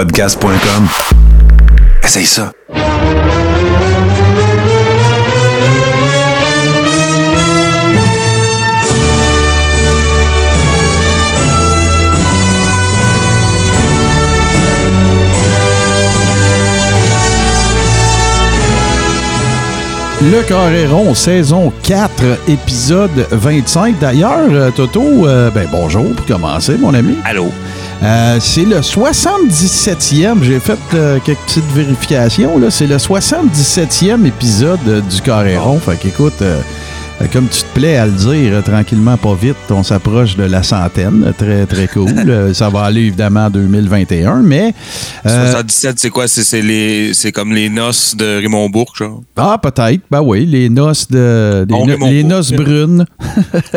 podcast.com. Essaye ça. Le Carréron, saison 4, épisode 25. D'ailleurs, euh, Toto, euh, ben bonjour pour commencer, mon ami. Allô? Euh, c'est le 77e, j'ai fait euh, quelques petites vérifications, c'est le 77e épisode euh, du Carréron. Fait qu'écoute, euh, comme tu te plais à le dire, euh, tranquillement, pas vite, on s'approche de la centaine. Très, très cool. Euh, Ça va aller évidemment en 2021, mais... euh, 77, c'est quoi? C'est, les, c'est comme les noces de Raymond Bourg, genre? Ah, peut-être. Ben oui, les noces de. Les, no- noces brunes.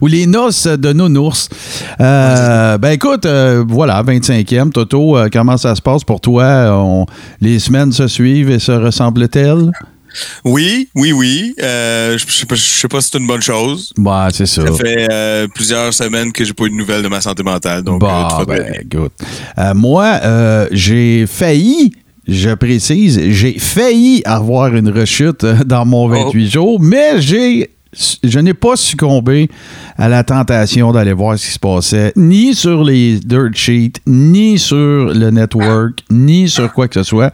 Ou les noces de nounours. Euh, ben écoute, euh, voilà, 25e. Toto, euh, comment ça se passe pour toi? On- les semaines se suivent et se ressemblent-elles? Oui, oui, oui. Euh, je sais pas, je sais pas si c'est une bonne chose. Bah, c'est ça. Ça fait euh, plusieurs semaines que j'ai pas eu de nouvelles de ma santé mentale. Donc, euh, Bah, va ben. Euh, moi, euh, j'ai failli, je précise, j'ai failli avoir une rechute euh, dans mon 28 jours, mais j'ai. Je n'ai pas succombé à la tentation d'aller voir ce qui se passait, ni sur les dirt sheets, ni sur le network, ni sur quoi que ce soit.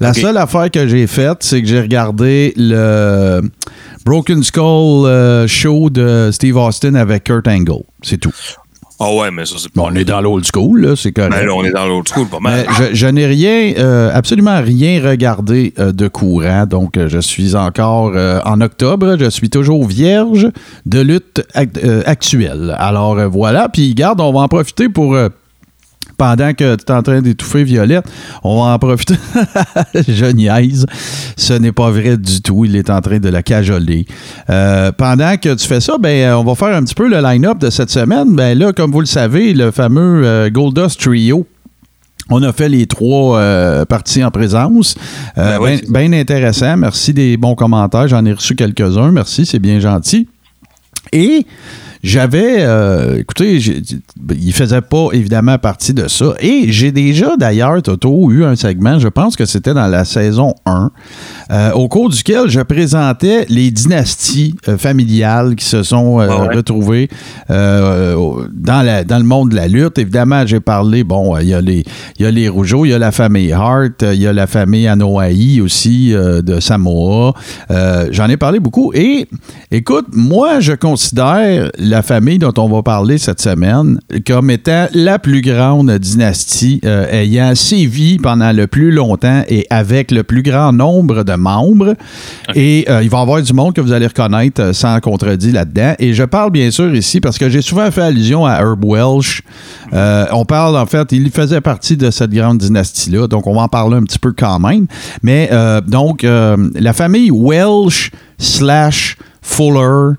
La seule affaire que j'ai faite, c'est que j'ai regardé le Broken Skull euh, show de Steve Austin avec Kurt Angle. C'est tout. Ah ouais, mais ça, c'est Bon, on est dans l'old school, là, c'est correct. Ben là, on est dans l'autre school, pas mal. Mais je, je n'ai rien, euh, absolument rien regardé euh, de courant. Donc, euh, je suis encore euh, en octobre. Je suis toujours vierge de lutte act- actuelle. Alors, voilà. Puis, garde, on va en profiter pour. Pendant que tu es en train d'étouffer Violette, on va en profiter. je niaise. Ce n'est pas vrai du tout. Il est en train de la cajoler. Euh, pendant que tu fais ça, ben, euh, on va faire un petit peu le line-up de cette semaine. Ben, là, comme vous le savez, le fameux euh, Goldust Trio. On a fait les trois euh, parties en présence. Euh, Ben oui, ben intéressant. Merci des bons commentaires. J'en ai reçu quelques-uns. Merci, c'est bien gentil. Et j'avais, euh, écoutez, il faisait pas évidemment partie de ça. Et j'ai déjà d'ailleurs, Toto, eu un segment, je pense que c'était dans la saison 1, euh, au cours duquel je présentais les dynasties euh, familiales qui se sont Ah ouais? retrouvées dans, la, dans le monde de la lutte. Évidemment, j'ai parlé, bon, il y, a les- il y a les Rougeaux, il y a la famille Hart, il y a la famille Anoa'i aussi de Samoa. J'en ai parlé beaucoup. Et écoute, moi, je considère la famille dont on va parler cette semaine comme étant la plus grande dynastie euh, ayant sévi pendant le plus longtemps et avec le plus grand nombre de membres. Et euh, il va y avoir du monde que vous allez reconnaître euh, sans contredit là-dedans. Et je parle bien sûr ici parce que j'ai souvent fait allusion à Herb Welsh. Euh, on parle en fait, il faisait partie de cette grande dynastie-là, donc on va en parler un petit peu quand même. Mais donc, la famille Welsh slash Fuller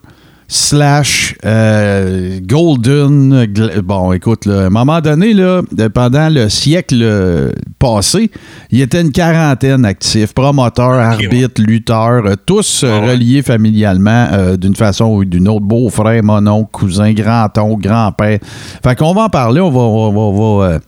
slash euh, Golden. Bon, écoute, là, à un moment donné, là, pendant le siècle euh, passé, il était une quarantaine actifs, promoteurs, arbitres, lutteurs, euh, tous Ah ouais. reliés familialement euh, d'une façon ou d'une autre. Beau-frère, mon cousin, grand-oncle, grand-père. Fait qu'on va en parler, on va... on va- on va, euh,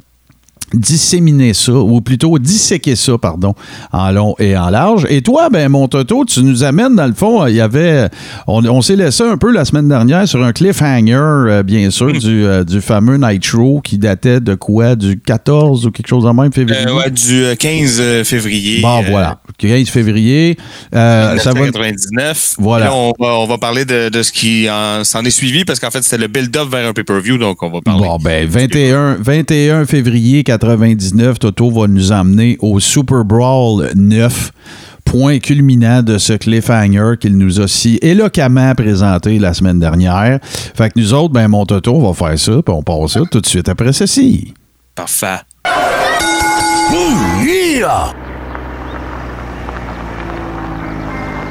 disséminer ça, ou plutôt disséquer ça, pardon, en long et en large. Et toi, ben, mon Toto, tu nous amènes, dans le fond, il y avait, on, on s'est laissé un peu la semaine dernière sur un cliffhanger, euh, bien sûr, du, euh, du fameux Nitro qui datait de quoi, du 14 ou quelque chose en même, février? Euh, ouais, du euh, 15 février. bon, voilà, 15 février. Euh, ça va... 1999. Voilà. Là, on, va, on va parler de, de ce qui en- s'en est suivi parce qu'en fait, c'était le build-up vers un pay-per-view, donc on va parler. Bon, ben, 21, 21 février 99, Toto va nous emmener au Super Brawl 9. Point culminant de ce cliffhanger qu'il nous a si éloquemment présenté la semaine dernière. Fait que nous autres, ben, mon Toto, on va faire ça, puis on passe ça tout de suite après ceci. Parfait.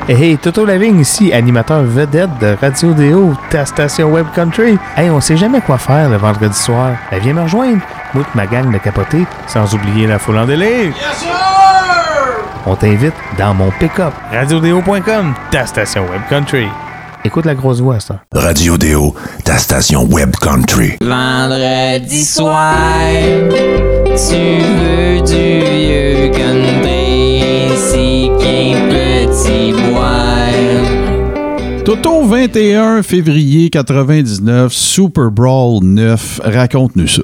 Hey, Toto Lavigne ici, animateur vedette de Radio Déo, ta station Web Country. Hey, on sait jamais quoi faire le vendredi soir. Ben, viens me rejoindre. Et ma gang de capoter, sans oublier la foule en délire. On t'invite dans mon pick-up. RadioDéo.com, ta station Web Country. Écoute la grosse voix, ça. Radio Déo, ta station Web Country. Vendredi soir, tu veux du vieux country, si qu'un Toto 21 février 99, Super Brawl 9. Raconte-nous ça.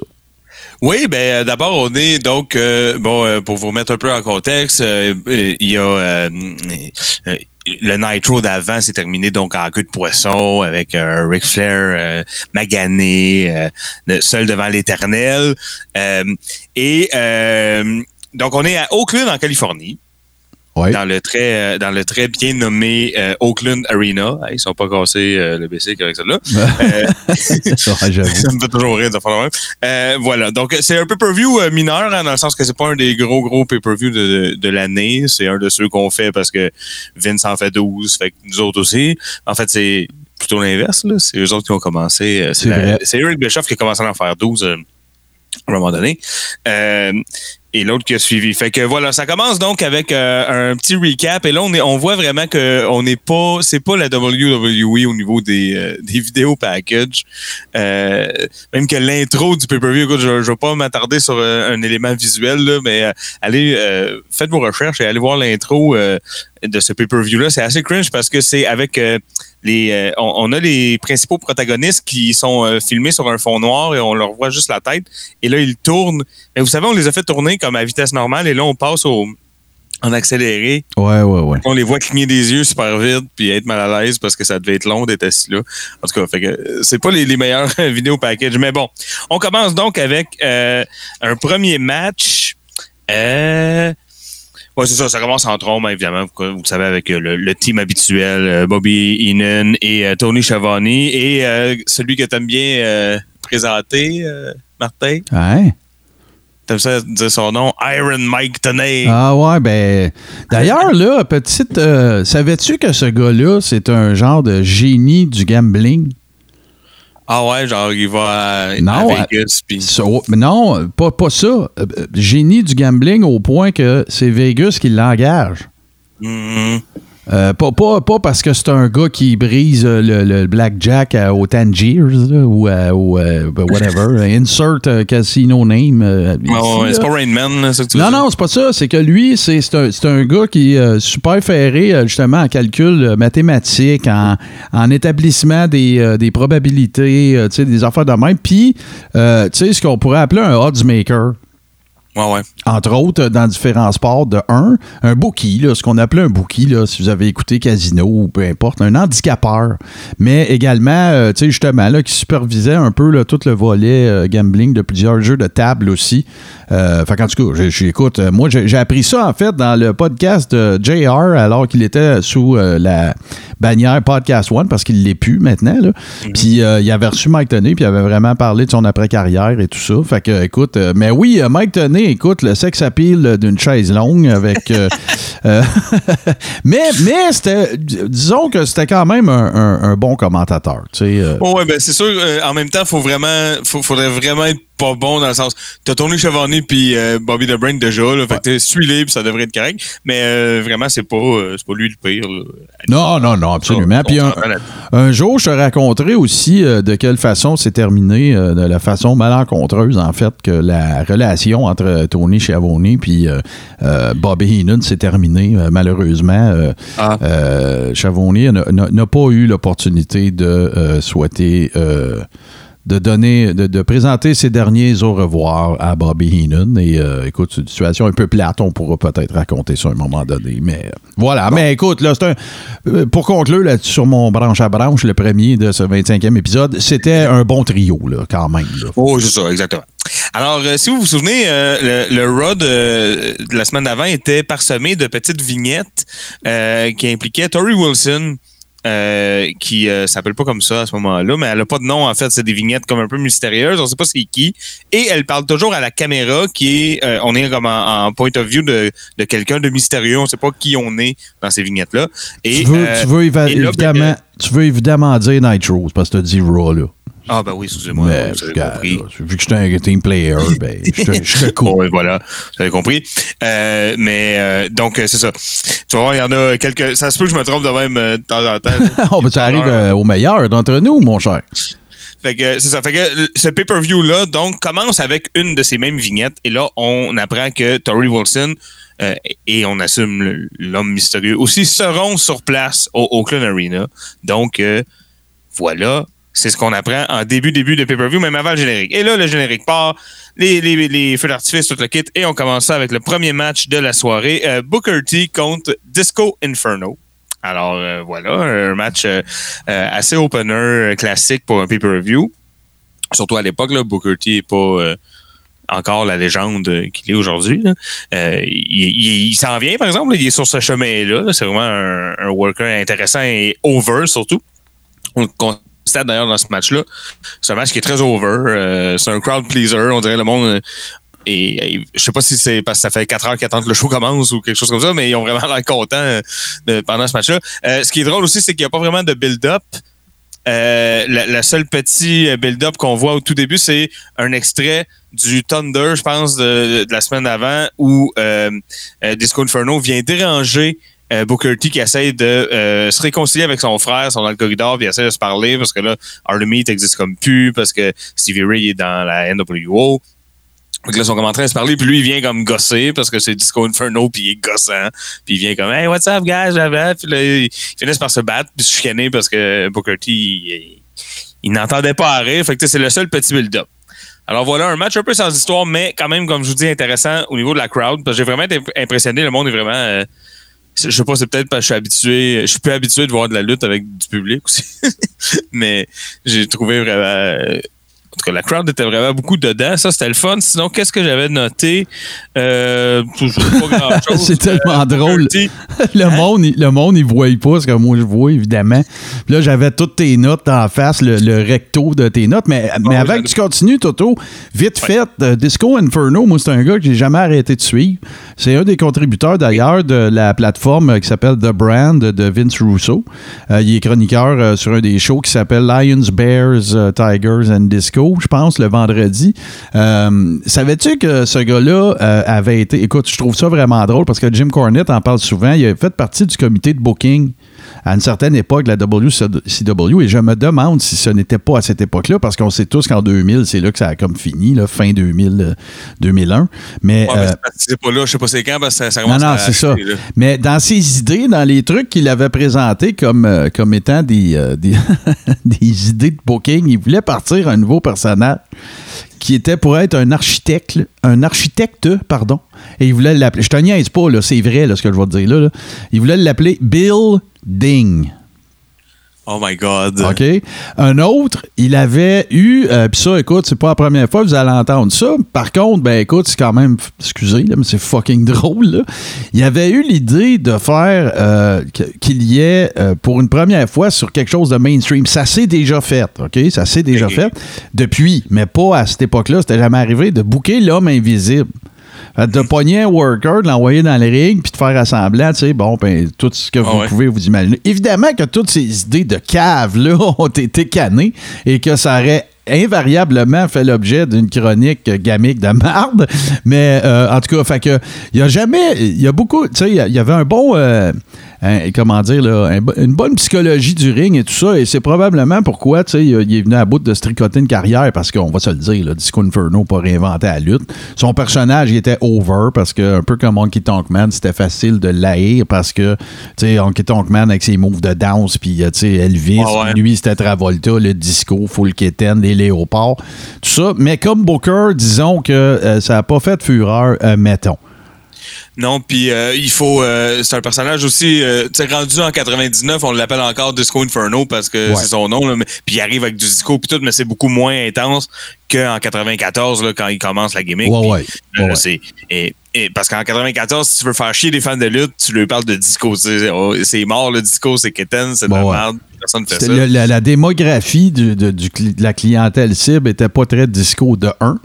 Oui, ben euh, d'abord on est donc euh, bon euh, pour vous remettre un peu en contexte, il y a le Nitro d'avant s'est terminé donc en queue de poisson avec euh, Ric Flair magané, seul devant l'éternel. Et donc on est à Oakland en Californie. Dans le très euh, dans le très bien nommé euh, Oakland Arena. Ils sont pas cassés euh, le BC avec ça là. Euh, ça me fait toujours rire de faire. Euh, voilà. Donc, c'est un pay-per-view euh, mineur, hein, dans le sens que c'est pas un des gros, gros pay-per-view de, de, de l'année. C'est un de ceux qu'on fait parce que Vince en fait 12, fait que nous autres aussi. En fait, c'est plutôt l'inverse, là. C'est eux autres qui ont commencé. euh, C'est Eric Bischoff qui a commencé à en faire 12 euh, à un moment donné. Euh, et l'autre qui a suivi. Fait que voilà, ça commence donc avec euh, un petit recap. Et là, on, voit vraiment que on n'est pas, c'est pas la WWE au niveau des, euh, vidéos package. Même que l'intro du pay-per-view, écoute, je, je vais pas m'attarder sur un élément visuel, là, mais allez, faites vos recherches et allez voir l'intro de ce pay-per-view-là. C'est assez cringe parce que c'est avec les. euh, on, on a les principaux protagonistes qui sont euh, filmés sur un fond noir et on leur voit juste la tête. Et là, ils tournent. Mais vous savez, on les a fait tourner comme à vitesse normale et là, on passe au en accéléré. Ouais, ouais, ouais. On les voit cligner des yeux super vite puis être mal à l'aise parce que ça devait être long d'être assis là. En tout cas, fait que euh, c'est pas les, les meilleurs vidéos package. Mais bon, on commence donc avec euh, un premier match. Euh, Ouais, c'est ça, ça commence en trombe, évidemment. Vous, vous savez, avec euh, le, le team habituel, euh, Bobby Heenan et euh, Tony Schiavone. Et euh, celui que t'aimes bien euh, présenter, Martin. Hein? T'aimes ça dire son nom? Iron Mike Tenay. Ah ouais, ben. D'ailleurs, là, petite. Savais-tu que ce gars-là, c'est un genre de génie du gambling? Ah ouais, genre, il va à, Non, à Vegas. Ça- mais non, pas, pas ça. Euh, Génie du gambling au point que c'est Vegas qui l'engage. Mhm. Euh, pas, pas, pas parce que c'est un gars qui brise euh, le, le blackjack à- au Tangiers là, ou à- euh, whatever. Insert euh, casino name. euh, là. c'est pas Rain Man, là, ça que tu Non, non, c'est pas ça. C'est que lui, c'est c'est un, c'est un gars qui est euh, super ferré, euh, justement, en calcul euh, mathématique, en, en établissement des, euh, des probabilités, euh, des affaires de même. Puis, euh, tu sais, ce qu'on pourrait appeler un odds maker. Entre autres, dans différents sports, de un, un bookie, là, ce qu'on appelait un bookie, là, si vous avez écouté Casino ou peu importe, un handicapeur, mais également, euh, tu sais, justement, là, qui supervisait un peu là, tout le volet euh, gambling de plusieurs jeux de table aussi. Euh, fait qu'en tout cas, j'écoute, euh, moi, j'ai appris ça, en fait, dans le podcast de JR, alors qu'il était sous la bannière Podcast One, parce qu'il l'est plus maintenant, là. Puis, euh, il avait reçu Mike Toney, puis il avait vraiment parlé de son après-carrière et tout ça. Fait que, écoute, euh, mais oui, euh, Mike Toney, écoute, le sex appeal d'une chaise longue avec. euh, mais, mais c'était. Disons que c'était quand même un, un- un bon commentateur, tu sais. euh. Ouais, ben c'est sûr, euh, en même temps, faut vraiment, faut, faudrait vraiment être pas bon dans le sens. T'as Tony Chevalier puis Bobby The Brain déjà, là, fait que t'es- suis-les puis ça devrait être correct. Mais vraiment, c'est pas, c'est pas lui le pire. là. Non, non, non, absolument. Puis un, jour, je te raconterai aussi de quelle façon c'est terminé, de la façon malencontreuse, en fait, que la relation entre Tony Schiavone puis Bobby Heenan s'est terminée, euh, malheureusement. Euh, Ah. euh, Schiavone n'a- pas eu l'opportunité de souhaiter. De donner, de, de présenter ses derniers au revoir à Bobby Heenan. Et euh, écoute, c'est une situation un peu plate. On pourra peut-être raconter ça à un moment donné. Mais voilà. Mais écoute, là, c'est un. euh, Pour conclure là, sur mon branche à branche, le premier de ce 25e épisode, c'était un bon trio, là, quand même. là. Oh, c'est ça, exactement. Alors, euh, si vous vous souvenez, euh, le, le Raw de, de la semaine d'avant était parsemé de petites vignettes qui impliquaient Tori Wilson, euh, qui euh, s'appelle pas comme ça à ce moment-là, mais elle a pas de nom en fait. C'est des vignettes comme un peu mystérieuses. On sait pas c'est qui. Et elle parle toujours à la caméra, qui est, euh, on est comme en, en point of view de, de quelqu'un de mystérieux. On sait pas qui on est dans ces vignettes-là. Et Tu veux, euh, tu veux éva- et là, ben, évidemment, euh, tu veux évidemment dire Nitro, parce que tu as dit Raw, là. Ah ben oui, excusez-moi. Regarde, compris. là, vu que j'étais un team player, ben, je te- je te ouais, voilà, vous avez compris. Euh, mais euh, donc, euh, c'est ça. Tu vas voir, il y en a quelques. Ça se peut que je me trompe de même euh, de temps en temps. Oh, ben, ça arrive euh, au meilleur d'entre nous, mon cher. Fait que c'est ça. Fait que ce pay-per-view-là, donc, commence avec une de ces mêmes vignettes. Et là, on apprend que Tori Wilson euh, et on assume l'homme mystérieux aussi seront sur place au Oakland Arena. Donc, euh, voilà. C'est ce qu'on apprend en début, début de pay-per-view, même avant le générique. Et là, le générique part, les, les, feux d'artifice, tout le kit, et on commence ça avec le premier match de la soirée, euh, Booker T contre Disco Inferno. Alors euh, voilà, un match euh, assez opener, classique pour un pay-per-view. Surtout à l'époque, Booker T n'est pas encore la légende qu'il est aujourd'hui. il il- s'en vient, par exemple, il est sur ce chemin-là. là. C'est vraiment un, un worker intéressant et over, surtout. On le d'ailleurs dans ce match-là. C'est un match qui est très over. euh, c'est un crowd pleaser. On dirait le monde. euh, et, et je sais pas si c'est parce que ça fait 4 heures qu'attendent que le show commence ou quelque chose comme ça, mais ils ont vraiment l'air contents euh, pendant ce match-là. Ce qui est drôle aussi, c'est qu'il n'y a pas vraiment de build-up. Euh, la, seule petit build-up qu'on voit au tout début, c'est un extrait du Thunder, je pense, de, la semaine d'avant, où Disco Inferno vient déranger euh, Booker T qui essaie de euh, se réconcilier avec son frère, ils sont dans le corridor, puis ils essaient de se parler parce que là, Heat existe comme plus, parce que Stevie Ray est dans la NWO. Donc là, ils sont comme en train de se parler, puis lui, il vient comme gosser parce que c'est Disco Inferno, puis il est gossant. Puis il vient comme Hey, what's up, guys? Puis là, ils finissent par se battre, puis se chicaner parce que Booker T, il, n'entendait pas arrêter. Fait que c'est le seul petit build-up. Alors voilà, un match un peu sans histoire, mais quand même, comme je vous dis, intéressant au niveau de la crowd. Parce que j'ai vraiment été impressionné. Le monde est vraiment. euh, je sais pas, c'est peut-être parce que je suis habitué. Je suis plus habitué de voir de la lutte avec du public aussi. mais j'ai trouvé vraiment. En tout cas, la crowd était vraiment beaucoup dedans. Ça, c'était le fun. Sinon, qu'est-ce que j'avais noté? Euh, pas grand-chose. C'est tellement Euh, drôle. Le, monde, il- le monde, il voit pas ce que moi je vois, évidemment. Puis là, j'avais toutes tes notes en face, le, le recto de tes notes. Mais, mais oui, avant que tu continues, Toto, vite fait, euh, Disco Inferno, moi, c'est un gars que j'ai jamais arrêté de suivre. C'est un des contributeurs, d'ailleurs, de la plateforme euh, qui s'appelle The Brand de Vince Russo. Il est chroniqueur sur un des shows qui s'appelle Lions, Bears, Tigers and Disco, je pense, le vendredi. Euh, Savais-tu que ce gars-là euh, avait été. Écoute, je trouve ça vraiment drôle parce que Jim Cornette en parle souvent. Il a fait partie du comité de booking à une certaine époque la WCW et je me demande si ce n'était pas à cette époque-là parce qu'on sait tous qu'en 2000, c'est là que ça a comme fini, là, fin 2000, euh, 2001. Mais. Ouais, mais euh, c'est pas là, je sais pas c'est quand, parce que ça, ça non, commence non, c'est ça. là. Mais dans ses idées, dans les trucs qu'il avait présentés comme, euh, comme étant des, euh, des, des idées de booking, il voulait partir un nouveau personnage qui était pour être un architecte, un architecte, pardon. Et il voulait l'appeler. Je te niaise pas, là, c'est vrai là, ce que je vais te dire là, là. Il voulait l'appeler Bill Ding. Oh my God. OK? Un autre, il avait eu, euh, puis ça, écoute, c'est pas la première fois que vous allez entendre ça. Par contre, ben écoute, c'est quand même, excusez, là, mais c'est fucking drôle. Là. Il avait eu l'idée de faire euh, qu'il y ait, euh, pour une première fois, sur quelque chose de mainstream. Ça s'est déjà fait, OK? Ça s'est déjà fait depuis, mais pas à cette époque-là. C'était jamais arrivé de bouquer l'homme invisible. Fait De pogner un worker, de l'envoyer dans le ring, puis de faire assemblant, tu sais, bon, ben, tout ce que vous Ah ouais. pouvez vous imaginer. Évidemment que toutes ces idées de cave-là ont été cannées et que ça aurait invariablement fait l'objet d'une chronique gamique de marde. Mais euh, en tout cas, fait que il y a jamais, il y a beaucoup, tu sais, il y a- il y avait un bon, euh, un- comment dire là, un une bonne psychologie du ring et tout ça. Et c'est probablement pourquoi, il est venu à bout de se tricoter une carrière parce qu'on va se le dire, là, Disco Inferno pas réinventé la lutte. Son personnage il était over parce que un peu comme Honky Tonk Man, c'était facile de l'haïr parce que, Honky Tonk Man avec ses moves de danse puis euh, Elvis, Ouais, ouais. lui c'était Travolta, le disco, Full Kitten, les léopards, tout ça. Mais comme Booker, disons que euh, ça n'a pas fait de fureur, euh, mettons. Non, puis euh, il faut. euh, c'est un personnage aussi. Euh, tu sais, rendu en 99, on l'appelle encore Disco Inferno parce que Ouais. c'est son nom. Là, mais- puis il arrive avec du disco puis tout, mais c'est beaucoup moins intense qu'en 94 là, quand il commence la gimmick. Ouais, euh, Ouais, c'est- et, et parce qu'en 94, si tu veux faire chier des fans de lutte, tu lui parles de disco. oh, C'est mort le disco, c'est Kitten, c'est de la merde. Personne ne fait ça. le- la, la démographie du- de, du de la clientèle cible était pas très disco de 1.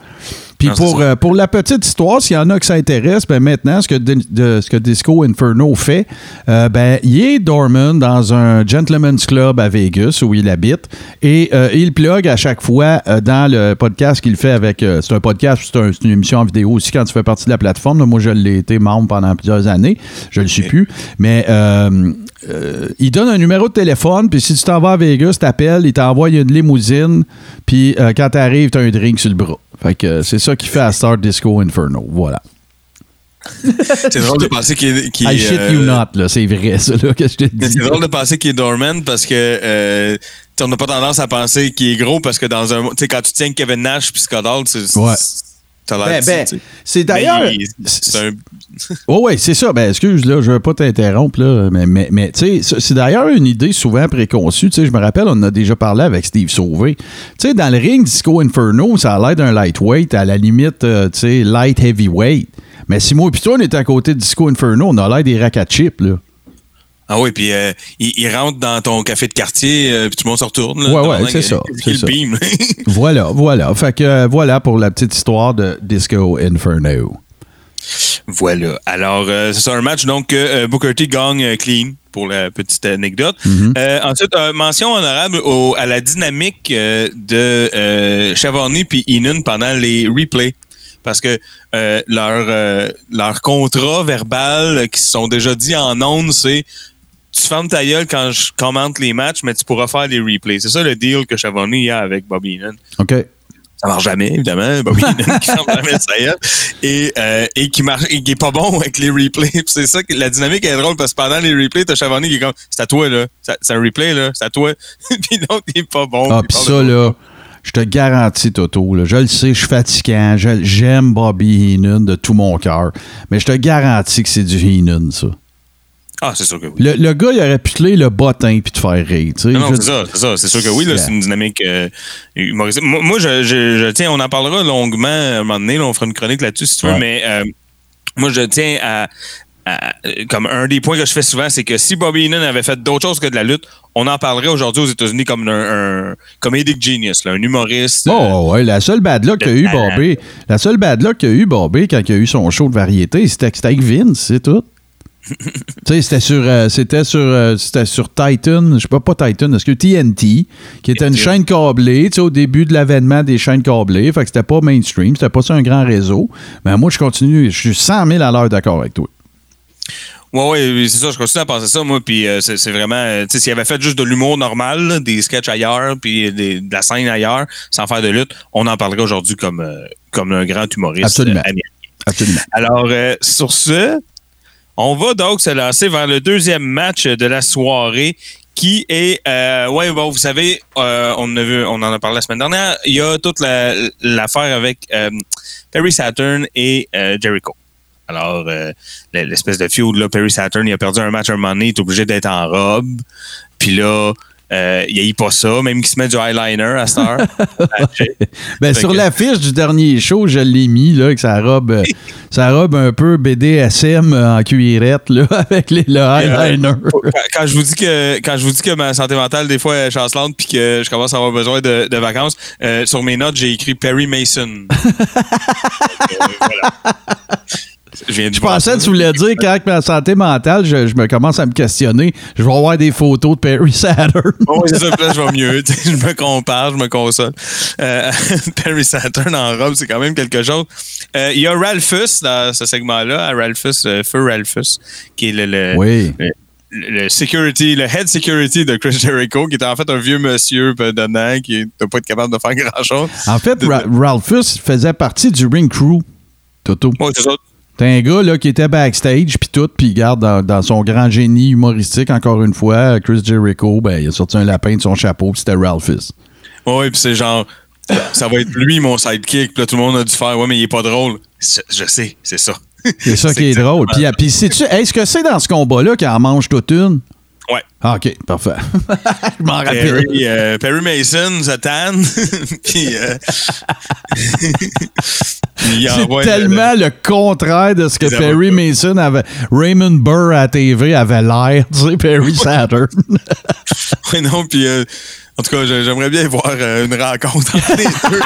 Puis pour, euh, pour la petite histoire, s'il y en a qui s'intéressent, ben maintenant, ce que, de- de- ce que Disco Inferno fait, euh, ben, il est dormant dans un gentleman's club à Vegas où il habite et euh, il plug à chaque fois dans le podcast qu'il fait avec. euh, c'est un podcast, c'est un- c'est une émission en vidéo aussi quand tu fais partie de la plateforme. là. moi, je l'ai été membre pendant plusieurs années. Je le suis plus. Mais euh, il donne un numéro de téléphone, puis si tu t'en vas à Vegas, t'appelles, il t'envoie une limousine, puis euh, quand t'arrives, t'as un drink sur le bras. Fait que euh, c'est ça qu'il fait à Star Disco Inferno. Voilà. C'est drôle de penser qu'il est. I shit euh, you not, là. C'est vrai, ça, là, que je te C'est dis. drôle de penser qu'il est dormant parce que euh, on n'a pas tendance à penser qu'il est gros parce que dans un. Tu sais, quand tu tiens Kevin Nash puis Scott Hall, c'est. Ouais. Ben, ben, c'est d'ailleurs. il- C'est un. Oh oui, c'est ça. Ben, excuse, là, je veux pas t'interrompre, là, mais, mais, mais tu sais, c'est- d'ailleurs une idée souvent préconçue. Tu sais, je me rappelle, on en a déjà parlé avec Steve Sauvé. Tu sais, dans le ring Disco Inferno, ça a l'air d'un lightweight, à la limite, euh, tu sais, light heavyweight. Mais si moi et toi, on est à côté de Disco Inferno, on a l'air des racks à chips, là. Ah oui, puis euh, il, il rentre dans ton café de quartier, euh, puis tout le monde se retourne. Là, Ouais, ouais, c'est ça, c'est ça. beam. Voilà, voilà. Fait que euh, voilà pour la petite histoire de Disco Inferno. Voilà. Alors, euh, c'est ça, un match donc que euh, Booker T gagne euh, clean pour la petite anecdote. Mhm. Euh, ensuite, euh, mention honorable au- à la dynamique euh, de euh, Chavarni puis Inan pendant les replays. Parce que euh, leur, euh, leur contrat verbal qui se sont déjà dit en ondes, c'est tu fermes ta gueule quand je commente les matchs, mais tu pourras faire les replays. C'est ça le deal que Chavarni a avec Bobby Inan OK. ça marche jamais, évidemment. Bobby Heenan qui ferme jamais sa gueule. Et, euh, et qui marche, et qui est pas bon avec les replays. C'est ça que la dynamique est drôle parce que pendant les replays, t'as Chavani qui est comme, c'est à toi, là. C'est un replay, là. C'est à toi. puis l'autre, il est pas bon. Ah, puis ça, là, je te garantis, Toto, là, je le sais, je suis fatigant, je- j'aime Bobby Heenan de tout mon cœur, mais je te garantis que c'est du Heenan, ça. Ah, c'est sûr que oui. Le, le gars, il aurait pu te le bottin puis te faire rire, tu sais. Non, non, Je- c'est ça, c'est ça. C'est sûr que oui, c'est une dynamique euh, humoristique. Moi, moi, je, je, je tiens, on en parlera longuement à un moment donné, là, on fera une chronique là-dessus si tu veux, Ouais. mais euh, moi, je tiens à, à- Comme un des points que je fais souvent, c'est que si Bobby Heenan avait fait d'autres choses que de la lutte, on en parlerait aujourd'hui aux États-Unis comme un, un comedic genius, là, un humoriste. euh, Oh, ouais, la seule bad luck qu'a eu. Bobby, la seule bad luck qu'a eu Bobby quand il a eu son show de variété, c'était c'était avec Vince, c'est tout. Tu sais, c'était sur, euh, c'était sur, euh, c'était sur Titan, je sais pas, pas Titan, est-ce que TNT, qui était une chaîne câblée, tu sais, au début de l'avènement des chaînes câblées, fait que c'était pas mainstream, c'était pas sur un grand réseau. Mais moi, je continue, je suis 100 000 à l'heure d'accord avec toi. Ouais, ouais, c'est ça, je continue à penser ça, moi, puis euh, c'est c'est vraiment, euh, tu sais, s'il avait fait juste de l'humour normal, là, des sketchs ailleurs, puis de la scène ailleurs, sans faire de lutte, on en parlerait aujourd'hui comme, euh, comme un grand humoriste Absolument. américain. Absolument. Alors, sur ce, on va donc se lancer vers le deuxième match de la soirée qui est, euh, ouais, bon, vous savez, euh, on, a vu, on en a parlé la semaine dernière, il y a toute la- l'affaire avec euh, Perry Saturn et euh, Jericho. Alors, euh, l'espèce de feud, là, Perry Saturn, il a perdu un match un moment donné, il est obligé d'être en robe. Puis là, euh, il pas ça, même qu'il se met du eyeliner à cette heure. Ben, Fait sur que- l'affiche du dernier show, je l'ai mis, là, avec sa robe, euh, sa robe un peu BDSM euh, en cuirette, là, avec les, le eyeliner. quand, quand je vous dis que quand je vous dis que ma santé mentale des fois est chancelante puis que je commence à avoir besoin de, de vacances, euh, sur mes notes j'ai écrit Perry Mason. Voilà. Je pensais que tu voulais dire quand ma santé mentale, je, je me commence à me questionner. Je vais avoir des photos de Perry Saturn. Oui, c'est ça, là, je vais mieux. Je me compare, je me console. Euh, Perry Saturn en robe, c'est quand même quelque chose. Euh, Il y a Ralphus dans ce segment-là, Ralphus, euh, Feu Ralphus, qui est le, le, Oui. le, le security, le head security de Chris Jericho, qui est en fait un vieux monsieur dedans, qui n'a pas être capable de faire grand-chose. En fait, Ra- Ralphus faisait partie du ring crew. Toto. Oui, c'est ça. T'es un gars là, qui était backstage, puis tout, puis garde dans, dans son grand génie humoristique, encore une fois, Chris Jericho, ben, il a sorti un lapin de son chapeau, puis c'était Ralphus. Oui, puis c'est genre, ça va être lui mon sidekick, puis là, tout le monde a dû faire, ouais, mais il est pas drôle. Je, je sais, c'est ça. C'est ça qui est drôle. Puis, est-ce que c'est dans ce combat-là qu'il en mange toute une? Ouais. Ah, OK, parfait. Je m'en rappelle. Perry, euh, Perry Mason tanne, puis euh, C'est le- tellement le, contraire de ce que Perry. Mason avait. Raymond Burr à TV avait l'air, tu sais, Perry Saturn. Oui, non, puis euh, en tout cas, j'aimerais bien voir euh, une rencontre entre les deux.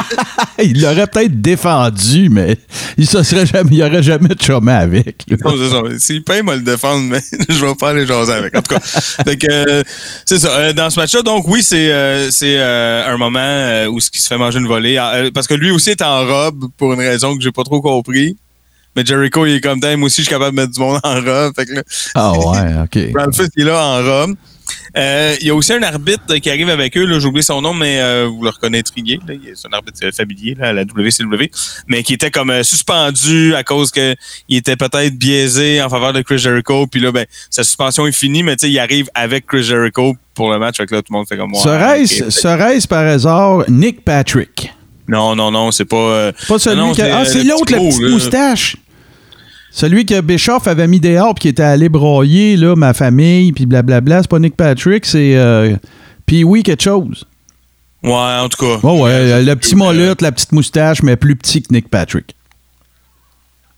il l'aurait peut-être défendu, mais il ne serait jamais, il aurait jamais chômé avec. là. Non, c'est ça. S'il paye, moi le défendre, mais je vais pas les jaser avec. En tout cas, fait que, euh, c'est ça. Euh, dans ce match-là, donc oui, c'est euh, c'est euh, un moment euh, où ce qui se fait manger une volée. Euh, parce que lui aussi est en robe pour une raison que j'ai pas trop compris. Mais Jericho, il est comme moi aussi, je suis capable de mettre du monde en robe. Fait que là, Ah ouais, OK. Ralphus, il est là en robe. Euh, Il y a aussi un arbitre qui arrive avec eux, j'ai oublié son nom, mais euh, vous le reconnaîtriez. C'est un arbitre euh, familier là, à la WCW, mais qui était comme euh, suspendu à cause que il était peut-être biaisé en faveur de Chris Jericho. Puis là, ben, sa suspension est finie, mais il arrive avec Chris Jericho pour le match. Fait que là, tout le monde fait comme moi. Serait-ce par hasard Nick Patrick? Non, non, non, c'est pas. Pas celui non, qui. Ah, c'est l'autre, la petite là. moustache. Celui que Bischoff avait mis dehors puis qui était allé broyer, là, ma famille, puis blablabla. C'est pas Nick Patrick, c'est. Euh, puis oui, quelque chose. Ouais, en tout cas. Ouais, ouais, Euh, le petit euh, molette, la petite moustache, mais plus petit que Nick Patrick.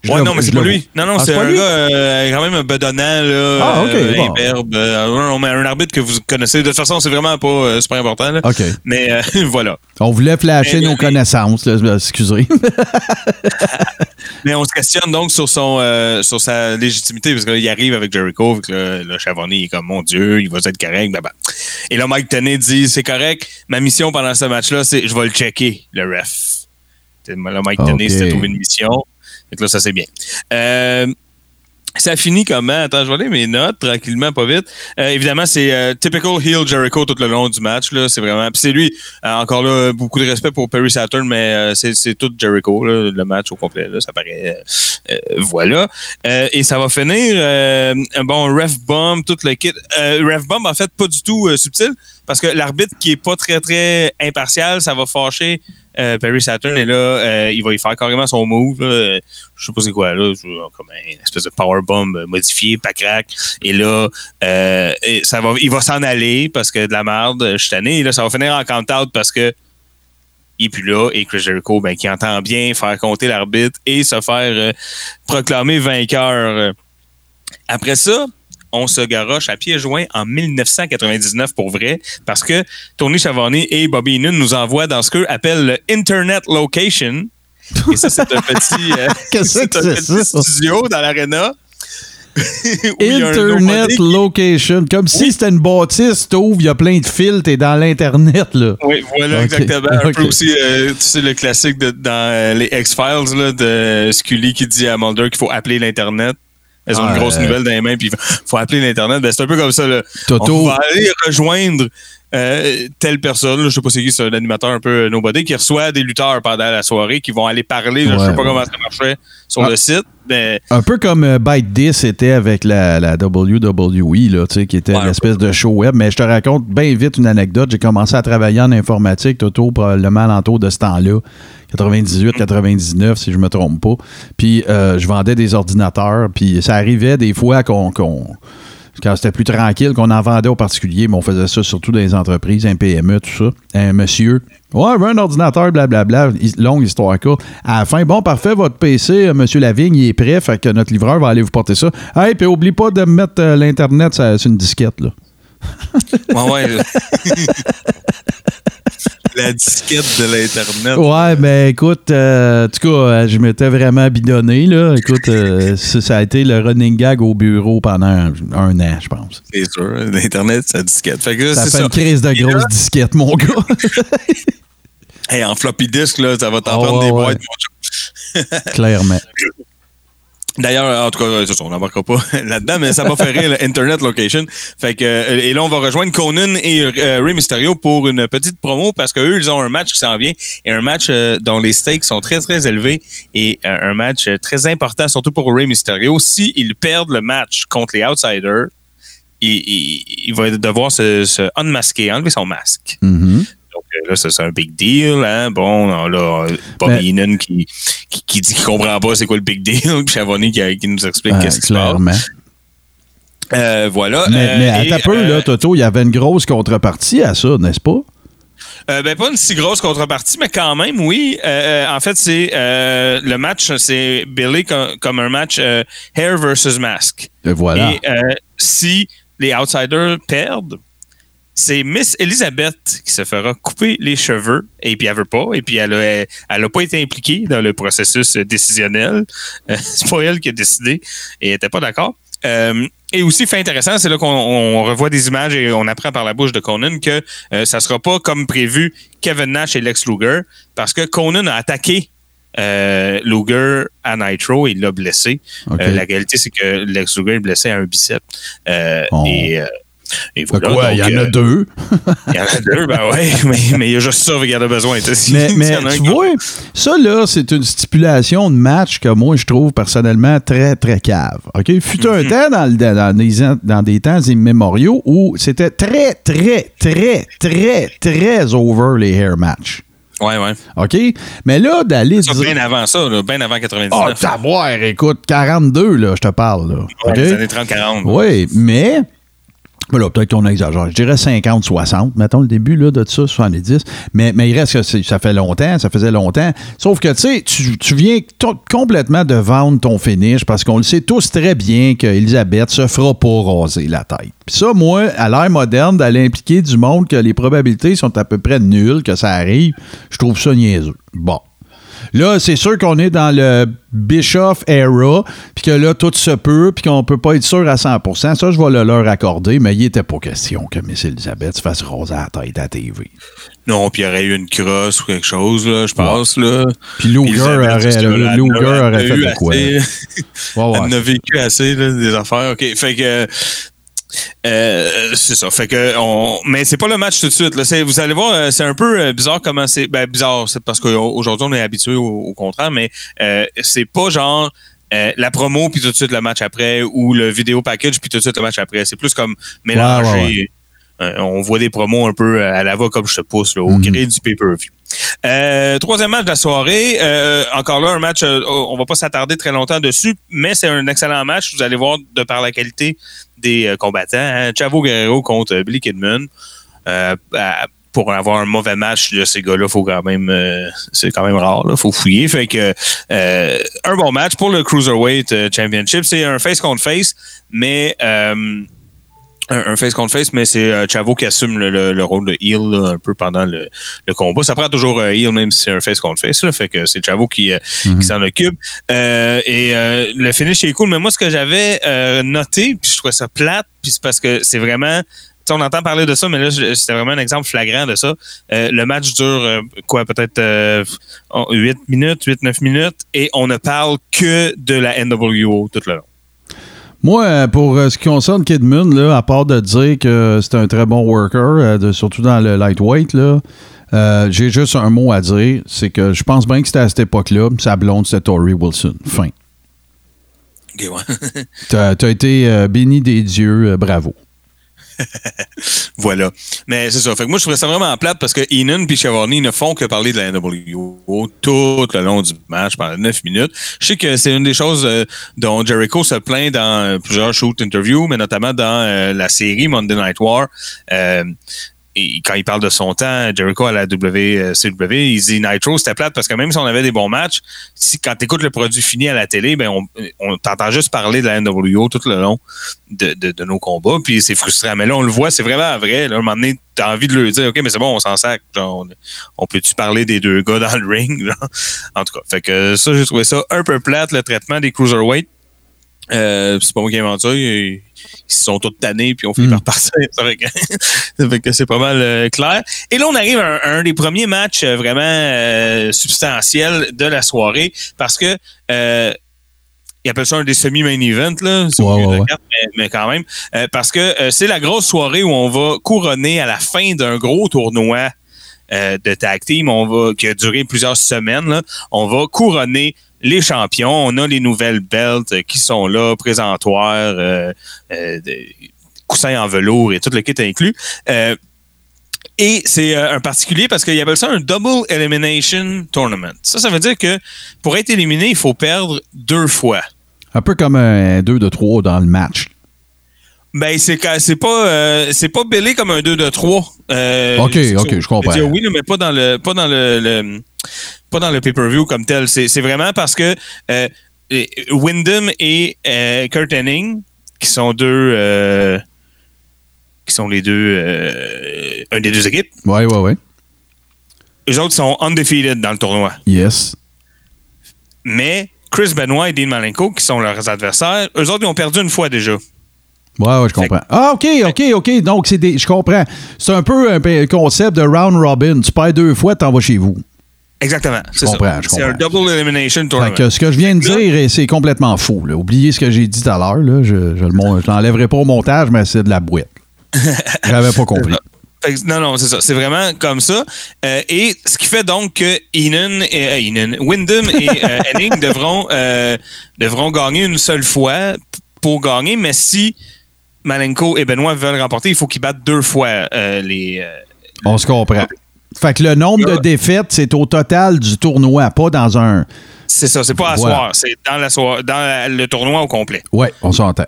Je Ouais, le- non, mais c'est le pas lui. Non, non, Ah, c'est pas un lui? gars euh, quand même bedonnant, là. Ah, ok, euh, bon. imberbe. euh, un arbitre que vous connaissez. De toute façon, c'est vraiment pas euh, super important, là. OK. Mais voilà. On voulait flasher Mais- nos connaissances, là, excusez. Mais on se questionne donc sur son sur sa légitimité, parce qu'il arrive avec Jericho, que là, là, Chavoni est comme mon Dieu, il va être correct. Et là, Mike Tenney dit c'est correct. Ma mission pendant ce match-là, c'est je vais le checker, le ref. Là, Mike Ok. Tenney s'était trouvé une mission. Fait que là, ça c'est bien. Euh, ça finit comment? Attends, je vais aller mes notes tranquillement, pas vite. Euh, évidemment, c'est euh, typical heel Jericho tout le long du match. C'est vraiment. Puis c'est lui, encore là, beaucoup de respect pour Perry Saturn, mais c'est, tout Jericho, le match au complet. Là, ça paraît. voilà. Et ça va finir. bon ref bomb, tout le kit. Ref bomb, en fait, pas du tout subtil, parce que l'arbitre qui est pas très très impartial, ça va fâcher. euh, Perry Saturn et là, euh, il va y faire carrément son move. là. Je sais pas c'est quoi là, comme une espèce de powerbomb modifié, pas crack. Et là, euh, et ça va, il va s'en aller parce que de la merde, je suis tanné. Et là, ça va finir en count-out parce que est plus là et Chris Jericho, ben, qui entend bien faire compter l'arbitre et se faire proclamer vainqueur. Après ça, on se garoche à pieds joints en 1999 pour vrai, parce que Tony Chavoni et Bobby Heenan nous envoient dans ce qu'eux appellent le Internet Location. Et ça, c'est un petit, euh, Qu'est-ce c'est que un c'est petit ça? studio dans l'arena. où il y a un Internet qui- location. Comme si c'était une bâtisse, t'ouvres, il y a plein de fils, t'es dans l'Internet, là. Oui, voilà, exactement. Un peu aussi, euh, tu sais, le classique de, dans euh, les X-Files là, de Scully qui dit à Mulder qu'il faut appeler l'Internet. Elles ont Ah, une grosse euh, nouvelle dans les mains, puis il faut appeler l'Internet. Ben, c'est un peu comme ça. Là. Toto. On va aller rejoindre euh, telle personne, là, je sais pas c'est qui, c'est un animateur un peu euh, nobody, qui reçoit des lutteurs pendant la soirée, qui vont aller parler. là, je Ouais. sais pas comment ça marchait sur Ah. le site, mais Un peu comme euh, Byte 10 était avec la, la WWE, là, qui était Ouais, l'espèce de show web. Mais je te raconte bien vite une anecdote. J'ai commencé à travailler en informatique, Toto, probablement alentour de ce temps-là. 98, 99, si je me trompe pas. Puis euh, je vendais des ordinateurs. Puis ça arrivait des fois qu'on. quand c'était plus tranquille, qu'on en vendait aux particuliers, mais on faisait ça surtout dans les entreprises, un PME, tout ça. Un monsieur, ouais, un ordinateur, blablabla, longue histoire courte. À la fin, bon, parfait, votre PC, euh, monsieur Lavigne, il est prêt, fait que notre livreur va aller vous porter ça. Hey, puis oublie pas de me mettre euh, l'Internet sur une disquette, là. ouais, ouais. la disquette de l'Internet. Ouais, mais écoute, euh, en tout cas, euh, je m'étais vraiment bidonné, là. Écoute, euh, ça, ça a été le running gag au bureau pendant un, un an, je pense. C'est sûr, l'Internet, c'est la disquette. Fait que là, Ça fait ça. une crise de grosse disquette, mon gars. Hey, en floppy disk, là, ça va t'en prendre ouais, des boîtes. Clairement. D'ailleurs, en tout cas, c'est ça, on n'embarquera pas là-dedans, mais ça m'a fait rire, Internet Location. Fait que, euh, et là, on va rejoindre Conan et euh, Rey Mysterio pour une petite promo parce qu'eux, ils ont un match qui s'en vient et un match euh, dont les stakes sont très, très élevés et euh, un match euh, très important, surtout pour Rey Mysterio. S'ils perdent le match contre les Outsiders, il, il, il va devoir se, se unmasquer, enlever son masque. Mhm. Donc euh, là, c'est un big deal. Hein? Bon, on a euh, Bobby Mais- Heenan qui, qui, qui dit qu'il comprend pas c'est quoi le big deal, puis Chavoni qui, qui nous explique qu'est-ce qui se passe. clairement. Euh, voilà. Mais, Euh, mais un peu, euh, là, Toto, il y avait une grosse contrepartie à ça, n'est-ce pas? ben, pas une si grosse contrepartie, mais quand même, oui. En fait, c'est le match, c'est Billy comme, comme un match hair versus mask. Et voilà. Et si les outsiders perdent, c'est Miss Elizabeth qui se fera couper les cheveux et puis elle veut pas et puis elle a, elle a pas été impliquée dans le processus décisionnel. Euh, c'est pas elle qui a décidé et elle était pas d'accord. Euh, et aussi, fait intéressant, c'est là qu'on on revoit des images et on apprend par la bouche de Conan que euh, ça sera pas comme prévu Kevin Nash et Lex Luger parce que Conan a attaqué euh, Luger à Nitro et il l'a blessé. Euh, la réalité, c'est que Lex Luger est blessé à un bicep. Euh, Oh. Et, et voilà. il y en a euh, deux. Il y en a deux, ben ouais, mais, mais il y a juste ça qu'il y en a besoin. Si- Mais, mais a tu vois, ça là, c'est une stipulation de match que moi je trouve personnellement très très cave. OK, fut un temps dans, le- dans dans des temps immémoriaux où c'était très très très très très over les hair match. Ouais, ouais. OK, mais là d'aller bien avant ça, là, bien avant 99. Oh, savoir, écoute, 42 là, je te parle là. Ouais? Les années 30-40. Oui, mais. Voilà, peut-être qu'on exagère. Je dirais 50, 60, mettons le début là, de ça, 70. Mais, mais il reste que ça fait longtemps, ça faisait longtemps. Sauf que, tu sais, tu, viens complètement de vendre ton finish parce qu'on le sait tous très bien qu'Elisabeth se fera pas raser la tête. Puis ça, moi, à l'ère moderne, d'aller impliquer du monde que les probabilités sont à peu près nulles que ça arrive, je trouve ça niaiseux. Bon. Là, c'est sûr qu'on est dans le Bischoff era, puis que là, tout se peut, puis qu'on peut pas être sûr à 100% Ça, je vais le leur accorder, mais il était pas question que Miss Elizabeth se fasse raser la tête à la TV. Non, puis il y aurait eu une crosse ou quelque chose, là, je pense. Là. Puis Luger Elisabeth, aurait, le- là, Luger aurait fait de quoi? assez. Ouais, ouais. Elle a vécu assez, là, des affaires. OK, fait que... euh, c'est ça. Fait que on, mais c'est pas le match tout de suite. Là. Vous allez voir, euh, c'est un peu euh, bizarre comment c'est. Ben bizarre, c'est parce qu'aujourd'hui on est habitué au, au contraire, mais euh, c'est pas genre euh, la promo puis tout de suite le match après ou le vidéo package puis tout de suite le match après. C'est plus comme mélanger. Ouais, ouais, on voit des promos un peu à la va comme je te pousse là, au Mhm. gré du pay-per-view. Euh, troisième match de la soirée. Euh, encore là, un match, euh, on va pas s'attarder très longtemps dessus, mais c'est un excellent match. Vous allez voir de par la qualité des euh, combattants. hein. Chavo Guerrero contre Billy Kidman. Euh, pour avoir un mauvais match de ces gars-là, faut quand même euh, c'est quand même rare, là, faut fouiller. Fait que euh, un bon match pour le Cruiserweight euh, Championship. C'est un face contre face, mais euh, un, face contre face, mais c'est euh, Chavo qui assume le, le- le rôle de heel là, un peu pendant le, le combat. Ça prend toujours un heel, même si c'est un face contre face. Là, fait que c'est Chavo qui, euh, qui s'en occupe. Euh, et euh, le finish est cool, mais moi, ce que j'avais euh, noté, puis je trouvais ça plate, puis c'est parce que c'est vraiment. on entend parler de ça, mais là, c'était vraiment un exemple flagrant de ça. Euh, le match dure, euh, quoi, peut-être euh, 8 minutes, 8-9 minutes, et on ne parle que de la NWO tout le long. Moi, euh, pour euh, ce qui concerne Kidman, là, à part de dire que c'est un très bon worker, euh, de- surtout dans le lightweight, là, euh, j'ai juste un mot à dire. C'est que je pense bien que c'était à cette époque-là. Sa blonde, c'était Tori Wilson. Fin. Ok, ouais. T'as as été euh, béni des dieux. euh, bravo. Voilà. Mais c'est ça. Fait que moi, je trouvais ça vraiment plate parce que Enon et Chevarney ne font que parler de la NWO tout le long du match pendant 9 minutes. Je sais que c'est une des choses euh, dont Jericho se plaint dans plusieurs shoot interviews, mais notamment dans euh, la série Monday Night War. Euh, et quand il parle de son temps, Jericho à la WCW, il dit Nitro, c'était plate parce que même si on avait des bons matchs, si quand tu écoutes le produit fini à la télé, ben on, on t'entend juste parler de la NWO tout le long de, de, de nos combats, puis c'est frustrant. Mais là, on le voit, c'est vraiment vrai. Là, à un moment donné, t'as envie de lui dire, OK, mais c'est bon, on s'en sac. On, on peut-tu parler des deux gars dans le ring? En tout cas, fait que ça, j'ai trouvé ça un peu plate, le traitement des cruiserweight. Euh, c'est pas moi qui ai inventé ça. Ils se sont tous tannés puis on finit Mm. par partir. Ça fait que, c'est pas mal euh, clair. Et là, on arrive à un, un des premiers matchs euh, vraiment euh, substantiels de la soirée parce que euh, ils appellent ça un des semi-main events, là. C'est Ouais, ouais, la ouais. carte, mais, mais quand même. Euh, parce que euh, c'est la grosse soirée où on va couronner à la fin d'un gros tournoi euh, de tag team, on va, qui a duré plusieurs semaines, là, on va couronner les champions. On a les nouvelles belts qui sont là, présentoirs, euh, euh, coussins en velours et tout le kit inclus. Euh, et c'est euh, un particulier parce qu'il appelle ça un double elimination tournament. Ça, ça veut dire que pour être éliminé, il faut perdre deux fois. Un peu comme un 2 de 3 dans le match. Ben, c'est ca- c'est pas euh, c'est pas belé comme un 2 de 3. Euh, Ok, ok, je comprends. dire, oui, mais pas dans le pas dans le, le- pas dans le pay-per-view comme tel. C'est vraiment parce que euh, Wyndham et euh, Kurt Hennig, qui sont deux euh, qui sont les deux euh, un des deux équipes, Ouais, ouais, ouais. eux autres sont undefeated dans le tournoi. Yes. Mais Chris Benoit et Dean Malenko, qui sont leurs adversaires, eux autres, ils ont perdu une fois déjà. Ouais, ouais, je comprends. Ah, OK, OK, OK. Donc, c'est des. Je comprends. C'est un peu un peu un concept de round robin. Tu perds deux fois, t'en vas chez vous. Exactement. C'est comprends, je C'est un double elimination Fait tournament. que ce que je viens de dire, c'est complètement fou. là. Oubliez ce que j'ai dit tout à l'heure. Je, je mon- je l'enlèverai pas au montage, mais c'est de la boîte. J'avais pas compris. Non, non, c'est ça. C'est vraiment comme ça. Euh, et ce qui fait donc que Enon, et, euh, Enon, Wyndham et euh, Henning devront, euh, devront gagner une seule fois pour gagner, mais si Malenko et Benoît veulent remporter, il faut qu'ils battent deux fois les. On se comprend. Fait que le nombre de défaites, c'est au total du tournoi, pas dans un. c'est ça, c'est pas à Voilà. soir, c'est dans, la soir- dans la- le tournoi au complet. Ouais, on s'entend.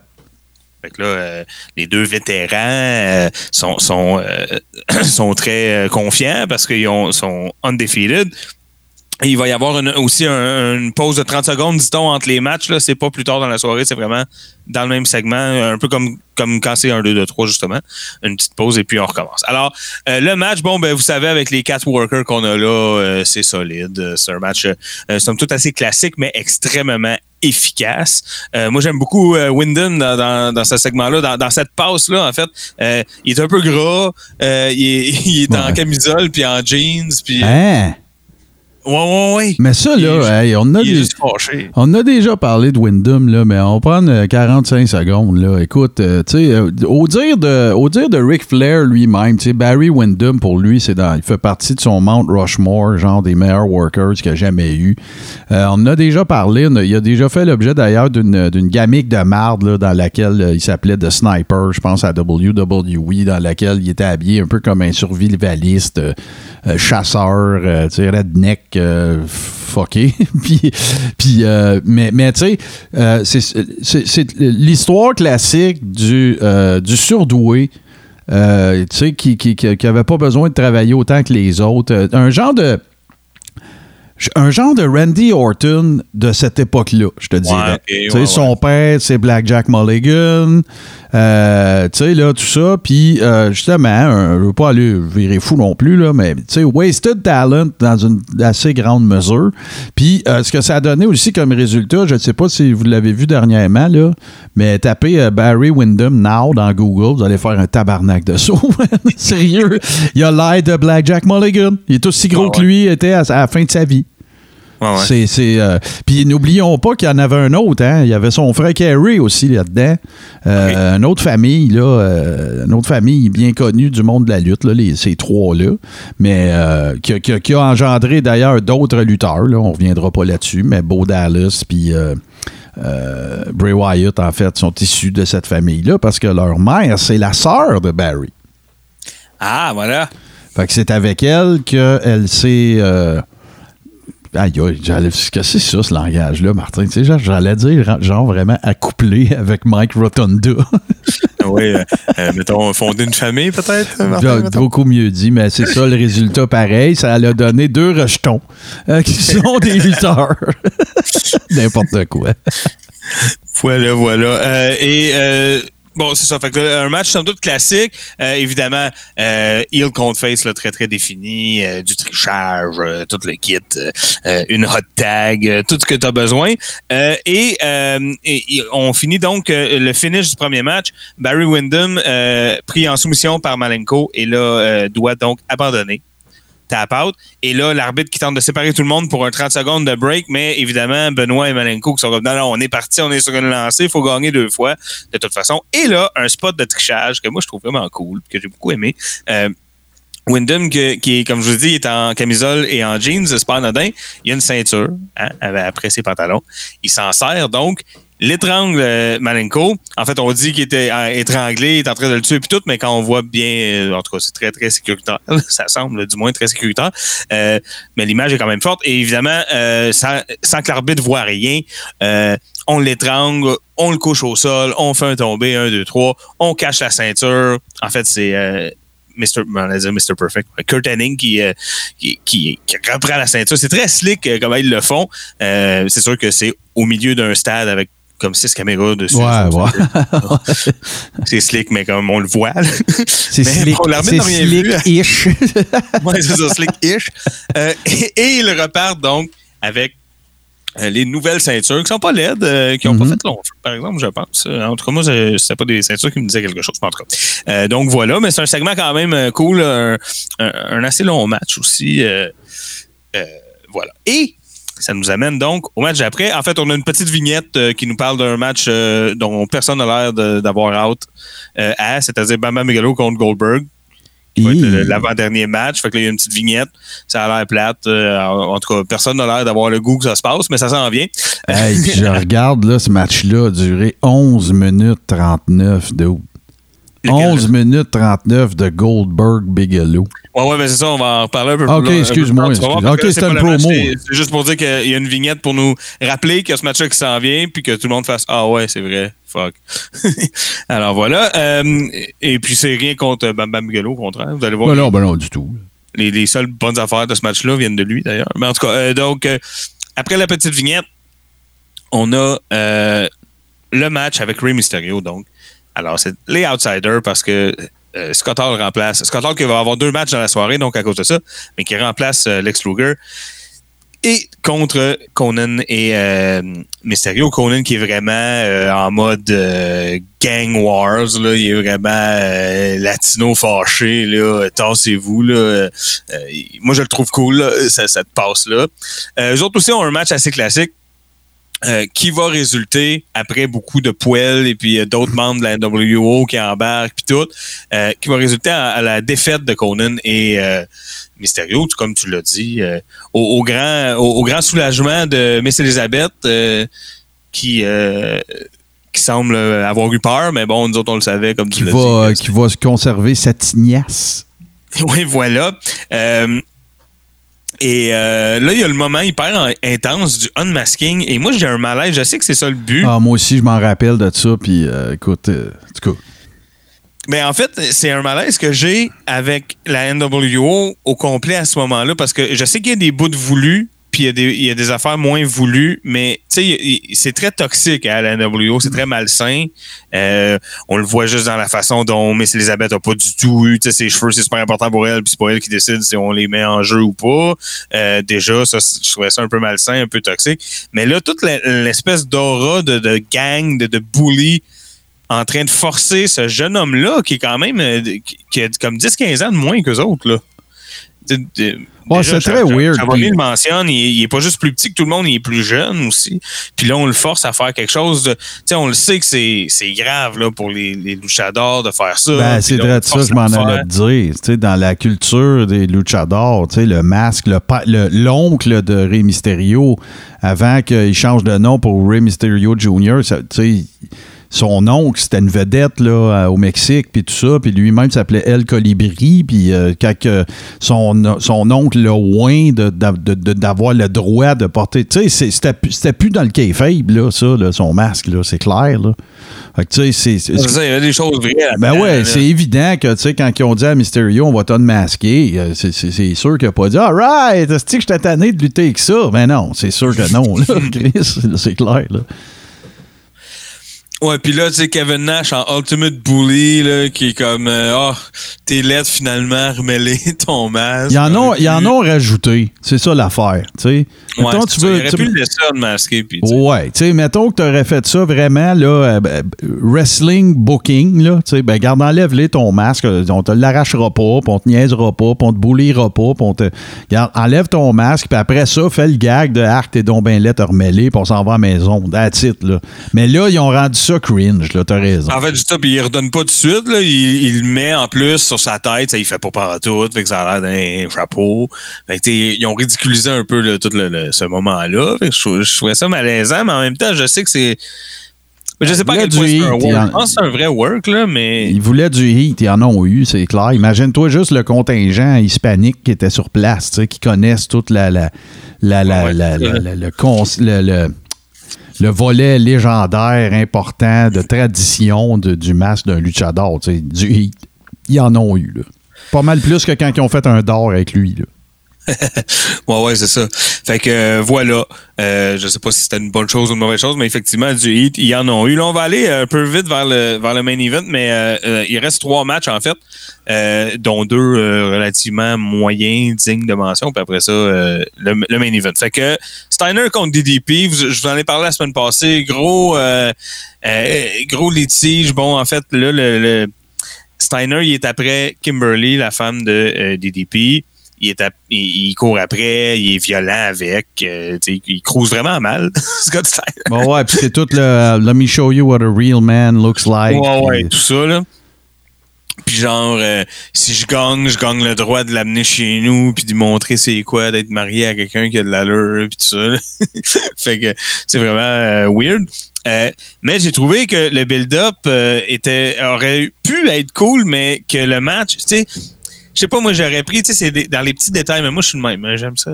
Fait que là, euh, les deux vétérans euh, sont, sont, euh, sont très confiants parce qu'ils ont- sont undefeated. Et il va y avoir une- aussi un- une pause de 30 secondes, dit-on, entre les matchs. Là. C'est pas plus tard dans la soirée, c'est vraiment dans le même segment, un peu comme, comme quand c'est un 2 2 3 justement. Une petite pause et puis on recommence. Alors, euh, le match, bon, ben, vous savez, avec les quatre workers qu'on a là, euh, c'est solide. Euh, C'est un match, euh, somme toute, assez classique, mais extrêmement efficace. Euh, moi, j'aime beaucoup euh, Wyndham dans, dans, dans ce segment-là, dans, dans cette passe-là, en fait. Euh, il est un peu gras, euh, il est, il est en camisole, puis en jeans, puis... Hein? Ouais, ouais, ouais. Mais ça, là, est- hey, on a des-. On déjà parlé de Wyndham, là, mais on va prendre euh, 45 secondes. Là. Écoute, euh, tu sais, euh, au, dire de, au dire de Ric Flair lui-même, tu sais, Barry Wyndham, pour lui, c'est dans, il fait partie de son Mount Rushmore, genre des meilleurs workers qu'il a jamais eu. Euh, on en a déjà parlé. a- il a déjà fait l'objet d'ailleurs d'une, d'une gamique de marde là, dans laquelle il s'appelait The Sniper, je pense à WWE, dans laquelle il était habillé un peu comme un survivaliste, chasseur, tu sais, redneck, euh, fucké. puis, puis, euh, mais, mais tu sais, euh, c'est, l'histoire classique du, euh, du surdoué. tu sais, qui, qui, qui, qui avait pas besoin de travailler autant que les autres. Un genre de. Un genre de Randy Orton de cette époque-là, je te dirais. ouais, son père, c'est Black Jack Mulligan. Euh, tu sais, là, tout ça. Puis, euh, justement, un- je veux pas aller virer fou non plus, là, mais, tu sais, wasted talent dans une assez grande mesure. Puis, euh, ce que ça a donné aussi comme résultat, je ne sais pas si vous l'avez vu dernièrement, là, mais tapez Barry Windham Now dans Google, vous allez faire un tabarnak de saut. Sérieux. Il a l'air de Black Jack Mulligan. Il est aussi gros Ah que lui était à, à la fin de sa vie. Ouais. C'est, euh, Puis n'oublions pas qu'il y en avait un autre. Hein? Il y avait son frère Kerry aussi là-dedans. Euh, Une autre famille, là, euh, une autre famille bien connue du monde de la lutte, là, les, ces trois-là. Mais qui, a- qui a- qui a engendré d'ailleurs d'autres lutteurs. Là. On ne reviendra pas là-dessus. Mais Bo Dallas puis Bray Wyatt, en fait, sont issus de cette famille-là parce que leur mère, c'est la sœur de Barry. Ah, voilà. Fait que c'est avec elle qu'elle s'est. Euh, Aïe, aïe, j'allais- qu'est-ce que c'est ça, ce langage-là, Martin? Tu sais, genre, j'allais dire, genre, vraiment accouplé avec Mike Rotonda. oui, euh, euh, mettons, fonder une famille, peut-être, Martin, J'ai mettons? beaucoup mieux dit, mais c'est ça le résultat pareil. Ça a donné deux rejetons euh, qui sont des lutteurs. N'importe quoi. Voilà, voilà. Euh, et euh, bon, c'est ça. Fait que là, un match somme toute classique. Euh, évidemment, euh, contre face, là, très très défini, euh, du trichage, euh, tout le kit, euh, euh, une hot tag, euh, tout ce que tu as besoin. Euh, et, euh, et- on finit donc euh, le finish du premier match. Barry Windham euh, pris en soumission par Malenko et là euh, doit donc abandonner tap out. Et là, l'arbitre qui tente de séparer tout le monde pour un 30 secondes de break, mais évidemment, Benoît et Malenko qui sont comme non, non, on est parti, on est sur une lancée, il faut gagner deux fois, de toute façon. Et là, un spot de trichage que moi je trouve vraiment cool, que j'ai beaucoup aimé. Euh, Wyndham, qui est, comme je vous dis, est en camisole et en jeans, c'est pas anodin. Il a une ceinture, hein, après ses pantalons. Il s'en sert donc. L'étrangle euh, Malenko, en fait, on dit qu'il était euh, étranglé, il est en train de le tuer puis tout, mais quand on voit bien, euh, en tout cas, c'est très, très sécuritaire. Ça semble, du moins, très sécuritaire. Mais l'image est quand même forte. Et évidemment, sans, que l'arbitre voit rien, on l'étrangle, on le couche au sol, on fait un tombé, un, deux, trois, on cache la ceinture. En fait, c'est Mr. Mr. Perfect, Kurt Hennig qui, qui, qui, reprend la ceinture. C'est très slick comment ils le font. C'est sûr que c'est au milieu d'un stade avec comme six caméras dessus. Ouais, ouais. C'est slick, mais comme on le voit. C'est slick, bon, c'est slick-ish. Ouais, c'est ça, slick-ish. Euh, et, et ils repartent donc avec euh, les nouvelles ceintures qui sont pas laides, euh, qui n'ont pas fait long feu, par exemple, je pense. Euh, En tout cas, moi, c'était pas des ceintures qui me disaient quelque chose, mais en tout cas. Euh, donc voilà, mais c'est un segment quand même cool, un, un- un assez long match aussi. euh, voilà. Et ça nous amène donc au match d'après. En fait, on a une petite vignette euh, qui nous parle d'un match euh, dont personne n'a l'air d'avoir out euh, à, c'est-à-dire Bam Bam Bigelow contre Goldberg. l'avant-dernier match. Fait que là, il y a une petite vignette. Ça a l'air plate. En en tout cas, personne n'a l'air d'avoir le goût que ça se passe, mais ça s'en vient. Hey, puis je regarde, là, ce match-là a duré 11 minutes 39 de 11 minutes 39 de Goldberg Bigelow. Ouais, ouais, mais c'est ça, on va en reparler un peu plus. excuse-moi, tard, excuse- parce ok, c'était une promo. C'est juste pour dire qu'il y a une vignette pour nous rappeler qu'il y a ce match-là qui s'en vient, puis que tout le monde fasse Ah ouais, c'est vrai, fuck. Alors voilà. euh, et puis c'est rien contre Bam Bam Bigelow, au contraire. Vous allez voir. Ben non, ben non, du tout. Les, les seules bonnes affaires de ce match-là viennent de lui, d'ailleurs. Mais en tout cas, euh, donc, euh, après la petite vignette, on a le match avec Rey Mysterio, donc. Alors, c'est les outsiders parce que euh, Scott Hall remplace. Scott Hall qui va avoir deux matchs dans la soirée, donc à cause de ça, mais qui remplace euh, Lex Luger. Et contre Conan et euh, Mysterio. Conan qui est vraiment euh, en mode euh, gang wars. Là. Il est vraiment latino fâché. Tassez-vous. Moi, je le trouve cool, là, passe là. Eux autres aussi ont un match assez classique. Euh, qui va résulter après beaucoup de poêles et puis euh, d'autres membres de la NWO qui embarquent puis tout, euh, qui va résulter à, à la défaite de Conan et euh, Mysterio, tout comme tu l'as dit, euh, au, au grand au, au grand soulagement de Miss Elizabeth euh, qui euh, qui semble avoir eu peur, mais bon, nous autres on le savait comme Qui tu va, dit. qui va se conserver sa tignasse. Oui, voilà. Euh, et euh, là, il y a le moment hyper en- intense du unmasking. Et moi, j'ai un malaise. Je sais que c'est ça le but. Ah, moi aussi, je m'en rappelle de ça. Puis, euh, écoute, euh, en tout cas, Mais en fait, c'est un malaise que j'ai avec la NWO au complet à ce moment-là. Parce que je sais qu'il y a des bouts de voulus. Puis il y, a des, affaires moins voulues, mais c'est très toxique à la NWO, c'est très malsain. Euh, on le voit juste dans la façon dont Miss Elizabeth a pas du tout eu, ses cheveux, c'est super important pour elle, puis c'est pas elle qui décide si on les met en jeu ou pas. Euh, déjà, je trouvais ça un peu malsain, un peu toxique. Mais là, toute l'espèce d'aura de, gang, de, bully en train de forcer ce jeune homme-là, qui est quand même, euh, qui, a comme 10-15 ans de moins qu'eux autres, là. Ouais, c'est très weird, puis- le mentionne, il, est- il est pas juste plus petit que tout le monde, il est plus jeune aussi. Puis là, on le force à faire quelque chose de. Tu sais, on le sait que c'est grave là, pour les, les luchadors de faire ça. Ben, c'est vrai ça, je m'en allais te dire. Tu sais, dans la culture des luchadors, tu sais, le masque, le pa- le- l'oncle de Rey Mysterio, avant qu'il change de nom pour Rey Mysterio Jr., ça, tu sais, son oncle, c'était une vedette là, au Mexique, puis tout ça, puis lui-même s'appelait El Colibri, puis euh, quand son, son oncle l'a oint de- de- de- d'avoir le droit de porter... Tu sais, c'était plus- dans le kayfabe, là, ça, là, son masque, là, c'est clair, là. Fait que, tu sais, c'est- il y a des choses vraies. Ben ouais, c'est évident que, tu sais, quand ils ont dit à Mysterio, on va t'unmasquer, euh, c'est- sûr qu'il n'a pas dit, alright, est-ce que j'étais tanné de lutter avec ça? Ben non, c'est sûr que non, là, Chris, c'est clair, là. Ouais, puis là, tu sais, Kevin Nash en Ultimate Bully, là, qui est comme, euh, ah, t'es lettre finalement, remêler ton masque. Ils en ont, ils en ont rajouté, c'est ça l'affaire, tu sais. Ouais, Mettons, tu ça, veux- tu- pu le laisser unmasquer, puis tu sais. Ouais, tu sais, mettons que tu aurais fait ça vraiment, là, euh, ben, wrestling booking, là, tu sais, ben, garde, enlève-les ton masque, euh, on te l'arrachera pas, puis on te niaisera pas, puis on te boulira pas, puis on te. Garde, enlève ton masque, puis après ça, fais le gag de Arc, t'es donc ben laid, te remêler, puis on s'en va à la maison. That's it, là. Mais là, ils ont rendu ça cringe, là, t'as raison. En fait, ça, puis il redonne pas tout de suite, là. Il, il le met en plus sur sa tête, ça, il fait pas partout, fait que ça a l'air d'un chapeau. Fait que, ils ont ridiculisé un peu là, tout le, le- ce moment-là. Fait que je, je trouvais ça malaisant, mais en même temps, je sais que c'est. Je sais pas quel point du c'est un hit, work. en- Je pense que c'est un vrai work, là, mais. Ils voulaient du heat, ils en ont eu, c'est clair. Imagine-toi juste le contingent hispanique qui était sur place, qui connaissent toute la, la, la, la- Ouais, la- c'est la- ça. la- le, le, le- le volet légendaire, important, de tradition du masque d'un luchador. Ils en ont eu. Pas mal plus que quand ils ont fait un d'or avec lui. Ouais, ouais, c'est ça. Fait que euh, voilà. Euh, je sais pas si c'était une bonne chose ou une mauvaise chose, mais effectivement, du hit, ils en ont eu. Là, on va aller un peu vite vers le, vers le main event, mais euh, euh, il reste trois matchs, en fait, euh, dont deux euh, relativement moyens, dignes de mention, puis après ça, euh, le, le main event. Fait que Steiner contre DDP, vous- je vous en ai parlé la semaine passée, gros, euh, euh, gros litige. Bon, en fait, là, le, le- Steiner, il est après Kimberly, la femme de euh, DDP. Il, est à- il, il court après, il est violent avec, euh, il crouse vraiment mal, Scott Steiner. Bon, ouais, puis c'est tout le Let me show you what a real man looks like. Ouais, ouais, tout ça, là. Puis genre, euh, si je gagne, je gagne le droit de l'amener chez nous, puis de lui montrer c'est quoi d'être marié à quelqu'un qui a de l'allure, puis tout ça. là. fait que c'est vraiment euh, weird. Euh, mais j'ai trouvé que le build-up était aurait pu être cool, mais que le match, tu sais, je sais pas, moi j'aurais pris, tu sais, c'est dans les petits détails, mais moi je suis le même. hein, J'aime ça,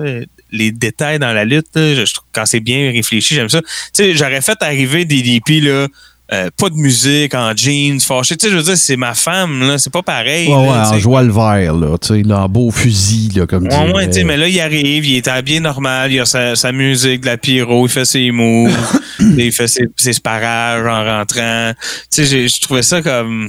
les détails dans la lutte, là, je, quand c'est bien réfléchi, j'aime ça. Tu sais, j'aurais fait arriver des DP, là, euh, pas de musique, en jeans, fâché. Tu sais, je veux dire, c'est ma femme, là, c'est pas pareil. Ouais, ouais, là, tu en joie le vert, là, tu sais, là, en beau fusil, là, comme Ouais, dirait. ouais, tu sais, mais là, il arrive, il est habillé normal, il a sa, sa musique, de la pyro, il fait ses moves, il fait ses, ses sparages en rentrant. Tu sais, je trouvais ça comme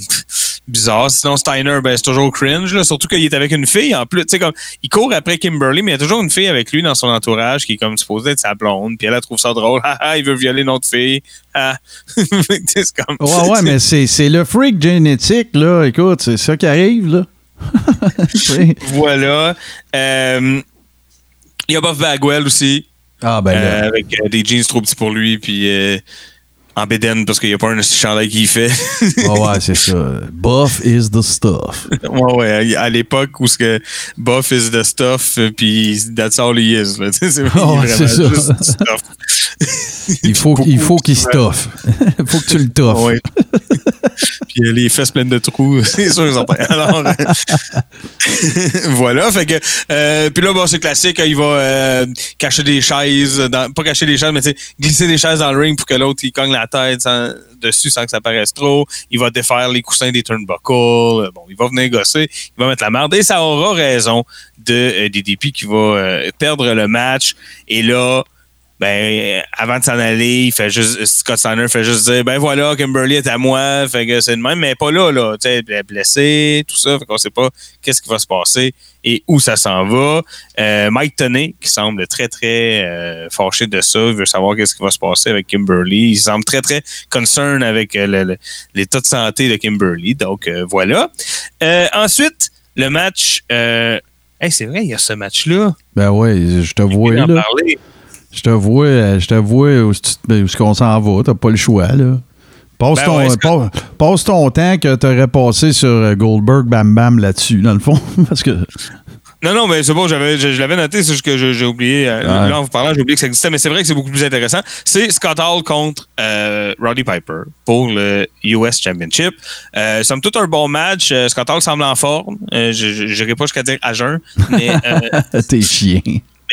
bizarre. Sinon, Steiner, ben, c'est toujours cringe, là, surtout qu'il est avec une fille en plus. Tu sais, comme, il court après Kimberly, mais il y a toujours une fille avec lui dans son entourage qui est comme supposée être sa blonde, puis elle, elle trouve ça drôle. Ah, il veut violer une autre fille. Ah. C'est comme. Ouais, ouais, mais c'est le freak génétique, là. Écoute, c'est ça qui arrive, là. Voilà. Euh, il y a Buff Bagwell aussi. ah, ben Euh, là. avec euh, des jeans trop petits pour lui, puis euh, en bédaine parce qu'il n'y a pas un chandail qu'il fait. Ouais, ouais, c'est ça. Buff is the stuff. ouais, ouais, à l'époque où ce que Buff is the stuff, puis that's all he is. C'est Oh, ça. stuff. Il faut, il faut qu'il stuffe. Il faut que tu le toffes. Ouais. Puis les fesses pleines de trous, c'est sûr ils ont. Alors, voilà, fait que euh, puis là bon c'est classique, il va euh, cacher des chaises, dans, pas cacher des chaises, mais glisser des chaises dans le ring pour que l'autre il cogne la tête dessus sans que ça paraisse trop. Il va défaire les coussins des turnbuckles. Euh, Bon, il va venir gosser, il va mettre la merde et ça aura raison de euh, DDP qui va euh, perdre le match et là ben, avant de s'en aller, il fait juste, Scott Steiner fait juste dire, ben voilà, Kimberly est à moi, fait que c'est le même, mais pas là, là, tu sais, elle est blessée, tout ça, fait qu'on sait pas qu'est-ce qui va se passer et où ça s'en va. Euh, Mike Toney, qui semble très, très euh, fâché de ça, il veut savoir qu'est-ce qui va se passer avec Kimberly. Il semble très, très concern avec euh, l'état de santé de Kimberly, donc euh, voilà. Euh, ensuite, le match, euh, hey, c'est vrai, il y a ce match-là. Ben ouais, je te vois, là. parler. Je te vois, euh, je te vois où, tu- ben, est-ce qu'on s'en va. T'as pas le choix, là. Passe, Ben ton, ouais, passe ton temps que t'aurais passé sur euh, Goldberg Bam Bam là-dessus, dans le fond. Parce que. Non, non, mais c'est bon, j'avais, je, je l'avais noté, c'est juste que j'ai oublié. euh, Ouais. Là, en vous parlant, j'ai oublié que ça existait, mais c'est vrai que c'est beaucoup plus intéressant. C'est Scott Hall contre euh, Roddy Piper pour le US Championship. Euh, somme toute un bon match. Scott Hall semble en forme. Je n'irai pas jusqu'à dire à jeun, mais, T'es chien.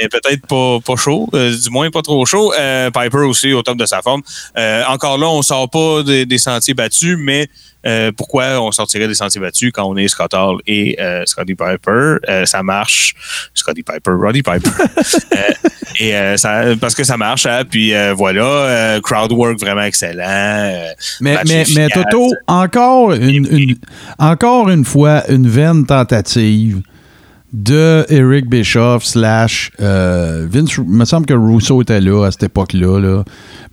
Mais peut-être pas, pas chaud, euh, du moins pas trop chaud. Euh, Piper aussi au top de sa forme. Euh, encore là, on sort pas des, des sentiers battus, mais pourquoi on sortirait des sentiers battus quand on est Scott Hall et Scotty Piper? Ça marche. Scotty Piper, Roddy Piper. Et ça, parce que ça marche, hein, puis voilà, euh, crowd work vraiment excellent. Mais, mais. Toto, encore une, une- encore une fois, une vaine tentative de Eric Bischoff slash euh, Vince. Il me semble que Rousseau était là à cette époque-là. Là.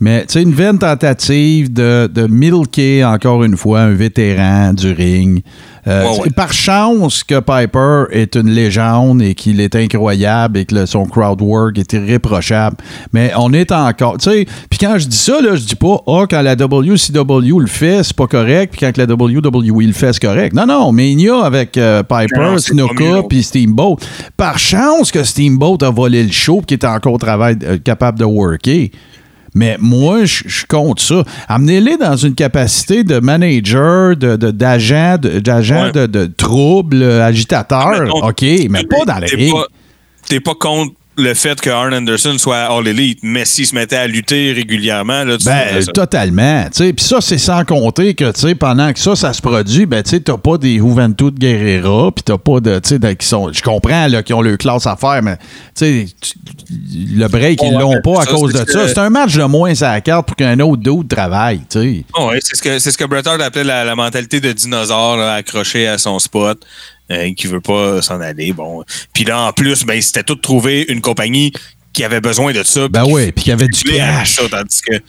Mais tu sais, une vaine tentative de, de milquer encore une fois un vétéran du ring. Euh, Ouais, ouais. Par chance que Piper est une légende et qu'il est incroyable et que le- son crowd work est irréprochable. Mais on est encore. Tu sais, puis quand je dis ça, là, je dis pas, ah, quand la WCW le fait, c'est pas correct, puis quand la WWE le fait, c'est correct. Non, non, Mania avec euh, Piper, Non, non, c'est pas mieux, Snuka, puis Steamboat. Par chance que Steamboat a volé le show, qu'il était encore au travail, euh, capable de worker. Mais moi, je compte ça. Amenez-les dans une capacité de manager, de- d'agent, de, d'agent Ouais. de, de trouble, agitateur. OK, mais pas dans T'es pas- T'es pas contre le fait que Arn Anderson soit All Elite, mais s'il se mettait à lutter régulièrement, là, tu Ben, ça. totalement. tu sais. Puis ça, c'est sans compter que, tu sais, pendant que ça, ça se produit, ben, tu sais, t'as pas des Juventud Guerrera, puis t'as pas de, tu sais, de- qui sont, je comprends, là, qui ont leur classe à faire, mais, tu le break, ils l'ont pas à ça, cause de que- ça. C'est un match de moins à la carte pour qu'un autre dude travaille, tu sais. Oh, ouais, c'est ce que c'est ce que Bret Hart appelait la, la mentalité de dinosaure là, accroché à son spot euh, qui veut pas s'en aller. Bon, puis là en plus, ben c'était tout trouver une compagnie qui avait besoin de ça. Ben ouais, puis qu'il y avait du qui cash. ça, tandis que tu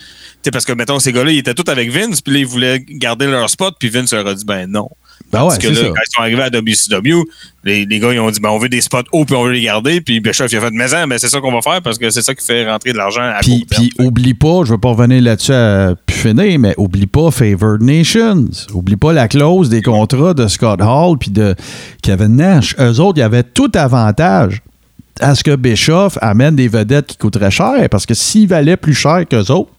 sais, parce que mettons ces gars-là, ils étaient tous avec Vince, puis là ils voulaient garder leur spot, puis Vince leur a dit ben non. Ben Parce que là, ça. quand ils sont arrivés à WCW, les, les gars, ils ont dit, ben, on veut des spots hauts puis on veut les garder. Puis Bischoff, il a fait, mais hein, ben, c'est ça qu'on va faire parce que c'est ça qui fait rentrer de l'argent à Puis, puis oublie pas, je veux pas revenir là-dessus à plus finir, mais oublie pas Favored Nations. Oublie pas la clause des contrats de Scott Hall puis de Kevin Nash. Eux autres, il y avait tout avantage à ce que Bischoff amène des vedettes qui coûteraient cher, parce que s'il valait plus cher qu'eux autres,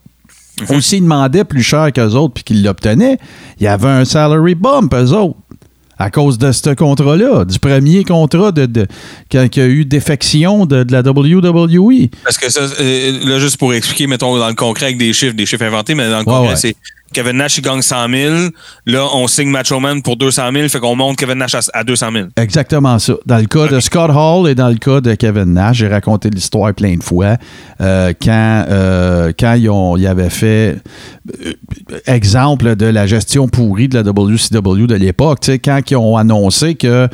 ou s'il demandait plus cher qu'eux autres puis qu'ils l'obtenaient, il y avait un salary bump, eux autres. À cause de ce contrat-là, du premier contrat de, de- quand il y a eu défection de, de la WWE. Parce que ça, euh, là, juste pour expliquer, mettons, dans le concret avec des chiffres, des chiffres inventés, mais dans le concret, ouais. c'est Kevin Nash, il gagne 100 000. Là, on signe Macho Man pour 200 000, fait qu'on monte Kevin Nash à, à 200 000. Exactement ça. Dans le cas de Scott Hall et dans le cas de Kevin Nash, j'ai raconté l'histoire plein de fois. euh, quand euh, quand ils, ont, ils avaient fait euh, exemple de la gestion pourrie de la WCW de l'époque, quand ils ont annoncé que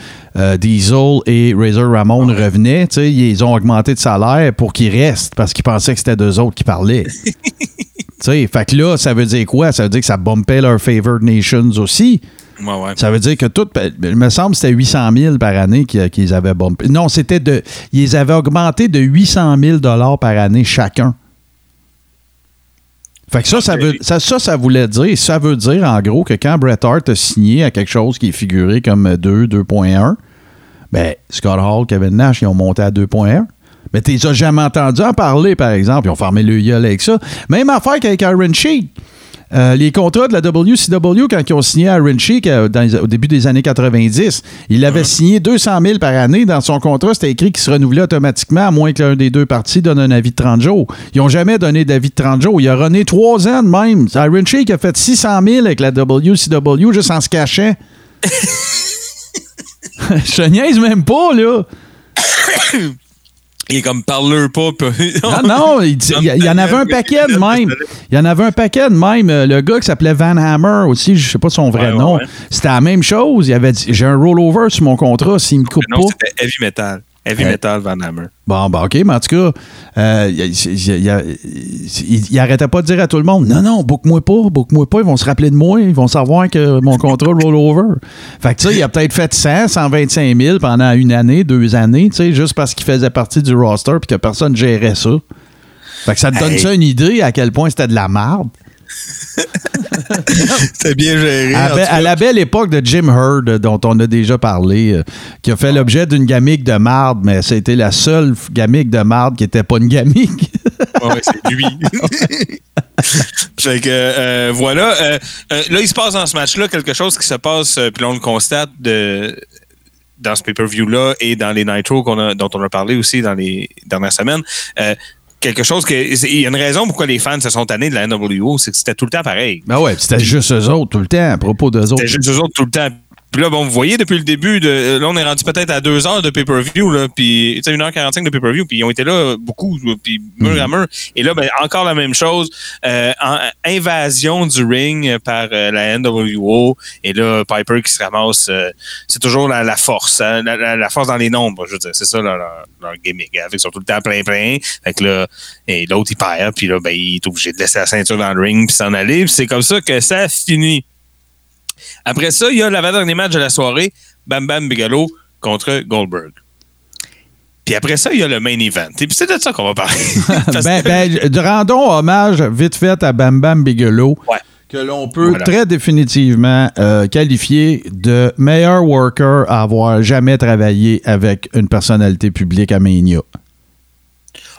Diesel et Razor Ramon revenaient, tu sais, ils ont augmenté de salaire pour qu'ils restent parce qu'ils pensaient que c'était deux autres qui parlaient. Tu sais, fait que là, ça veut dire quoi? Ça veut dire que ça bumpait leur favored nations aussi. Ouais, ouais. Ça veut dire que tout. Il me semble que c'était 800 000 par année qu'ils avaient bumpé. Non, c'était de. Ils avaient augmenté de 800 000 par année chacun. Fait que ça, ça, veut, ça, ça, ça voulait dire, ça veut dire en gros que quand Bret Hart a signé à quelque chose qui est figuré comme 2, 2.1, ben, Scott Hall, Kevin Nash, ils ont monté à 2.1. Mais tu les as jamais entendu en parler, par exemple. Ils ont fermé le gueule avec ça. Même affaire qu'avec Iron Sheik. Euh, les contrats de la WCW, quand ils ont signé Iron Sheik euh, dans les- au début des années 90, il avait signé 200 000 par année. Dans son contrat, c'était écrit qu'il se renouvelait automatiquement, à moins que l'un des deux parties donne un avis de 30 jours. Ils n'ont jamais donné d'avis de 30 jours. Il a rené trois ans de même. Iron Sheik a fait 600 000 avec la WCW juste en se cachant. Je te niaise même pas, là. Il est comme parleur pas. Non, non, il, dit- il y- il y en avait un paquet de même. Il y en avait un paquet de même. Euh, Le gars qui s'appelait Van Hammer aussi, je sais pas son vrai ouais, nom. ouais. C'était la même chose. Il avait dit J'ai un rollover sur mon contrat s'il me coupe Non, pas. c'était Heavy Metal. Heavy. Metal Van Hammer. Bon, ben, OK, mais en tout cas, euh, il, il- il- il- il arrêtait pas de dire à tout le monde Non, non, book-moi pas, book-moi pas, ils vont se rappeler de moi, ils vont savoir que mon contrat rollover. Fait que, tu sais, il a peut-être fait 100, 125 000 pendant une année, deux années, tu sais, juste parce qu'il faisait partie du roster puis que personne gérait ça. Fait que ça te donne Hey. ça une idée à quel point c'était de la merde. C'était bien géré. À, la belle époque de Jim Hurd, euh, dont on a déjà parlé, euh, qui a fait l'objet d'une gamique de marde, mais c'était la seule gamique de marde qui était pas une gamique. Ouais, c'est lui. fait que euh, voilà. Euh, là, il se passe dans ce match-là quelque chose qui se passe, puis on le constate de, dans ce pay-per-view-là et dans les Nitro a, dont on a parlé aussi dans les dernières semaines. Quelque chose que. Il y a une raison pourquoi les fans se sont tannés de la NWO, c'est que c'était tout le temps pareil. Ben ouais, c'était juste eux autres tout le temps, à propos d'eux autres. C'était juste eux autres tout le temps. Puis là, bon, vous voyez, depuis le début, de, là, on est rendu peut-être à deux heures de pay-per-view, là, puis, tu sais, 1h45 de pay-per-view, puis ils ont été là beaucoup, puis mur à mur. Et là, ben, encore la même chose, euh, en- invasion du ring par euh, la NWO, et là, Piper qui se ramasse, euh, c'est toujours la, la force, hein, la, la- la force dans les nombres, je veux dire, c'est ça leur, leur, leur gimmick. Hein, Fait qu'ils sont tout le temps plein-plein, fait que là, et l'autre, il perd, puis là, ben, il est obligé de laisser la ceinture dans le ring, puis s'en aller, puis c'est comme ça que ça finit. Après ça, il y a l'avant-dernier match de la soirée, Bam Bam Bigelow contre Goldberg. Puis après ça, il y a le main event. Et puis c'est de ça qu'on va parler. Ben, que- ben, rendons hommage vite fait à Bam Bam Bigelow. Ouais. Que l'on peut Voilà. très définitivement euh, qualifier de meilleur worker à avoir jamais travaillé avec une personnalité publique à Mania.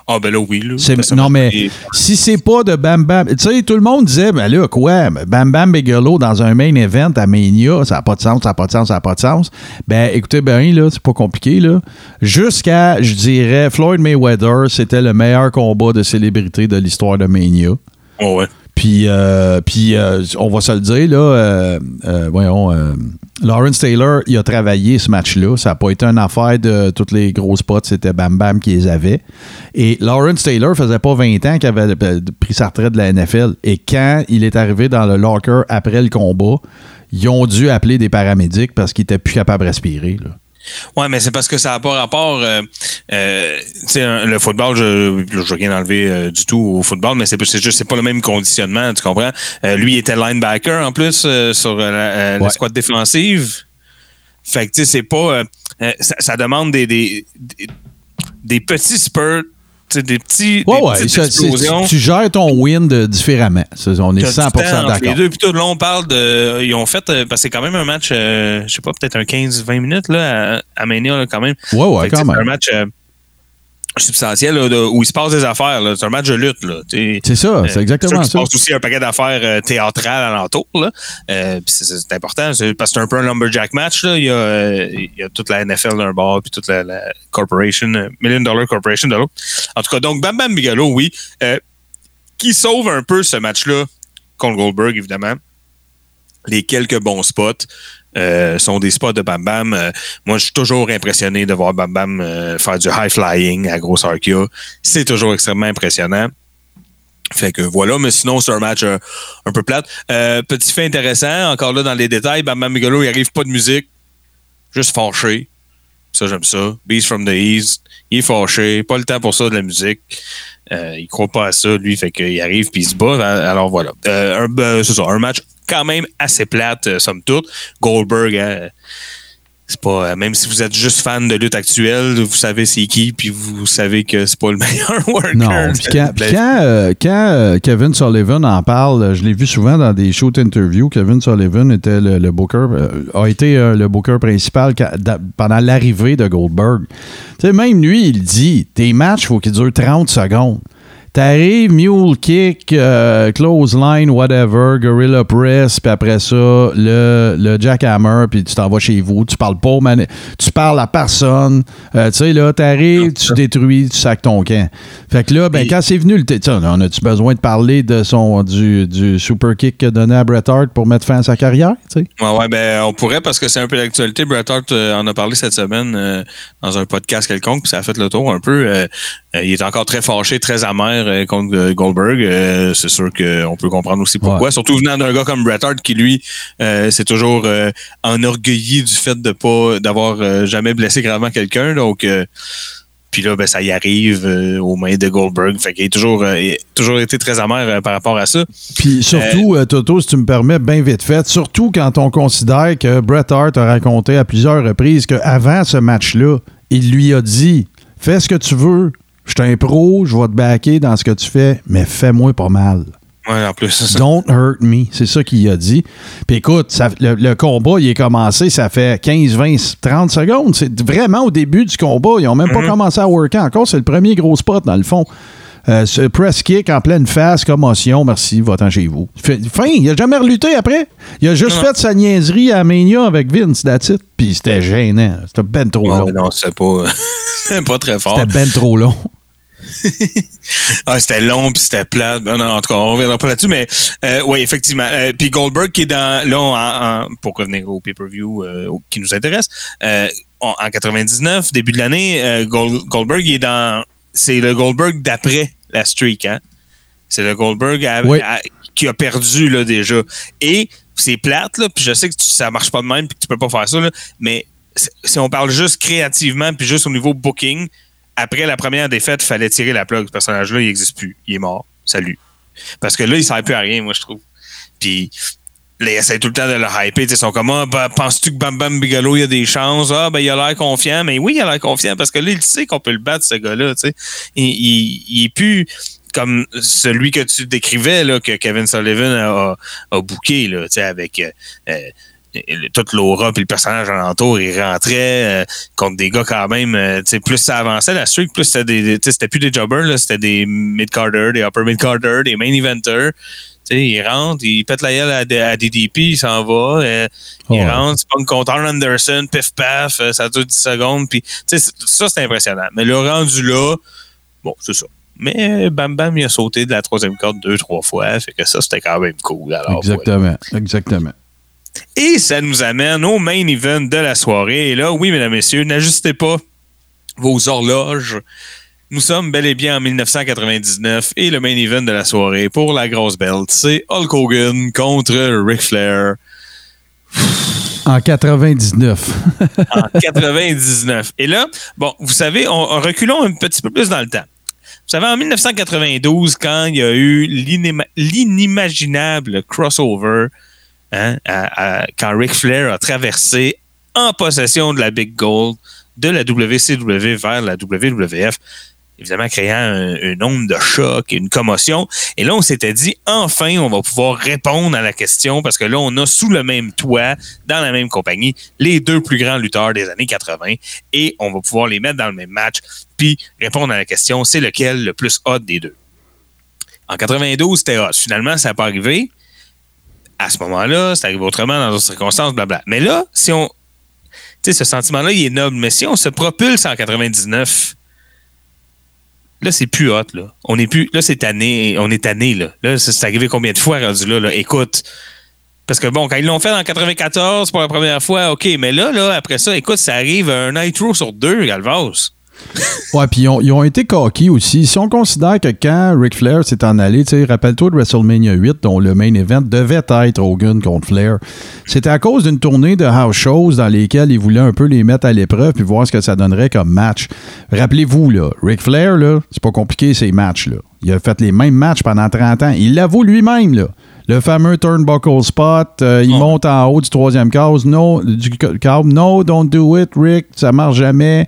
Ah ben là, oui. Là, C'est- Ça non, mais et- si c'est pas de Bam Bam. Tu sais, tout le monde disait, ben là, quoi, Bam Bam Bigelow dans un main event à Mania, ça n'a pas de sens, ça n'a pas de sens, ça n'a pas de sens. Ben, écoutez bien, là, c'est pas compliqué, là. Jusqu'à, je dirais, Floyd Mayweather, c'était le meilleur combat de célébrité de l'histoire de Mania. Oh, ouais. Puis, euh, euh, on va se le dire, là, euh, voyons, Lawrence Taylor, il a travaillé ce match-là. Ça n'a pas été une affaire de tous les gros spots, c'était Bam Bam qui les avait. Et Lawrence Taylor faisait pas 20 ans qu'il avait pris sa retraite de la NFL. Et quand il est arrivé dans le locker après le combat, ils ont dû appeler des paramédics parce qu'il était plus capable de respirer. Ouais, mais c'est parce que ça n'a pas rapport. Euh, euh, le football, je je veux rien enlever euh, du tout au football, mais c'est juste c'est pas le même conditionnement, tu comprends? Lui il était linebacker en plus sur la, la squad défensive. Fait que tu sais, c'est pas. ça, ça demande des, des, des, petits spurts, des petits. Ouais, des ouais. ça, c'est- tu, tu gères ton win de- différemment. Ça, on est T'as du 100 temps entre d'accord. Les deux, puis tout long, on parle de. Ils ont fait. euh, Parce que c'est quand même un match, euh, je sais pas, peut-être un 15-20 minutes là, à, à Mania, là, quand même. Ouais, ouais, Fait quand sais, C'est un même. match euh, substantiel là, de- où il se passe des affaires. C'est un match de lutte. C'est ça, c'est Euh, exactement sûr qu'il ça. se passe aussi un paquet d'affaires euh, théâtrales alentour. Euh, c'est, c'est important c'est- parce que c'est un peu un lumberjack match. Là. Il, y a, euh, il y a toute la NFL d'un bord puis toute la, la corporation, Million Dollar Corporation de l'autre. En tout cas, donc Bam Bam Bigelow, oui, qui sauve un peu ce match-là contre Goldberg, évidemment. Les quelques bons spots euh, sont des spots de Bam Bam. Euh, moi, je suis toujours impressionné de voir Bam Bam euh, faire du high flying à Grosse Arkia. C'est toujours extrêmement impressionnant. Fait que voilà, mais sinon, c'est un match un peu plate. Petit fait intéressant, encore là dans les détails, Bam Bam Bigelow, il arrive pas de musique, juste fâché. Ça, j'aime ça. Beast from the East, il est fâché, pas le temps pour ça de la musique. Il croit pas à ça, lui, fait qu'il arrive puis il se bat. Alors voilà. Un, c'est ça, un match quand même assez plate, euh, somme toute. Goldberg, hein, c'est pas. euh, même si vous êtes juste fan de lutte actuelle, vous savez c'est qui, puis vous savez que c'est pas le meilleur worker. Non, puis quand, quand, euh, quand, euh, Kevin Sullivan en parle, euh, je l'ai vu souvent dans des shows interviews. Kevin Sullivan était le, le booker, euh, a été euh, le booker principal quand- da- pendant l'arrivée de Goldberg. Tu sais, même lui, il dit tes matchs, il faut qu'ils durent 30 secondes. T'arrives, mule kick, euh, close line, whatever, gorilla press, puis après ça, le, le jackhammer, puis tu t'en vas chez vous. Tu parles pas, au mani- tu parles à personne. Euh, tu sais, là, t'arrives, tu détruis, tu sacs ton camp. Fait que là, ben, Et- quand c'est venu le. On a-tu besoin de parler de son, du, du super kick a donné à Bret Hart pour mettre fin à sa carrière? tu sais? Ouais, ouais, ben, on pourrait parce que c'est un peu l'actualité. Bret Hart euh, en a parlé cette semaine euh, dans un podcast quelconque, puis ça a fait le tour un peu. Il est encore très fâché, très amer euh, contre euh, Goldberg. Euh, c'est sûr qu'on peut comprendre aussi pourquoi. Ouais. Surtout venant d'un gars comme Bret Hart qui, lui, c'est toujours enorgueilli du fait de pas d'avoir jamais blessé gravement quelqu'un. Donc, puis là, ben, ça y arrive euh, aux mains de Goldberg. Fait qu'il a toujours, euh, il a toujours été très amer euh, par rapport à ça. Puis surtout, Toto, si tu me permets, bien vite fait, surtout quand on considère que Bret Hart a raconté à plusieurs reprises qu'avant ce match-là, il lui a dit Fais ce que tu veux, je suis un pro, je vais te backer dans ce que tu fais, mais fais-moi pas mal. Ouais, en plus, ça. Don't hurt me. C'est ça qu'il a dit. Puis écoute, ça- le, le combat, il est commencé, ça fait 15, 20, 30 secondes. C'est vraiment au début du combat. Ils n'ont même pas commencé à worker encore. C'est le premier gros spot, dans le fond. Euh, ce press kick en pleine face, commotion, merci, va-t'en chez vous. Fin, il a jamais relutté après? Il a juste Non. fait sa niaiserie à Mania avec Vince, that's it. Puis c'était gênant. C'était ben trop long. non, c'est pas, pas très fort. C'était ben trop long. Ah, c'était long puis c'était plat. Non, non, en tout cas, on reviendra pas là-dessus, mais euh, oui, effectivement. Euh, puis Goldberg qui est dans là en- en- pour revenir au pay-per-view euh, qui nous intéresse, en, en 99, début de l'année, Gold- Goldberg il est dans c'est le Goldberg d'après la streak, hein. C'est le Goldberg à- Oui. à- qui a perdu là déjà. Et c'est plate là, puis je sais que tu- ça marche pas de même puis que tu peux pas faire ça là, mais si- si on parle juste créativement puis juste au niveau booking, après la première défaite, il fallait tirer la plug. Ce personnage-là, il n'existe plus. Il est mort. Salut. Parce que là, il ne sert plus à rien, moi, je trouve. Puis là, ils essaient tout le temps de le hyper. Ils sont comme, ah, ben, penses-tu que Bam Bam Bigelow, il a des chances? Ah, ben, il a l'air confiant. Mais oui, il a l'air confiant parce que là, il sait qu'on peut le battre, ce gars-là. Il, il, il est plus comme celui que tu décrivais, là, que Kevin Sullivan a, a, a booké, là, avec. euh, euh, toute l'aura puis le personnage alentour, il rentrait euh, contre des gars quand même, euh, plus ça avançait, la streak, plus c'était des, c'était plus des jobbers, c'était des mid-carders, des upper mid-carders, des main eventers. Tu sais, il rentre, il pète la gueule à, à DDP, il s'en va, euh, il rentre, il pogne contre Arn Anderson, pif paf, euh, ça dure 10 secondes, puis c'est- ça c'est impressionnant. Mais le rendu là, bon, c'est ça. Mais Bam Bam, il a sauté de la troisième corde deux, trois fois, fait que ça, c'était quand même cool. Alors, voilà. Exactement. Exactement. Et ça nous amène au main event de la soirée. Et là, oui, mesdames, messieurs, n'ajustez pas vos horloges. Nous sommes bel et bien en 1999 et le main event de la soirée pour la grosse belt, c'est Hulk Hogan contre Ric Flair. En 99. en 99. Et là, bon, vous savez, on, on- reculons un petit peu plus dans le temps. Vous savez, en 1992, quand il y a eu l'inima- l'inimaginable crossover, hein, à- à- quand Ric Flair a traversé en possession de la Big Gold de la WCW vers la WWF, évidemment créant un, une onde de choc et une commotion. Et là, on s'était dit, enfin, on va pouvoir répondre à la question parce que là, on a sous le même toit, dans la même compagnie, les deux plus grands lutteurs des années 80 et on va pouvoir les mettre dans le même match puis répondre à la question, c'est lequel le plus hot des deux? En 92, c'était hot. Finalement, ça n'a pas arrivé. À ce moment-là, c'est arrivé autrement dans d'autres circonstances, blabla. Mais là, si on. Tu sais, ce sentiment-là, il est noble. Mais si on se propulse en 99, là, c'est plus hot, là. On est plus. Là, c'est tanné. On est là. Là, c'est c'est arrivé combien de fois rendu là, là? Écoute. Parce que bon, quand ils l'ont fait en 94 pour la première fois, OK. Mais là, là, après ça, écoute, ça arrive un Nitro sur deux, Galvas. Ouais, puis ils ont, été coqués aussi. Si on considère que quand Ric Flair s'est en allé, rappelle-toi de WrestleMania 8, dont le main event devait être Hogan contre Flair, c'était à cause d'une tournée de house shows dans lesquelles ils voulaient un peu les mettre à l'épreuve puis voir ce que ça donnerait comme match. Rappelez-vous, là, Ric Flair, là, c'est pas compliqué ces matchs-là. Il a fait les mêmes matchs pendant 30 ans. Il l'avoue lui-même, là. Le fameux turnbuckle spot, euh, il Oh. monte en haut du troisième câble. No, du câble. No, don't do it, Rick. Ça marche jamais.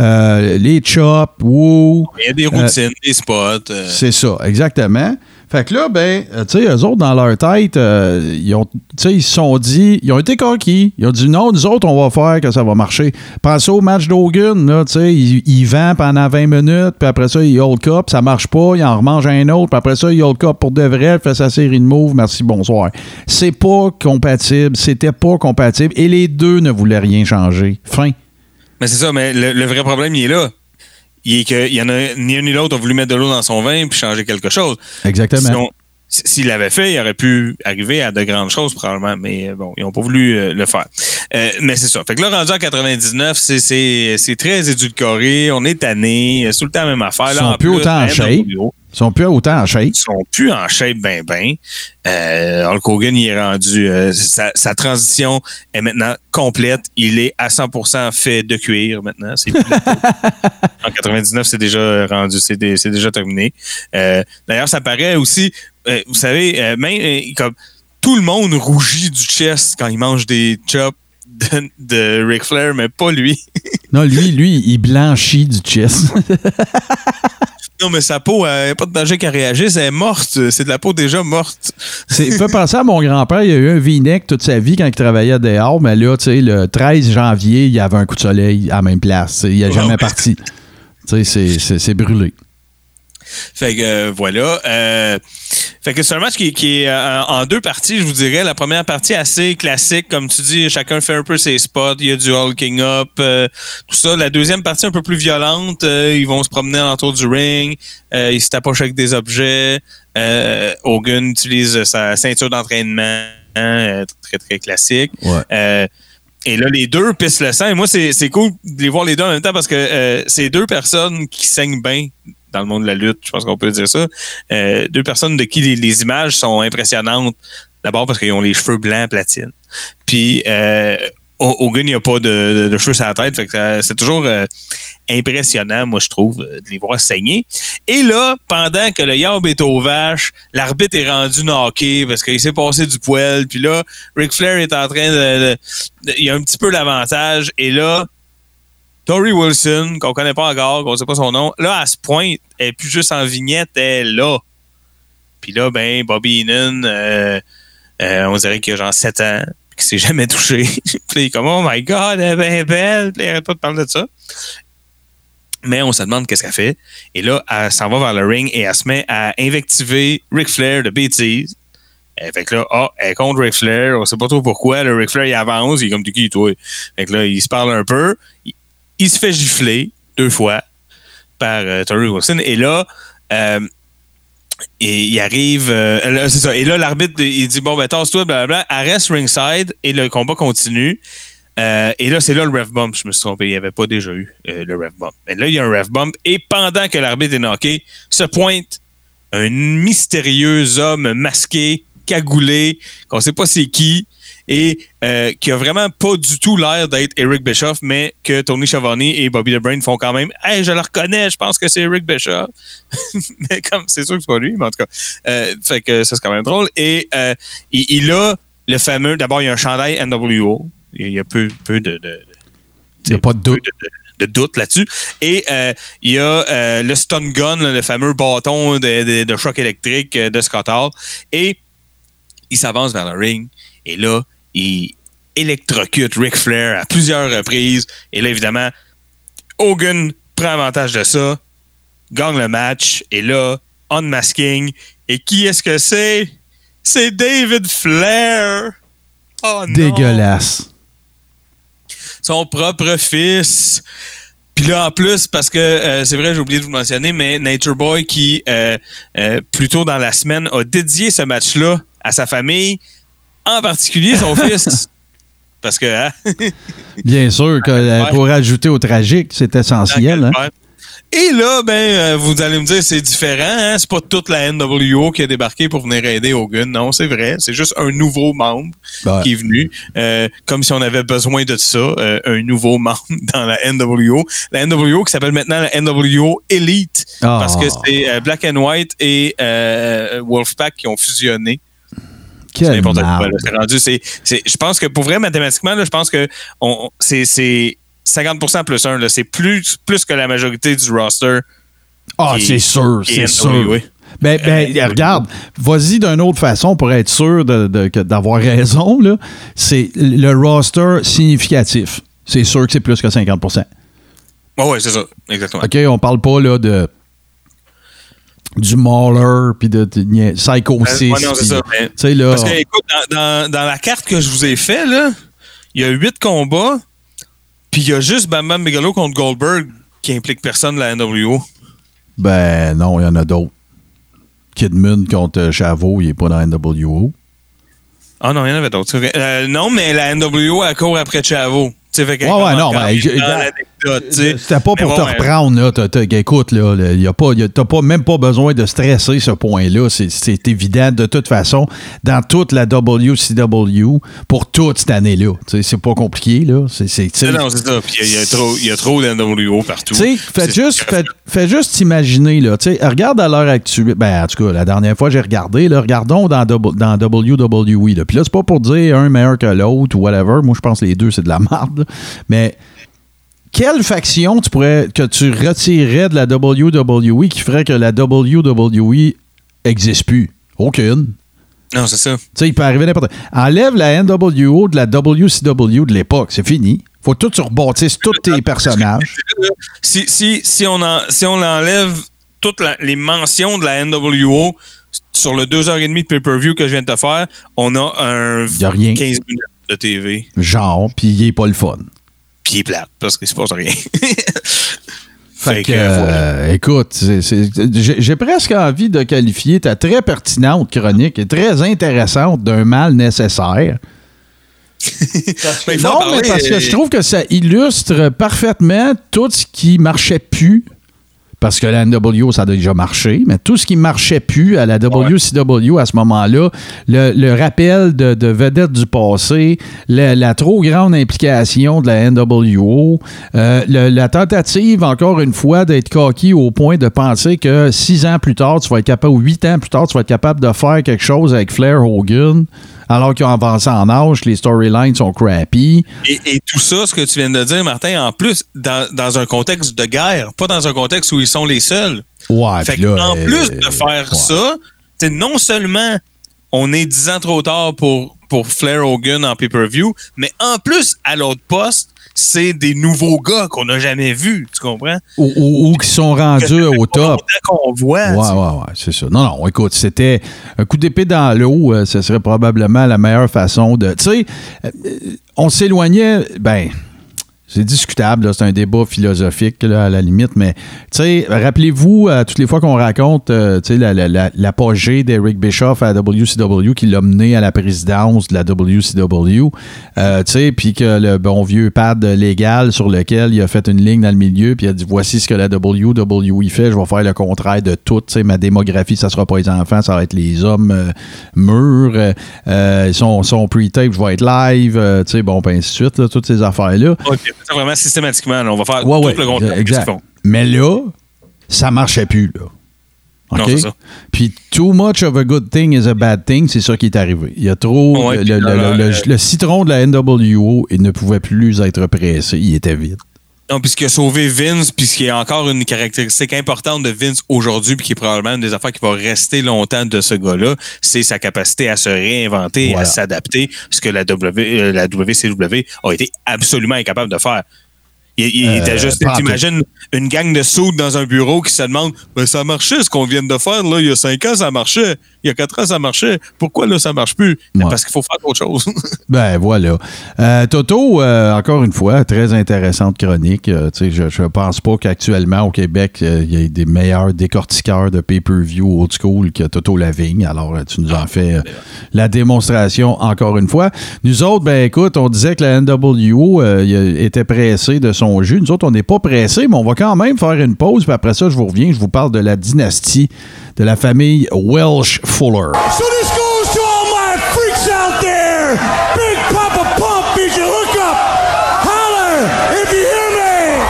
Euh, les chops, woo. Il y a des routines, des spots. euh, C'est ça, exactement. Fait que là, ben, euh, tu sais, eux autres, dans leur tête, euh, ils ont, ils se sont dit, ils ont été coquilles. Ils ont dit, non, nous autres, on va faire que ça va marcher. Pensez au match d'Hogan, là, tu sais, il, il vend pendant 20 minutes, puis après ça, il hold cup, ça marche pas, il en remange un autre, puis après ça, il hold cup pour de vrai, fait sa série de moves, merci, bonsoir. C'est pas compatible, c'était pas compatible, et les deux ne voulaient rien changer. Fin. Mais c'est ça, mais le, le vrai problème, il est là. Il est y en a ni un ni l'autre a voulu mettre de l'eau dans son vin puis changer quelque chose. Exactement. Sinon, s'il l'avait fait, il aurait pu arriver à de grandes choses probablement, mais euh, bon, ils n'ont pas voulu euh, le faire. Euh, mais c'est ça. Fait que là, rendu en 99, c'est- c'est c'est très édulcoré, on est tanné, c'est tout le temps la même affaire. Ils sont plus autant en shape. Ils sont plus autant en shape. ils sont plus en shape ben ben. Euh, Hulk Hogan il est rendu euh, sa, sa transition est maintenant complète. Il est à 100% fait de cuir maintenant. C'est plus en 99 c'est déjà rendu, c'est dé- c'est déjà terminé. D'ailleurs ça paraît aussi, euh, vous savez, euh, même euh, comme tout le monde rougit du chest quand il mange des chops de, de Ric Flair, mais pas lui. Non, lui, lui, il blanchit du chest. non, mais sa peau, elle n'a pas de danger qu'elle réagisse, elle est morte. C'est de la peau déjà morte. C'est fait penser à mon grand-père, il a eu un V-neck toute sa vie quand il travaillait dehors, mais là, tu sais, le 13 janvier, il y avait un coup de soleil à la même place. Il n'est jamais parti. Tu sais, c'est brûlé. Fait que euh, voilà. Euh, fait que c'est un match qui, qui est euh, en deux parties, je vous dirais. La première partie assez classique, comme tu dis, chacun fait un peu ses spots. Il y a du hulking up, tout ça. La deuxième partie un peu plus violente. ils vont se promener autour du ring. ils se tapochent avec des objets. Hogan utilise sa ceinture d'entraînement, très très classique. Ouais. Et là, les deux pissent le sang. Et moi, c'est c'est cool de les voir les deux en même temps parce que euh, c'est deux personnes qui saignent bien dans le monde de la lutte, je pense qu'on peut dire ça. Euh, deux personnes de qui les, images sont impressionnantes. D'abord parce qu'ils ont les cheveux blancs platine. Puis euh, Ho- Hogan, il n'y a pas de, cheveux sur la tête. C'est toujours euh, impressionnant, moi, je trouve, euh, de les voir saigner. Et là, pendant que le Yob est aux vaches, l'arbitre est rendu knocké parce qu'il s'est passé du poil. Puis là, Ric Flair est en train de- de- Il a un petit peu l'avantage. Et là, Tori Wilson, qu'on connaît pas encore, qu'on sait pas son nom, là, à ce point, elle est plus juste en vignette, elle est là. Puis là, ben, Bobby Heenan, euh, euh, on dirait qu'il a genre 7 ans, puis qu'il s'est jamais touché. puis il est comme, oh my God, elle est belle. Puis il arrête pas de parler de ça. Mais on se demande qu'est-ce qu'elle fait. Et là, elle s'en va vers le ring et elle se met à invectiver Ric Flair de bêtises. Euh, fait que là, ah, elle contre Ric Flair, on sait pas trop pourquoi. Le Ric Flair, il avance, il est comme du qui, toi? Fait que là, il se parle un peu. Il se fait gifler deux fois par euh, Wilson. Et là, euh, et il arrive. euh, c'est ça. Et là, l'arbitre, il dit Bon, ben, tasse-toi, blablabla. Reste ringside et le combat continue. Euh, et là, c'est là le ref bump. Je me suis trompé. Il n'y avait pas déjà eu euh, le ref bump. Mais là, il y a un ref bump. Et pendant que l'arbitre est knocké, se pointe un mystérieux homme masqué cagoulé, qu'on sait pas c'est qui, et euh, qui a vraiment pas du tout l'air d'être Eric Bischoff, mais que Tony Schiavone et Bobby DeBrain font quand même Hey, je le reconnais, je pense que c'est Eric Bischoff. mais comme c'est sûr que c'est pas lui, mais en tout cas. euh, fait que ça, c'est quand même drôle. Et euh, il, il a le fameux, d'abord, il y a un chandail NWO. Il y a peu, peu de, de Il n'y a pas de doute. de, de- de doute là-dessus. Et euh, il y a euh, le stun gun, le fameux bâton de, de- de choc électrique de Scott Hall. Et il s'avance vers le ring. Et là, il électrocute Ric Flair à plusieurs reprises. Et là, évidemment, Hogan prend avantage de ça, gagne le match. Et là, unmasking. Et qui est-ce que c'est? C'est David Flair! Oh non! Dégueulasse. son propre fils. Puis là, en plus, parce que euh, c'est vrai, j'ai oublié de vous le mentionner, mais Nature Boy, qui euh, euh, plus tôt dans la semaine a dédié ce match-là à sa famille, en particulier son fils. Parce que, hein, Bien sûr que euh, pour ajouter au tragique, c'est essentiel. hein? Et là, ben, euh, vous allez me dire, c'est différent. Hein? C'est pas toute la NWO qui a débarqué pour venir aider Hogan. Non, c'est vrai. C'est juste un nouveau membre Ouais. qui est venu. euh, comme si on avait besoin de ça. euh, un nouveau membre dans la NWO. La NWO qui s'appelle maintenant la NWO Elite. Ah. Parce que c'est euh, Black and White et euh, Wolfpack qui ont fusionné. C'est n'importe quoi. C'est rendu, je pense que pour vrai, mathématiquement, là, je pense que c'est, c'est 50% plus 1. C'est plus, plus que la majorité du roster. Ah, c'est sûr, c'est est sûr. NWA. Ben, ben, Euh, regarde, vas-y d'une autre façon pour être sûr de- de- d'avoir raison. C'est le roster significatif. C'est sûr que c'est plus que 50% Ouais, ouais, c'est ça. Exactement. OK, on parle pas là de du Mauler puis de, Psycho 6. ouais, non, c'est puis- ça, mais- tu sais, là, Parce que, écoute, dans, dans- dans la carte que je vous ai fait, là, il y a huit combats, puis il y a juste Bam Bam Bigelow contre Goldberg qui implique personne de la NWO. ben non, il y en a d'autres. Kidman contre Chavo, il est pas dans la NWO. Ah non, il y en avait d'autres. Euh, non, mais la NWO, elle court après Chavo. Fait Ouais, non, mais. C'était pas Mais pour bon, te reprendre, là. Écoute, là, y a pas, t'as pas, même pas besoin de stresser ce point-là. C'est- C'est évident, de toute façon, dans toute la WCW, pour toute cette année-là. C'est pas compliqué, là. C'est- Non, c'est ça. Puis il y, a trop- il y a trop de NWO partout. Tu C'est- juste, faites juste imaginer, là. Regarde à l'heure actuelle. Ben, en tout cas, la dernière fois, j'ai regardé, là. Regardons dans, dans WWE, là. Puis là, c'est pas pour dire un meilleur que l'autre ou whatever. Moi, je pense que les deux, c'est de la merde, là. Mais quelle faction tu pourrais, que tu retirerais de la WWE qui ferait que la WWE existe plus? Aucune. Non, c'est ça. Tu sais, il peut arriver n'importe Enlève la NWO de la WCW de l'époque. C'est fini. Faut tout tu rebâtisses tous tes personnages. Si, si, si, on, en- si on enlève toutes la- les mentions de la NWO sur le 2h30 de pay-per-view que je viens de te faire, on a un Y a rien. 15 minutes de TV. genre, puis il est pas le fun. Puis il est plate parce qu'il se passe rien. Fait que, voilà. euh, écoute, j'ai presque envie de qualifier ta très pertinente chronique et très intéressante d'un mal nécessaire. Ben, non, mais parce que euh, je trouve que ça illustre parfaitement tout ce qui marchait plus. Parce que la NWO, ça a déjà marché, mais tout ce qui marchait plus à la WCW à ce moment-là, le, le rappel de, de vedettes du passé, la, la trop grande implication de la NWO, euh, le- la tentative, encore une fois, d'être coquille au point de penser que six ans plus tard, tu vas être capable, ou huit ans plus tard, tu vas être capable de faire quelque chose avec Flair Hogan, alors qu'ils ont avancé en âge, les storylines sont crappy. Et, et tout ça, ce que tu viens de dire, Martin, en plus, dans, dans un contexte de guerre, pas dans un contexte où ils sont les seuls. Ouais, Fait là, en euh, plus de faire ouais. ça, non seulement on est 10 ans trop tard pour, pour Flair Hogan en pay-per-view, mais en plus, à l'autre poste, c'est des nouveaux gars qu'on n'a jamais vus, tu comprends? Ou, ou- ou qui sont rendus au top. qu'on voit. Ouais, ouais, ouais, c'est ça. Non, non, écoute, c'était un coup d'épée dans l'eau, euh, ce serait probablement la meilleure façon de. Tu sais, euh, on s'éloignait, ben. C'est discutable, c'est un débat philosophique là, à la limite, mais rappelez-vous, euh, toutes les fois qu'on raconte euh, sais, la- la- l'apogée d'Eric Bischoff à WCW qui l'a mené à la présidence de la WCW, euh, puis que le bon vieux pad légal sur lequel il a fait une ligne dans le milieu, puis il a dit voici ce que la WWE fait, je vais faire le contraire de tout, ma démographie, ça sera pas les enfants, ça va être les hommes euh, mûrs, euh, son, son pre-tape, je être live, bon, ben, ainsi de suite, là, toutes ces affaires-là. Ça, vraiment systématiquement, là, on va faire Ouais, tout ouais, le contraire exact. Mais là, ça marchait plus, là. Non, OK? c'est ça. Puis too much of a good thing is a bad thing, c'est ça qui est arrivé. Il y a trop. Ouais, le- le citron de la NWO, il ne pouvait plus être pressé. Il était vide. Non, puis ce qui a sauvé Vince, puis ce qui est encore une caractéristique importante de Vince aujourd'hui, puis qui est probablement une des affaires qui va rester longtemps de ce gars-là, c'est sa capacité à se réinventer, Voilà. à s'adapter, ce que la, w, euh, la WCW a été absolument incapable de faire. Il, il Euh, était juste, t'imagines une gang de soudes dans un bureau qui se demande ben, ça marchait ce qu'on vient de faire, là, il y a cinq ans, ça marchait, il y a quatre ans, ça marchait, pourquoi là, ça marche plus? Ouais. Parce qu'il faut faire autre chose. Ben voilà. Euh, Toto, euh, encore une fois, très intéressante chronique. Je, je pense pas qu'actuellement au Québec, il y ait des meilleurs décortiqueurs de pay-per-view old school que Toto Lavigne. Alors, tu nous en fais la démonstration encore une fois. Nous autres, ben écoute, on disait que la NWO était pressée de son jus. Nous autres, on n'est pas pressés, mais on va quand même faire une pause. Puis après ça, je vous reviens, je vous parle de la dynastie de la famille Welsh Fuller. So this goes to all my freaks out there. Big Papa Pump is your hookup. Holler if you hear me.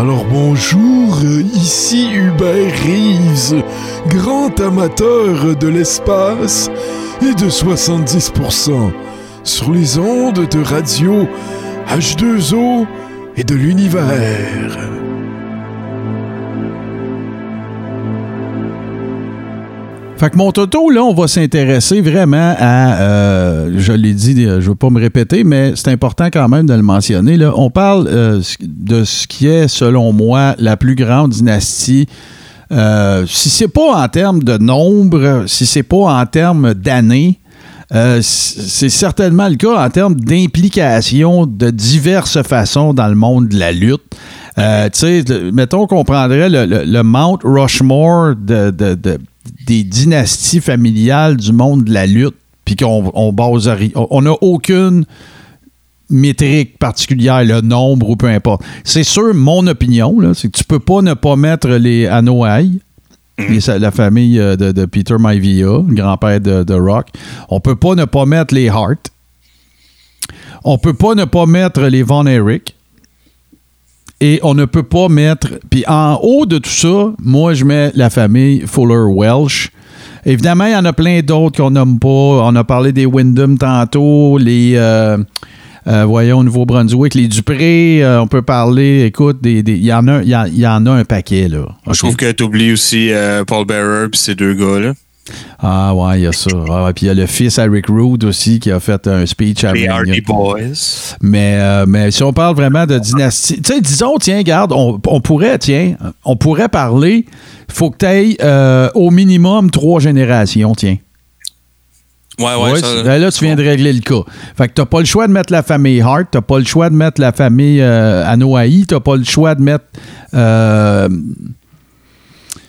Alors bonjour, ici Hubert Reeves, grand amateur de l'espace et de 70% sur les ondes de radio H2O et de l'univers. Fait que mon toto, là, on va s'intéresser vraiment à, euh, je l'ai dit, euh, je veux pas me répéter, mais c'est important quand même de le mentionner. Là. On parle euh, de ce qui est, selon moi, la plus grande dynastie. Euh, si c'est pas en termes de nombre, si c'est pas en termes d'années, euh, c'est certainement le cas en termes d'implication de diverses façons dans le monde de la lutte. Euh, mettons qu'on prendrait le, Mount Rushmore de, de- de- des dynasties familiales du monde de la lutte, puis qu'on on base on n'a aucune métrique particulière, le nombre ou peu importe. C'est sûr, mon opinion, c'est que tu peux pas ne pas mettre les Anoa'i, les- la famille euh, de, de Peter Maivia, grand-père de, de Rock. On peut pas ne pas mettre les Hart. On peut pas ne pas mettre les Von Erich. Et on ne peut pas mettre. Puis en haut de tout ça, moi, je mets la famille Fuller Welsh. Évidemment, il y en a plein d'autres qu'on nomme pas. On a parlé des Wyndham tantôt, les. euh, euh, voyons, au Nouveau-Brunswick, les Dupré, euh, on peut parler, écoute, des- des- il y, en a- il y en- il y en a un paquet, là. Je trouve que tu oublies aussi euh, Paul Bearer puis ces deux gars-là. Ah ouais, il y a ça. Ah, ouais, puis il y a le fils Rick Rude aussi qui a fait un speech à Les. Hardy Boys. Mais, euh, mais si on parle vraiment de dynastie, tu sais, disons, tiens, garde, on, on pourrait, tiens, on pourrait parler, faut que tu ailles au minimum trois générations, tiens. Ouais, ouais, Ouais, ça, ben là, tu viens de régler le cas. Fait que t'as pas le choix de mettre la famille Hart, t'as pas le choix de mettre la famille euh, Anoa'i, t'as pas le choix de mettre euh,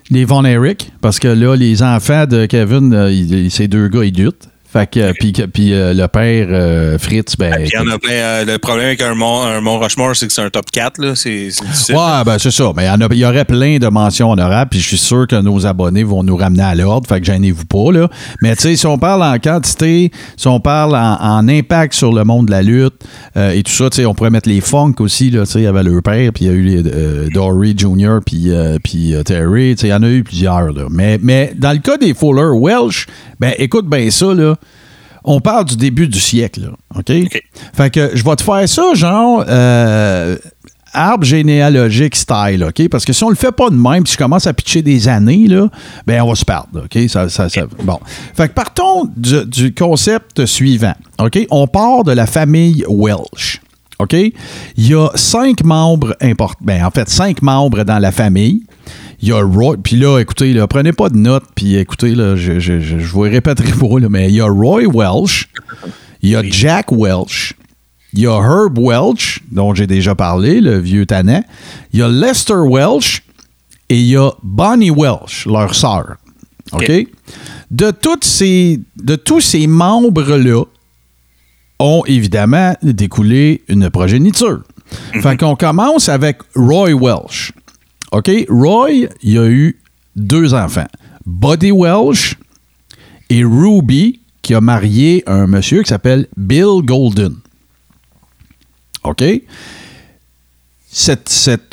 les Von Erich, parce que là, les enfants de Kevin, euh, ces deux gars, ils luttent. Fait que, euh, puis, puis euh, le père, euh, Fritz, ben. En a plein. euh, le problème avec un Mont, un Mont Rushmore, c'est que c'est un top 4. Là. C'est, difficile. Ouais, ben c'est ça. Mais il y y, aurait plein de mentions honorables, puis je suis sûr que nos abonnés vont nous ramener à l'ordre, fait que gênez-vous pas, là. Mais tu sais, si on parle en quantité, si on parle en, en impact sur le monde de la lutte et tout ça, tu sais, on pourrait mettre les funk aussi, là, tu sais, il y avait leur père, puis il y a eu les, Dory Jr., puis, puis Terry, tu sais, il y en a eu plusieurs, là. Mais, mais dans le cas des Fuller Welsh, ben écoute bien ça, là. On parle du début du siècle, là, OK? Fait que je vais te faire ça, genre, euh, arbre généalogique style, OK? Parce que si on le fait pas de même, puis je commence à pitcher des années, là, ben on va se perdre, OK? Ça, ça- ça- bon. Fait que partons du, du concept suivant, OK? On part de la famille Welsh. OK? Il y a cinq membres importants. Ben, en fait, cinq membres dans la famille. Il y a Roy. Puis là, écoutez, là, prenez pas de notes. Puis écoutez, là, je, je, je, je vous répéterai pas, là, mais il y a Roy Welsh. Il y a Jack Welsh. il y a Herb Welch, dont j'ai déjà parlé, le vieux Tanet. Il y a Lester Welch et il y a Bonnie Welch, leur sœur. OK? De, toutes ces, de tous ces membres-là ont évidemment découlé une progéniture. Fait qu'on commence avec Roy Welch. OK? Roy, il a eu deux enfants. Buddy Welch et Ruby, qui a marié un monsieur qui s'appelle Bill Golden. OK?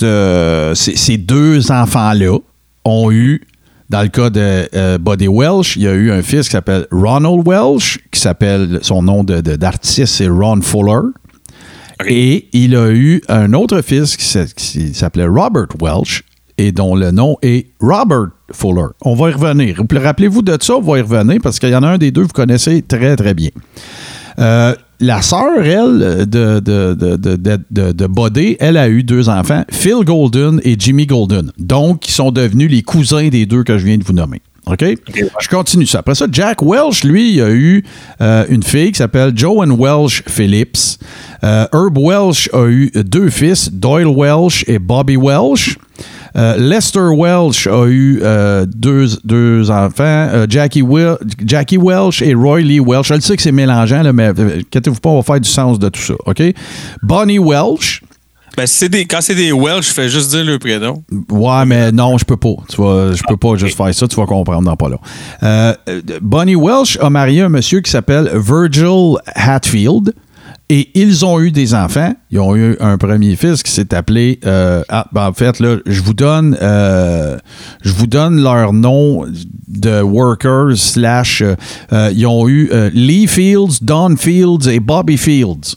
Euh, ces, deux enfants-là ont eu, dans le cas de euh, Buddy Welch, il y a eu un fils qui s'appelle Ronald Welch, qui s'appelle, son nom de- de- d'artiste, c'est Ron Fuller. Et il a eu un autre fils qui s'appelait Robert Welch et dont le nom est Robert Fuller. On va y revenir. Vous- Rappelez-vous de ça, on va y revenir parce qu'il y en a un des deux que vous connaissez très, très bien. Euh, la sœur, elle, de, de, de, Buddy, elle a eu deux enfants, Phil Golden et Jimmy Golden. Donc, qui sont devenus les cousins des deux que je viens de vous nommer. OK? Je continue ça. Après ça, Jack Welch, lui, il a eu euh, une fille qui s'appelle Joan Welch Phillips. Euh, Herb Welch a eu deux fils, Doyle Welch et Bobby Welch. Euh, Lester Welch a eu euh, deux, deux enfants, euh, Jackie, Wel- Jackie Welch et Roy Lee Welch. Je le sais que c'est mélangeant, là, mais inquiétez-vous pas, on va faire du sens de tout ça. OK? Bonnie Welch. Ben, c'est des, quand c'est des Welsh, je fais juste dire le prénom. Ouais, mais non, je peux pas. Tu vas, je peux pas juste faire ça. Tu vas comprendre dans pas là. Euh, Bonnie Welsh a marié un monsieur qui s'appelle Virgil Hatfield. Et ils ont eu des enfants. Ils ont eu un premier fils qui s'est appelé. euh, ah, ben en fait, là, je vous donne, euh, je vous donne leur nom de workers slash. euh, ils ont eu Lee Fields, Don Fields et Bobby Fields.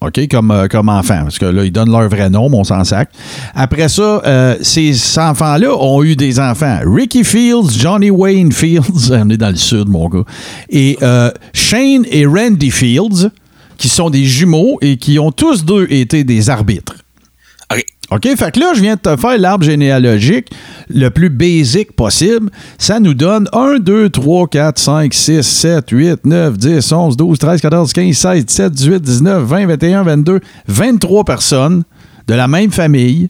OK, comme, euh, comme enfants. Parce que là, ils donnent leur vrai nom, mais on s'en sac. Après ça, euh, ces enfants-là ont eu des enfants. Ricky Fields, Johnny Wayne Fields, on est dans le sud, mon gars. Et euh, Shane et Randy Fields, qui sont des jumeaux et qui ont tous deux été des arbitres. OK. Fait que là, je viens de te faire l'arbre généalogique le plus basique possible. Ça nous donne 1, 2, 3, 4, 5, 6, 7, 8, 9, 10, 11, 12, 13, 14, 15, 16, 17, 18, 19, 20, 21, 22, 23 personnes de la même famille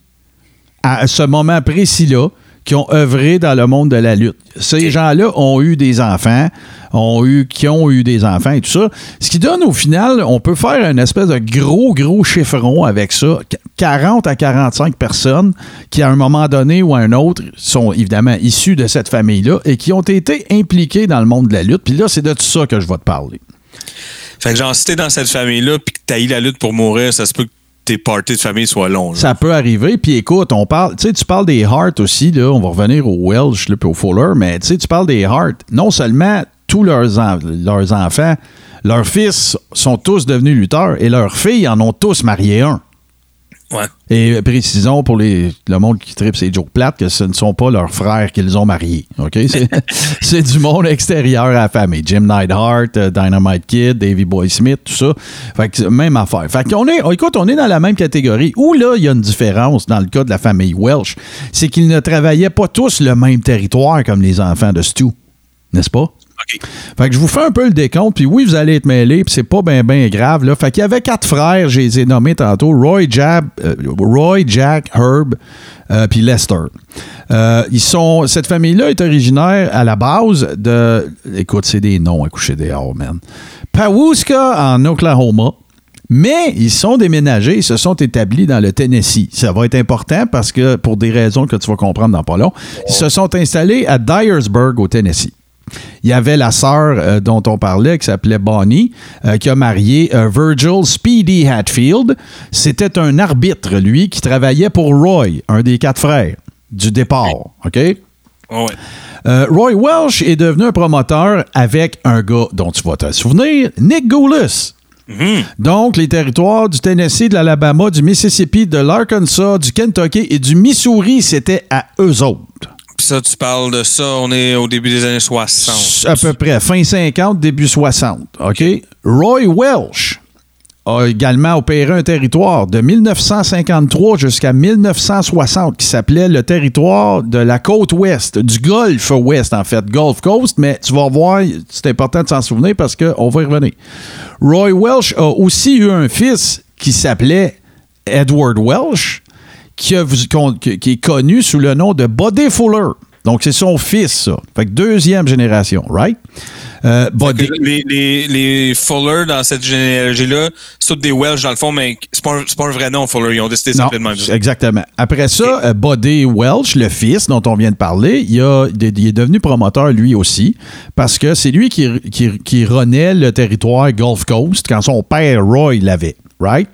à ce moment précis-là qui ont œuvré dans le monde de la lutte. Ces gens-là ont eu des enfants, ont eu, qui ont eu des enfants et tout ça. Ce qui donne au final, on peut faire une espèce de gros, gros chiffron avec ça. Qu- 40 à 45 personnes qui, à un moment donné ou à un autre, sont évidemment issues de cette famille-là et qui ont été impliquées dans le monde de la lutte. Puis là, c'est de tout ça que je vais te parler. Fait que genre, si t'es dans cette famille-là puis que t'as eu la lutte pour mourir, ça se peut que tes parties de famille soient longs. là. Ça peut arriver. Puis écoute, on parle, tu sais, tu parles des Hart aussi, on va revenir au Welsh, là, puis au Fuller, mais tu sais, tu parles des Hart. Non seulement tous leurs, leurs enfants, leurs fils sont tous devenus lutteurs et leurs filles en ont tous marié un. Et précisons pour les, le monde qui tripe ces jokes plates que ce ne sont pas leurs frères qu'ils ont mariés. C'est, du monde extérieur à la famille. Jim Neidhart, euh, Dynamite Kid, Davey Boy Smith, tout ça. Fait que même affaire. Fait qu'on est, écoute, on est dans la même catégorie. Où là, il y a une différence dans le cas de la famille Welsh. C'est qu'ils ne travaillaient pas tous le même territoire comme les enfants de Stu. N'est-ce pas? Fait que je vous fais un peu le décompte, puis oui, vous allez être mêlés, puis c'est pas bien, bien grave. Là. Fait qu'il y avait quatre frères, je les ai nommés tantôt, Roy, Jab, euh, Roy Jack, Herb, euh, puis Lester. Euh, ils sont, cette famille-là est originaire à la base de... Écoute, c'est des noms à coucher dehors, man. Pawhuska, en Oklahoma. Mais ils sont déménagés, ils se sont établis dans le Tennessee. Ça va être important parce que, pour des raisons que tu vas comprendre dans pas long, ils se sont installés à Dyersburg, au Tennessee. Il y avait la sœur euh, dont on parlait qui s'appelait Bonnie, euh, qui a marié euh, Virgil Speedy Hatfield. C'était un arbitre, lui, qui travaillait pour Roy, un des quatre frères du départ. OK? Ouais. Euh, Roy Welsh est devenu un promoteur avec un gars dont tu vas te souvenir, Nick Goulis. Donc, les territoires du Tennessee, de l'Alabama, du Mississippi, de l'Arkansas, du Kentucky et du Missouri, c'était à eux autres. Puis ça, tu parles de ça, on est au début des années 60. À peu près, fin 50, début 60. OK? Roy Welsh a également opéré un territoire de 1953 jusqu'à 1960 qui s'appelait le territoire de la côte ouest, du Golfe ouest en fait, Gulf Coast, mais tu vas voir, c'est important de s'en souvenir parce qu'on va y revenir. Roy Welsh a aussi eu un fils qui s'appelait Edward Welsh, qui, a- qui est connu sous le nom de Buddy Fuller. Donc, c'est son fils, ça. Fait que deuxième génération, right? Euh, Buddy- Les, les, les Fuller dans cette généalogie-là, c'est tous des Welsh dans le fond, mais c'est pas, un- pas un vrai nom, Fuller. Ils ont décidé de Non, même. exactement. Après ça, euh, Buddy Welch, le fils dont on vient de parler, il, a- il est devenu promoteur lui aussi parce que c'est lui qui, qui, qui renaît le territoire Gulf Coast quand son père Roy l'avait, right?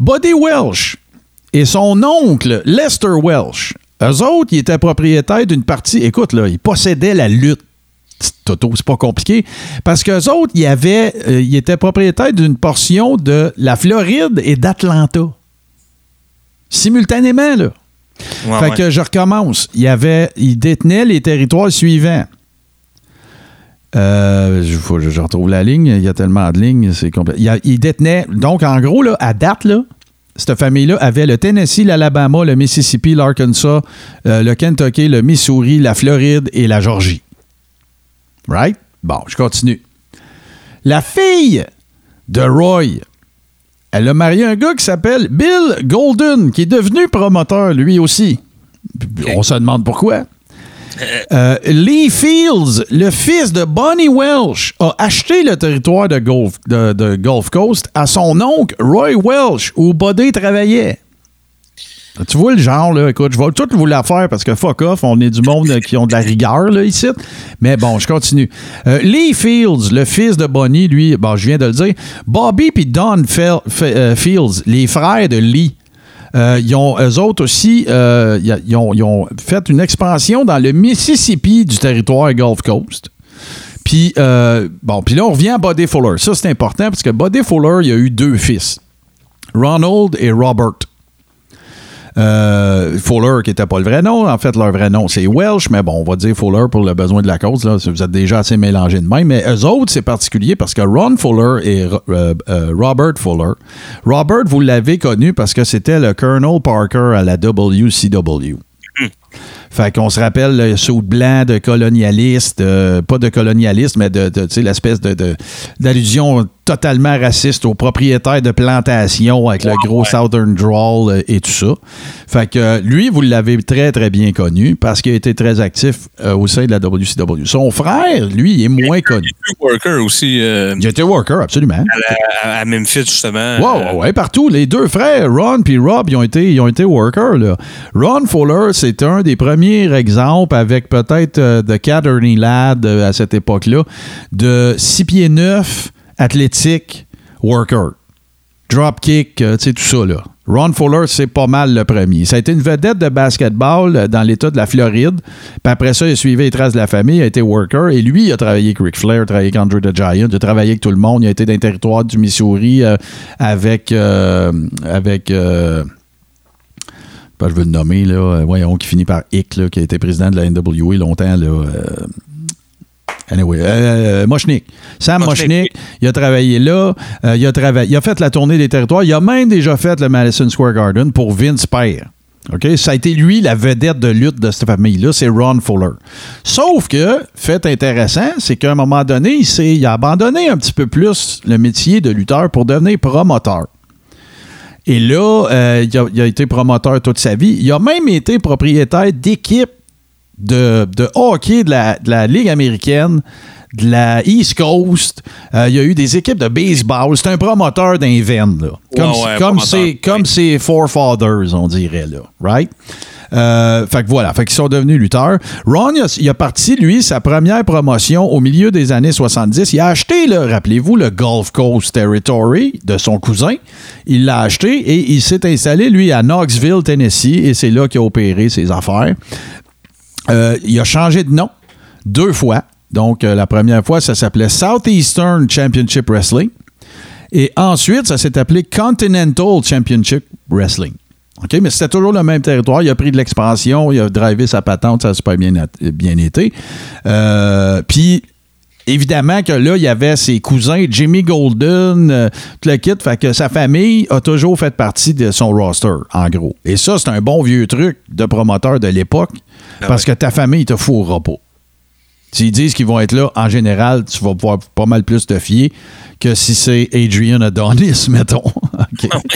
Buddy Welch et son oncle Lester Welch, eux autres, ils étaient propriétaires d'une partie, écoute, là, ils possédaient la lutte. Toto, c'est pas compliqué. Parce qu'eux autres, ils, avaient, euh, ils étaient propriétaires d'une portion de la Floride et d'Atlanta simultanément, là. Ouais, fait ouais. que je recommence. Il, avait, il détenait les territoires suivants. Euh, je, faut je retrouve la ligne. Il y a tellement de lignes, c'est complet. Il, a- il détenait, donc en gros, là, à date, là, cette famille-là avait le Tennessee, l'Alabama, le Mississippi, l'Arkansas, euh, le Kentucky, le Missouri, la Floride et la Georgie. Right? Bon, je continue. La fille de Roy, elle a marié un gars qui s'appelle Bill Golden, qui est devenu promoteur lui aussi. On se demande pourquoi. Euh, Lee Fields, le fils de Bonnie Welsh, a acheté le territoire de Gulf, Coast à son oncle Roy Welsh, où Buddy travaillait. Tu vois le genre, là, écoute, je vais tout vous la faire parce que fuck off, on est du monde qui ont de la rigueur, là, ici. Mais bon, je continue. Euh, Lee Fields, le fils de Bonnie, lui, bon, je viens de le dire. Bobby puis Don euh, Fields, les frères de Lee, euh, ils ont, eux autres aussi, euh, ils ont fait une expansion dans le Mississippi du territoire Gulf Coast. Puis, euh, bon, puis là, on revient à Buddy Fuller. Ça, c'est important parce que Buddy Fuller, il a eu deux fils, Ronald et Robert. Euh, Fuller, qui n'était pas le vrai nom. En fait, leur vrai nom, c'est Welsh, mais bon, on va dire Fuller pour le besoin de la cause. Vous êtes déjà assez mélangés de même. Mais eux autres, c'est particulier parce que Ron Fuller et euh, euh, Robert Fuller. Robert, vous l'avez connu parce que c'était le Colonel Parker à la WCW. Fait qu'on se rappelle le saut blanc de colonialiste, euh, pas de colonialiste, mais de, de tu sais, l'espèce de, d'allusion totalement raciste aux propriétaires de plantations avec le gros Southern Drawl euh, et tout ça. Fait que euh, lui, vous l'avez très, très bien connu parce qu'il a été très actif euh, au sein de la WCW. Son frère, lui, il est moins connu. Worker aussi euh, Il était worker, absolument. à, à Memphis, justement. Wow, ouais, partout. Les deux frères, Ron et Rob, ils ont été, ils ont été workers. Là. Ron Fuller, c'est un des premiers exemples avec peut-être euh, The Caterney Lad euh, à cette époque-là, de 6 pieds 9, athlétique, worker. Dropkick, euh, tu sais, tout ça, là. Ron Fuller, c'est pas mal le premier. Ça a été une vedette de basketball euh, dans l'État de la Floride. Puis après ça, il a suivi les traces de la famille, il a été worker. Et lui, il a travaillé avec Ric Flair, il a travaillé avec Andrew the Giant, il a travaillé avec tout le monde. Il a été dans le territoire du Missouri avec... avec je veux le nommer, là. euh, voyons, qui finit par Hick, là, qui a été président de la NWA longtemps, là. euh, Anyway, euh, Mochnik. Sam Mochnik, il a travaillé là. euh, il, a travaillé, il a fait la tournée des territoires. Il a même déjà fait le Madison Square Garden pour Vince Père. OK? Ça a été lui la vedette de lutte de cette famille-là, c'est Ron Fuller. Sauf que, fait intéressant, c'est qu'à un moment donné, il a abandonné un petit peu plus le métier de lutteur pour devenir promoteur. Et là, euh, il, a, il a été promoteur toute sa vie. Il a même été propriétaire d'équipes de, de hockey de la, de la Ligue américaine, de la East Coast. Euh, il y a eu des équipes de baseball. C'est un promoteur d'un. Comme, Ouais, ouais, comme, promoteur, ses, comme oui. ses forefathers, on dirait, là. Right? Euh, fait que voilà, fait qu'ils sont devenus lutteurs. Ron, il a, parti, lui, sa première promotion au milieu des années 70. Il a acheté, rappelez-vous, le Gulf Coast Territory de son cousin. Il l'a acheté et il s'est installé, lui, à Knoxville, Tennessee, et c'est là qu'il a opéré ses affaires. Euh, il a changé de nom deux fois. Donc, euh, la première fois, ça s'appelait Southeastern Championship Wrestling. Et ensuite, ça s'est appelé Continental Championship Wrestling. OK, mais c'était toujours le même territoire. Il a pris de l'expansion, il a drivé sa patente, ça a super bien, bien été. Euh, Puis, évidemment que là, il y avait ses cousins, Jimmy Golden, euh, tout le kit. Fait que sa famille a toujours fait partie de son roster, en gros. Et ça, c'est un bon vieux truc de promoteur de l'époque, Ah parce que ta famille te fourra pas. S'ils disent qu'ils vont être là, en général, tu vas pouvoir pas mal plus te fier que si c'est Adrian Adonis, mettons.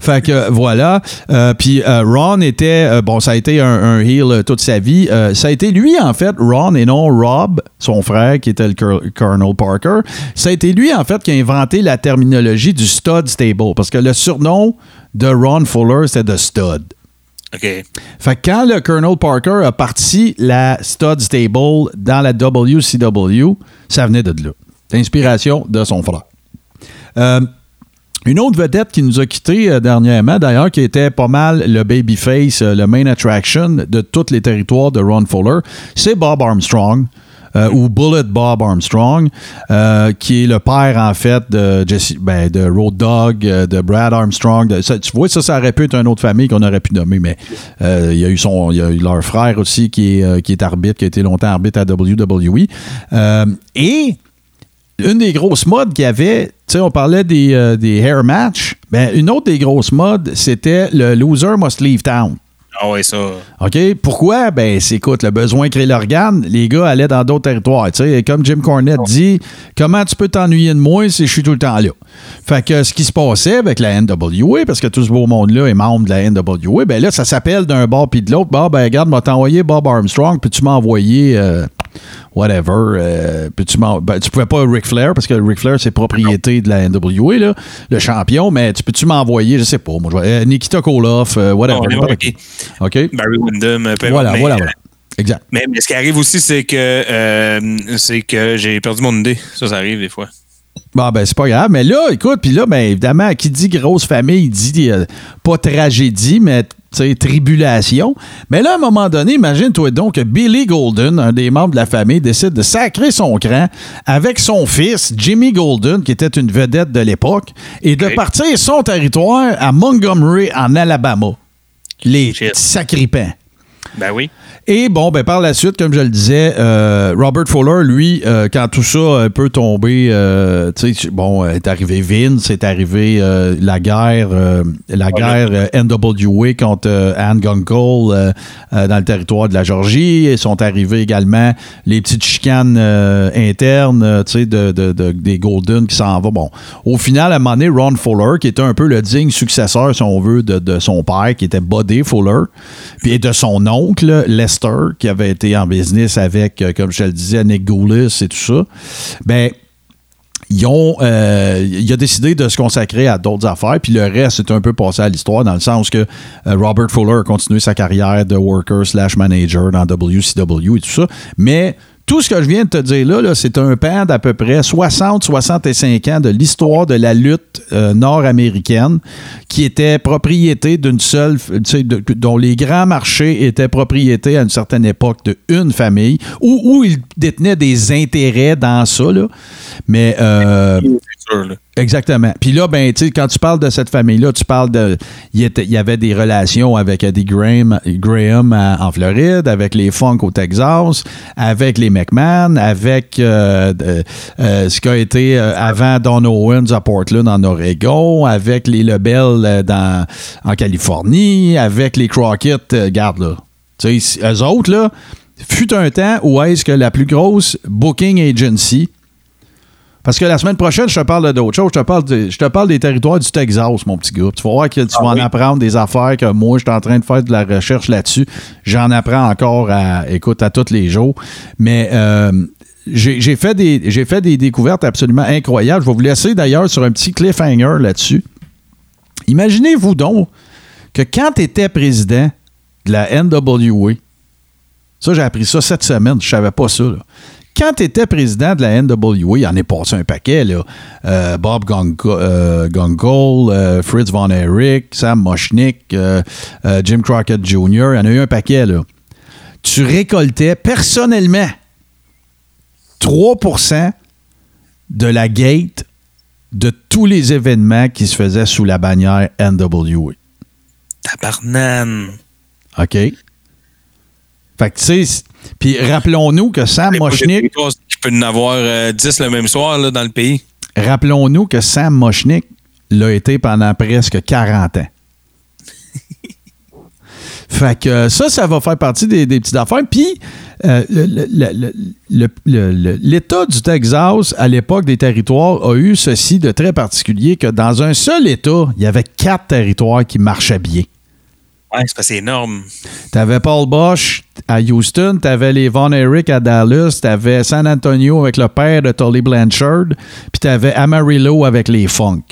Fait que voilà. Euh, Puis euh, Ron était, euh, bon, ça a été un, un heel toute sa vie. Ça a été lui, en fait, Ron et non Rob, son frère, qui était le Col- Colonel Parker. Ça a été lui, en fait, qui a inventé la terminologie du stud stable. Parce que le surnom de Ron Fuller, c'était The Stud. OK. Fait que quand le Colonel Parker a parti la Stud Stable dans la WCW, ça venait de là. L'inspiration de son frère. Euh, une autre vedette qui nous a quittés euh, dernièrement, d'ailleurs, qui était pas mal le babyface, euh, le main attraction de tous les territoires de Ron Fuller, c'est Bob Armstrong. Euh, ou Bullet Bob Armstrong, euh, qui est le père, en fait, de, Jesse, ben, de Road Dogg, euh, de Brad Armstrong. ça, tu vois, ça, ça aurait pu être une autre famille qu'on aurait pu nommer, mais il y a eu son, il y a eu leur frère aussi qui est, qui est arbitre, qui a été longtemps arbitre à WWE. Et une des grosses modes qu'il y avait, tu sais, on parlait des, des hair match. Ben, une autre des grosses modes, c'était le loser must leave town. Ah ouais, ça. OK? Pourquoi? Ben, c'est, écoute, le besoin crée l'organe. Les gars allaient dans d'autres territoires. Tu sais, et comme Jim Cornette dit, comment tu peux t'ennuyer de moi si je suis tout le temps là? Fait que ce qui se passait avec la NWA, parce que tout ce beau monde-là est membre de la NWA, ben là, ça s'appelle d'un bord puis de l'autre. Bon, ben, regarde, m'a t'envoyé Bob Armstrong, puis tu m'as envoyé. euh, whatever. euh, puis tu, ben, tu pouvais pas Ric Flair, parce que Ric Flair, c'est propriété de la NWA, là, le champion, mais tu peux-tu m'envoyer, je sais pas, moi, je vois, euh, Nikita Koloff, euh, whatever. Oh? Barry Windham, importe, Voilà, mais, voilà, voilà. Exact. Mais, mais ce qui arrive aussi, c'est que euh, c'est que j'ai perdu mon idée. Ça, ça arrive des fois. Bon, ben, c'est pas grave. Mais là, écoute, puis là, ben, évidemment, qui dit grosse famille, dit euh, pas tragédie, mais tribulation. Mais là, à un moment donné, imagine-toi donc que Billy Golden, un des membres de la famille, décide de sacrer son cran avec son fils, Jimmy Golden, qui était une vedette de l'époque, et de partir son territoire à Montgomery, en Alabama. Les sacripants. Ben oui. Et bon, ben par la suite, comme je le disais, euh, Robert Fuller, lui, euh, quand tout ça a un peu tombé, euh, tu sais, bon, est arrivé Vince, est arrivé euh, la guerre, euh, la guerre euh, NWA contre euh, Anne Gunkel euh, euh, dans le territoire de la Georgie. Et sont arrivés également les petites chicanes euh, internes, euh, tu sais, de, de- de- des Golden qui s'en vont. Bon, au final, à un moment donné, Ron Fuller, qui était un peu le digne successeur, si on veut, de, de son père, qui était Buddy Fuller, puis de son oncle, Qui avait été en business avec, euh, comme je le disais, Nick Goulis et tout ça, ben, ils ont, euh, il a décidé de se consacrer à d'autres affaires, puis le reste c'est un peu passé à l'histoire dans le sens que euh, Robert Fuller a continué sa carrière de worker slash manager dans WCW et tout ça, mais tout ce que je viens de te dire là, c'est un pan d'à peu près 60-65 ans de l'histoire de la lutte euh, nord-américaine qui était propriété d'une seule, dont les grands marchés étaient propriété à une certaine époque de une famille, où, où ils détenaient des intérêts dans ça. Là. Mais euh, Exactement. Puis là, ben, quand tu parles de cette famille-là, tu parles de. Il y, avait des relations avec Eddie Graham, Graham à- en Floride, avec les Funk au Texas, avec les McMahon, avec euh, euh, ce qui a été euh, avant Don Owens à Portland en Oregon, avec les Lebel euh, dans, en Californie, avec les Crockett, euh, garde là. Tu sais, eux autres, là, fut un temps où est-ce que la plus grosse booking agency parce que la semaine prochaine, je te parle d'autres choses. Je te parle, de- je te parle des territoires du Texas, mon petit gars. Tu vas voir que tu vas en apprendre des affaires que moi, je suis en train de faire de la recherche là-dessus. J'en apprends encore à, écoute, à tous les jours. Mais euh, j'ai fait, des- fait des découvertes absolument incroyables. Je vais vous laisser d'ailleurs sur un petit cliffhanger là-dessus. Imaginez-vous donc que quand tu étais président de la NWA, ça, j'ai appris ça cette semaine. Je savais pas ça. là. Quand tu étais président de la NWA, il en est passé un paquet. Là. Euh, Bob euh, Gunkel, euh, Fritz Von Erich, Sam Moschnick, euh, Jim Crockett Jr., il y en a eu un paquet. Là. Tu récoltais personnellement 3% de la gate de tous les événements qui se faisaient sous la bannière NWA. Tabarnane. OK? Fait que, tu sais, puis rappelons-nous que Sam territoires qui peut en avoir euh, 10 le même soir là, dans le pays. Rappelons-nous que Sam Mochnick l'a été pendant presque 40 ans. Fait que euh, ça, ça va faire partie des, des petites affaires. Puis, euh, l'État du Texas, à l'époque des territoires, a eu ceci de très particulier que dans un seul État, il y avait quatre territoires qui marchaient bien. Ouais, c'est parce que c'est énorme. T'avais Paul Bosch à Houston, t'avais les Von Erich à Dallas, t'avais San Antonio avec le père de Tully Blanchard, puis t'avais Amarillo avec les Funk.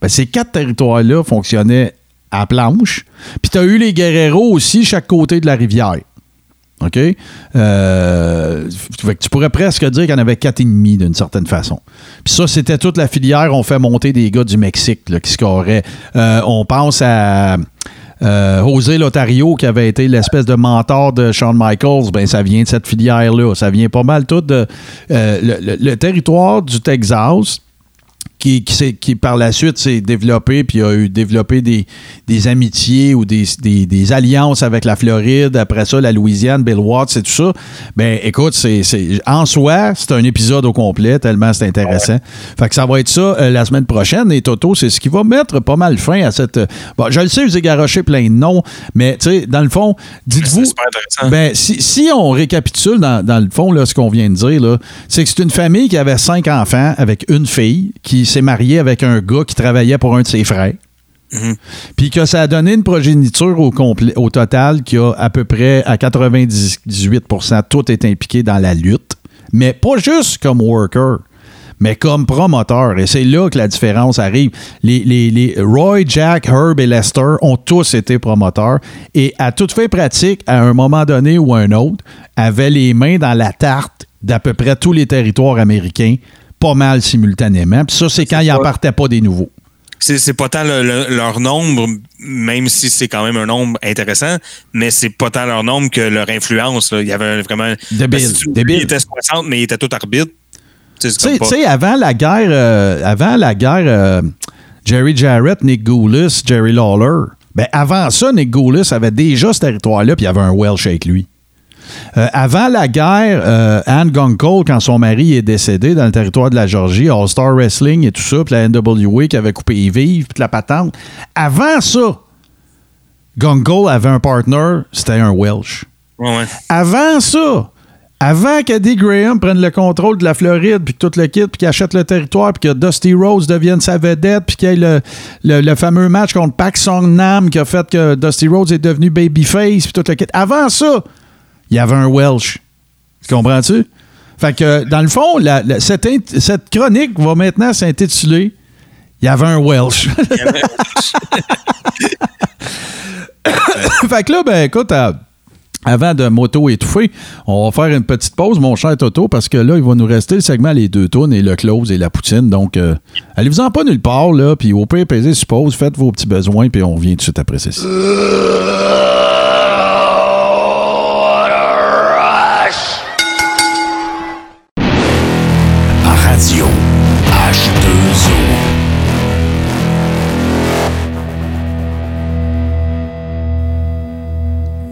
Ben, ces quatre territoires-là fonctionnaient à planche. Puis t'as eu les Guerreros aussi, chaque côté de la rivière. OK? Euh, tu pourrais presque dire qu'il y en avait quatre et demi d'une certaine façon. Puis ça, c'était toute la filière. On fait monter des gars du Mexique là, qui scoraient. Euh, on pense à euh, José Lotario, qui avait été l'espèce de mentor de Shawn Michaels. Ben, ça vient de cette filière-là. Ça vient pas mal tout de. euh, le, territoire du Texas qui, qui, s'est- qui, par la suite s'est développé, puis a eu développé des, des amitiés ou des, des- des alliances avec la Floride, après ça, la Louisiane, Bill Watts et tout ça. Ben, écoute, c'est, en soi, c'est un épisode au complet, tellement c'est intéressant. Fait que ça va être ça euh, la semaine prochaine. Et Toto, c'est ce qui va mettre pas mal fin à cette. euh, Bon, je le sais, vous ai garoché plein de noms, mais tu sais, dans le fond, dites-vous. C'est super intéressant. Ben, si, si on récapitule dans, dans le fond là, ce qu'on vient de dire, là, c'est que c'est une famille qui avait cinq enfants avec une fille qui s'est mariée avec un gars qui travaillait pour un de ses frères. Puis que ça a donné une progéniture au, complet, au total qui a à peu près à 98% tout est impliqué dans la lutte. Mais pas juste comme worker, mais comme promoteur. Et c'est là que la différence arrive. Les, les- les Roy, Jack, Herb et Lester ont tous été promoteurs. Et à toute fin pratique, à un moment donné ou un autre, avaient les mains dans la tarte d'à peu près tous les territoires américains, pas mal simultanément. Puis ça, c'est quand ils n'en partaient pas des nouveaux. C'est pas tant le- le- leur nombre, même si c'est quand même un nombre intéressant, mais c'est pas tant leur nombre que leur influence. là. Il y avait vraiment. Débile, si tu- débile. Il était 60, mais il était tout arbitre. Tu sais, avant la guerre, euh, avant la guerre, euh, Jerry Jarrett, Nick Goulis, Jerry Lawler, ben avant ça, Nick Goulis avait déjà ce territoire-là, puis il y avait un Welsh avec lui. Euh, avant la guerre, euh, Anne Gunkel, quand son mari est décédé dans le territoire de la Georgie, All-Star Wrestling et tout ça, puis la NWA qui avait coupé les vives, puis la patente. Avant ça, Gunkel avait un partner, c'était un Welsh. Ouais, ouais. Avant ça, avant qu'Eddie Graham prenne le contrôle de la Floride, puis que tout le kit, puis qu'il achète le territoire, puis que Dusty Rhodes devienne sa vedette, puis qu'il y ait le, le- le fameux match contre Pak Song Nam qui a fait que Dusty Rhodes est devenu babyface, puis tout le kit. Avant ça, il y avait un Welsh. Tu comprends-tu? Fait que, dans le fond, la- la- cette, chronique va maintenant s'intituler Il y avait un Welsh. fait que là, ben écoute, euh, avant de m'auto-étouffer, on va faire une petite pause, mon cher Toto, parce que là, il va nous rester le segment Les deux tonnes et le close et la poutine. Donc, euh, allez-vous-en pas nulle part, là, puis au pire, pesez sur pause, faites vos petits besoins, puis on vient tout de suite après ceci.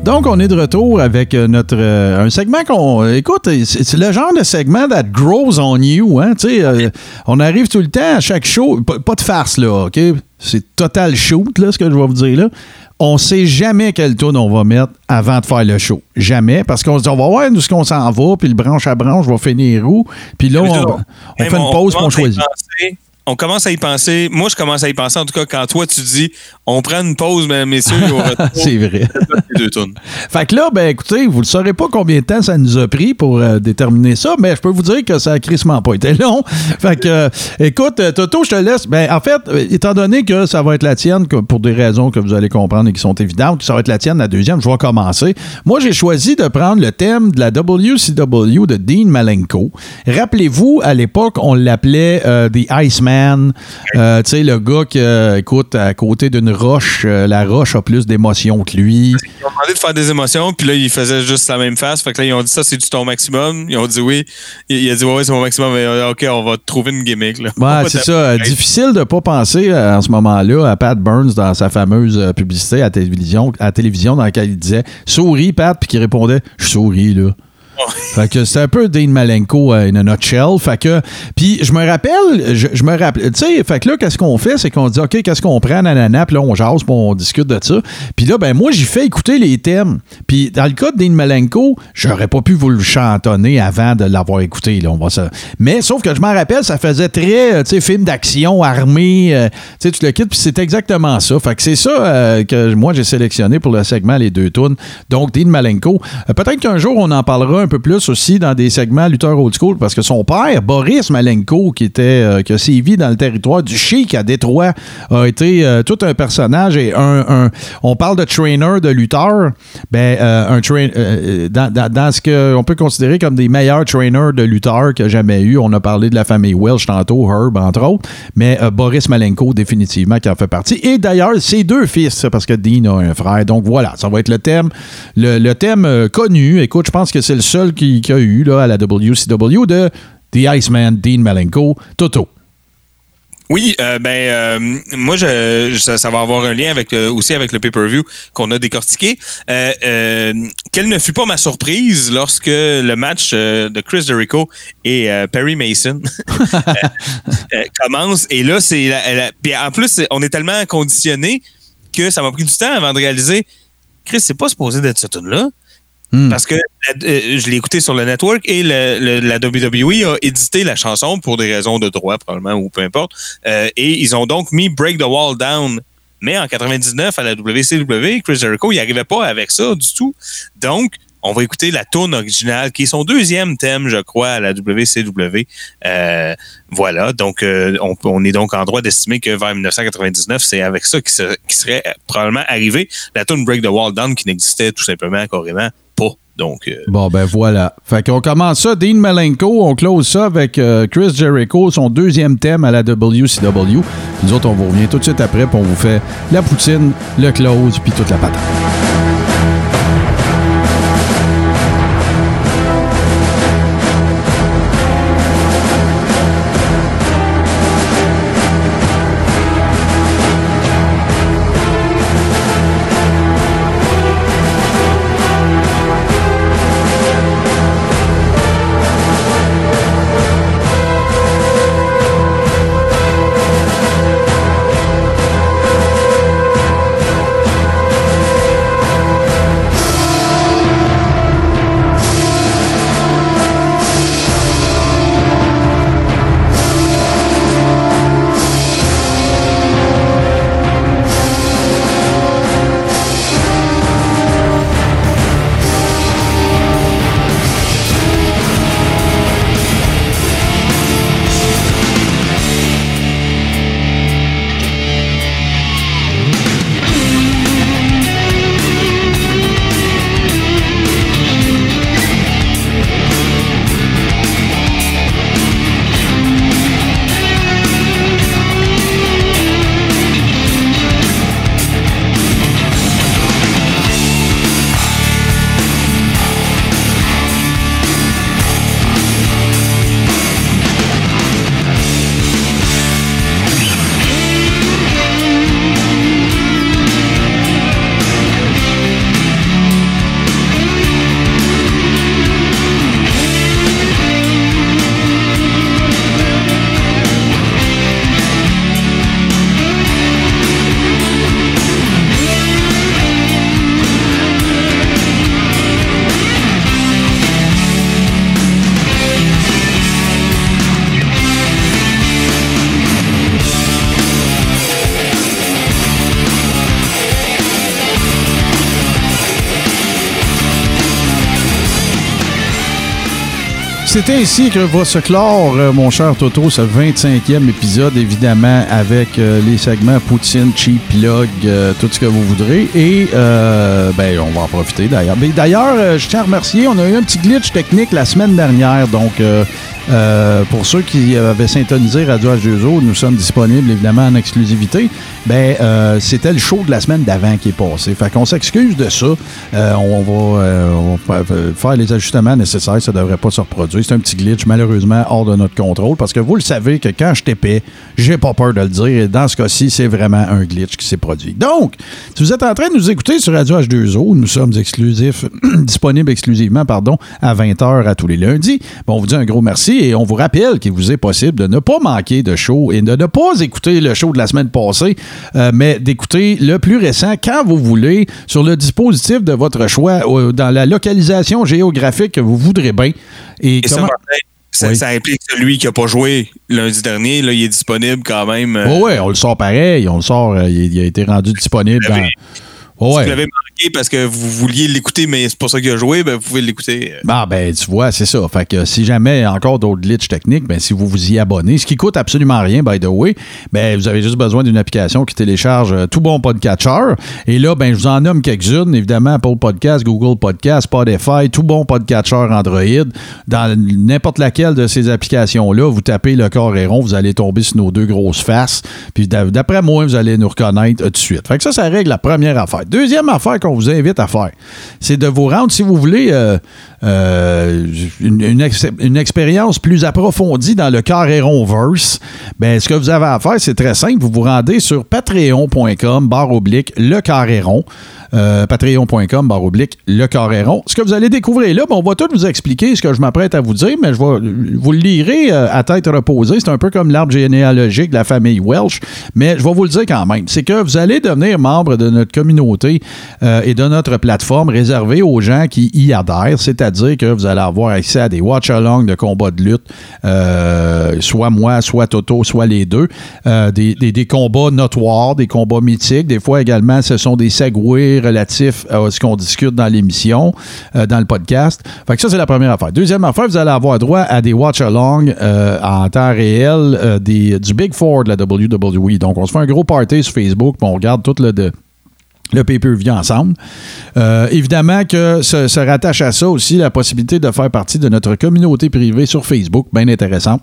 Donc, on est de retour avec euh, notre euh, un segment qu'on. Écoute, c'est le genre de segment that grows on you. Hein? Euh, on arrive tout le temps à chaque show. Pas, pas de farce, là, OK? C'est total shoot, là, ce que je vais vous dire là. On sait jamais quel tune on va mettre avant de faire le show. Jamais. Parce qu'on se dit, on va voir d'où ce qu'on s'en va, puis le branche à branche va finir où. Puis là, on, fait une pause, on commence On commence à y penser. Moi, je commence à y penser, en tout cas, quand toi, tu dis on prend une pause, mesdames, messieurs, C'est vrai. deux tonnes. Fait que là, ben écoutez, vous ne saurez pas combien de temps ça nous a pris pour euh, déterminer ça, mais je peux vous dire que ça a crissement pas été long. Fait que, euh, écoute, euh, Toto, je te laisse. Ben, en fait, étant donné que ça va être la tienne, que- pour des raisons que vous allez comprendre et qui sont évidentes, que ça va être la tienne la deuxième, je vais commencer. Moi, j'ai choisi de prendre le thème de la WCW de Dean Malenko. Rappelez-vous, à l'époque, on l'appelait euh, The Iceman. Euh, tu sais, le gars qui, euh, écoute, à côté d'une roche, euh, la roche a plus d'émotion que lui. Ils ont demandé de faire des émotions, puis là, ils faisaient juste la même face. Fait que là, ils ont dit ça, c'est du ton maximum. Ils ont dit oui. Il, il a dit ouais, ouais, c'est mon maximum. Mais, euh, OK, on va trouver une gimmick. Là. Ouais, c'est ça. Difficile de pas penser en ce moment-là à Pat Burns dans sa fameuse publicité à télévision, à télévision dans laquelle il disait Souris, Pat, puis qui répondait Je souris, là. Fait que c'est un peu Dean Malenko euh, in a nutshell. Fait que, puis je me rappelle, je, me rappelle, tu sais, fait que là, qu'est-ce qu'on fait, c'est qu'on dit, OK, qu'est-ce qu'on prend, nanana, puis là, on jase, puis on discute de ça. Puis là, ben moi, j'ai fait écouter les thèmes. Puis dans le cas de Dean Malenko, j'aurais pas pu vous le chantonner avant de l'avoir écouté, là, on va ça. Mais sauf que je m'en rappelle, ça faisait très, euh, tu sais, film d'action, armé, euh, tu sais, tu le quittes, puis c'est exactement ça. Fait que c'est ça que moi, j'ai sélectionné pour le segment Les deux tunes. Donc, Dean Malenko. Peut-être qu'un jour, on en parlera un peu plus aussi dans des segments lutteurs old school, parce que son père, Boris Malenko, qui était euh, qui a sévi dans le territoire du Chic à Détroit, a été euh, tout un personnage et un, on parle de trainer, de lutteur, ben euh, un train, dans, dans- ce qu'on peut considérer comme des meilleurs trainers de lutteurs a jamais eu. On a parlé de la famille Welsh tantôt, Herb entre autres, mais Boris Malenko définitivement qui en fait partie. Et d'ailleurs, ses deux fils, parce que Dean a un frère. Donc voilà, ça va être le thème, le, thème connu. Écoute, je pense que c'est le seul qui, qui a eu là, à la WCW de The Iceman, Dean Malenko, Toto. Oui, euh, ben euh, moi je, ça, va avoir un lien avec euh, aussi avec le pay-per-view qu'on a décortiqué. Euh, quelle ne fut pas ma surprise lorsque le match de Chris Jericho et Perry Mason commence et là c'est en plus on est tellement conditionné que ça m'a pris du temps avant de réaliser Chris c'est pas supposé d'être cette tune là. Hmm. Parce que euh, je l'ai écouté sur le network et le- la WWE a édité la chanson pour des raisons de droit, probablement, ou peu importe. Euh, et ils ont donc mis Break the Wall Down. Mais en 99, à la WCW, Chris Jericho, il n'arrivait pas avec ça du tout. Donc, on va écouter la tune originale, qui est son deuxième thème, je crois, à la WCW. Euh, voilà. Donc, on, est donc en droit d'estimer que vers 1999, c'est avec ça qui, se- qui serait probablement arrivé. La tune Break the Wall Down qui n'existait tout simplement, carrément euh, Bon, ben voilà. Fait qu'on commence ça, Dean Malenko, on close ça avec euh, Chris Jericho, son deuxième thème à la WCW. Nous autres, on vous revient tout de suite après, puis on vous fait la poutine, le close, puis toute la patate. C'est ainsi que va se clore, euh, mon cher Toto, ce 25e épisode, évidemment, avec euh, les segments Poutine, Cheap, Plug, euh, tout ce que vous voudrez. Et, ben, on va en profiter d'ailleurs. Mais d'ailleurs, je tiens à remercier, on a eu un petit glitch technique la semaine dernière, donc... pour ceux qui avaient syntonisé Radio H2O, nous sommes disponibles évidemment en exclusivité. Ben, euh, c'était le show de la semaine d'avant qui est passé. Fait qu'on s'excuse de ça. Euh, on, va, euh, faire les ajustements nécessaires. Ça devrait pas se reproduire. C'est un petit glitch, malheureusement, hors de notre contrôle. Parce que vous le savez que quand je t'épais, j'ai pas peur de le dire. Et dans ce cas-ci, c'est vraiment un glitch qui s'est produit. Donc, si vous êtes en train de nous écouter sur Radio H2O, nous sommes exclusifs, disponibles exclusivement, pardon, à 20h à tous les lundis. Bon, on vous dit un gros merci et on vous rappelle qu'il vous est possible de ne pas manquer de show et de ne pas écouter le show de la semaine passée, euh, mais d'écouter le plus récent quand vous voulez sur le dispositif de votre choix, euh, dans la localisation géographique que vous voudrez bien. Et, Et ça, comment- ça, Oui. ça implique celui qui n'a pas joué lundi dernier. Là, il est disponible quand même. euh, Ouais, ouais, on le sort pareil, on le sort, euh, il, il a été rendu disponible dans. Ouais, Si vous l'avez manqué parce que vous vouliez l'écouter, mais c'est pour ça qu'il a joué, ben, vous pouvez l'écouter. Ah ben tu vois, c'est ça. Fait que si jamais encore d'autres glitches techniques, ben si vous vous y abonnez, ce qui coûte absolument rien, by the way, ben vous avez juste besoin d'une application qui télécharge euh, tout bon podcatcher. Et là, ben je vous en nomme quelques-unes, évidemment, Apple Podcast, Google Podcast, Spotify, tout bon podcatcher Android. Dans n'importe laquelle de ces applications-là, vous tapez le corps et rond, vous allez tomber sur nos deux grosses faces. Puis d'a- d'après moi, vous allez nous reconnaître euh, tout de suite. Fait que ça, ça règle la première affaire. Deuxième affaire qu'on vous invite à faire, c'est de vous rendre, si vous voulez, euh, euh, une, une ex- une expérience plus approfondie dans le Carréron verse, ben, ce que vous avez à faire, c'est très simple. Vous vous rendez sur patreon.com, barre oblique, le Carréron. Euh, patreon.com, barre oblique, le Carréron. Ce que vous allez découvrir là, ben, on va tout vous expliquer ce que je m'apprête à vous dire, mais je vous le lirez euh, à tête reposée. C'est un peu comme l'arbre généalogique de la famille Welsh, mais je vais vous le dire quand même. C'est que vous allez devenir membre de notre communauté euh, et de notre plateforme réservée aux gens qui y adhèrent, c'est-à-dire que vous allez avoir accès à des watch-alongs de combats de lutte, soit moi, soit Toto, soit les deux, des combats notoires, des combats mythiques. Des fois également, ce sont des segways relatifs à ce qu'on discute dans l'émission, euh, dans le podcast. Fait que ça, c'est la première affaire. Deuxième affaire, vous allez avoir droit à des watch-alongs euh, en temps réel euh, des, du Big Four de la WWE. Donc, on se fait un gros party sur Facebook, puis on regarde tout le... De, le ensemble. Évidemment que se rattache à ça aussi la possibilité de faire partie de notre communauté privée sur Facebook, bien intéressant.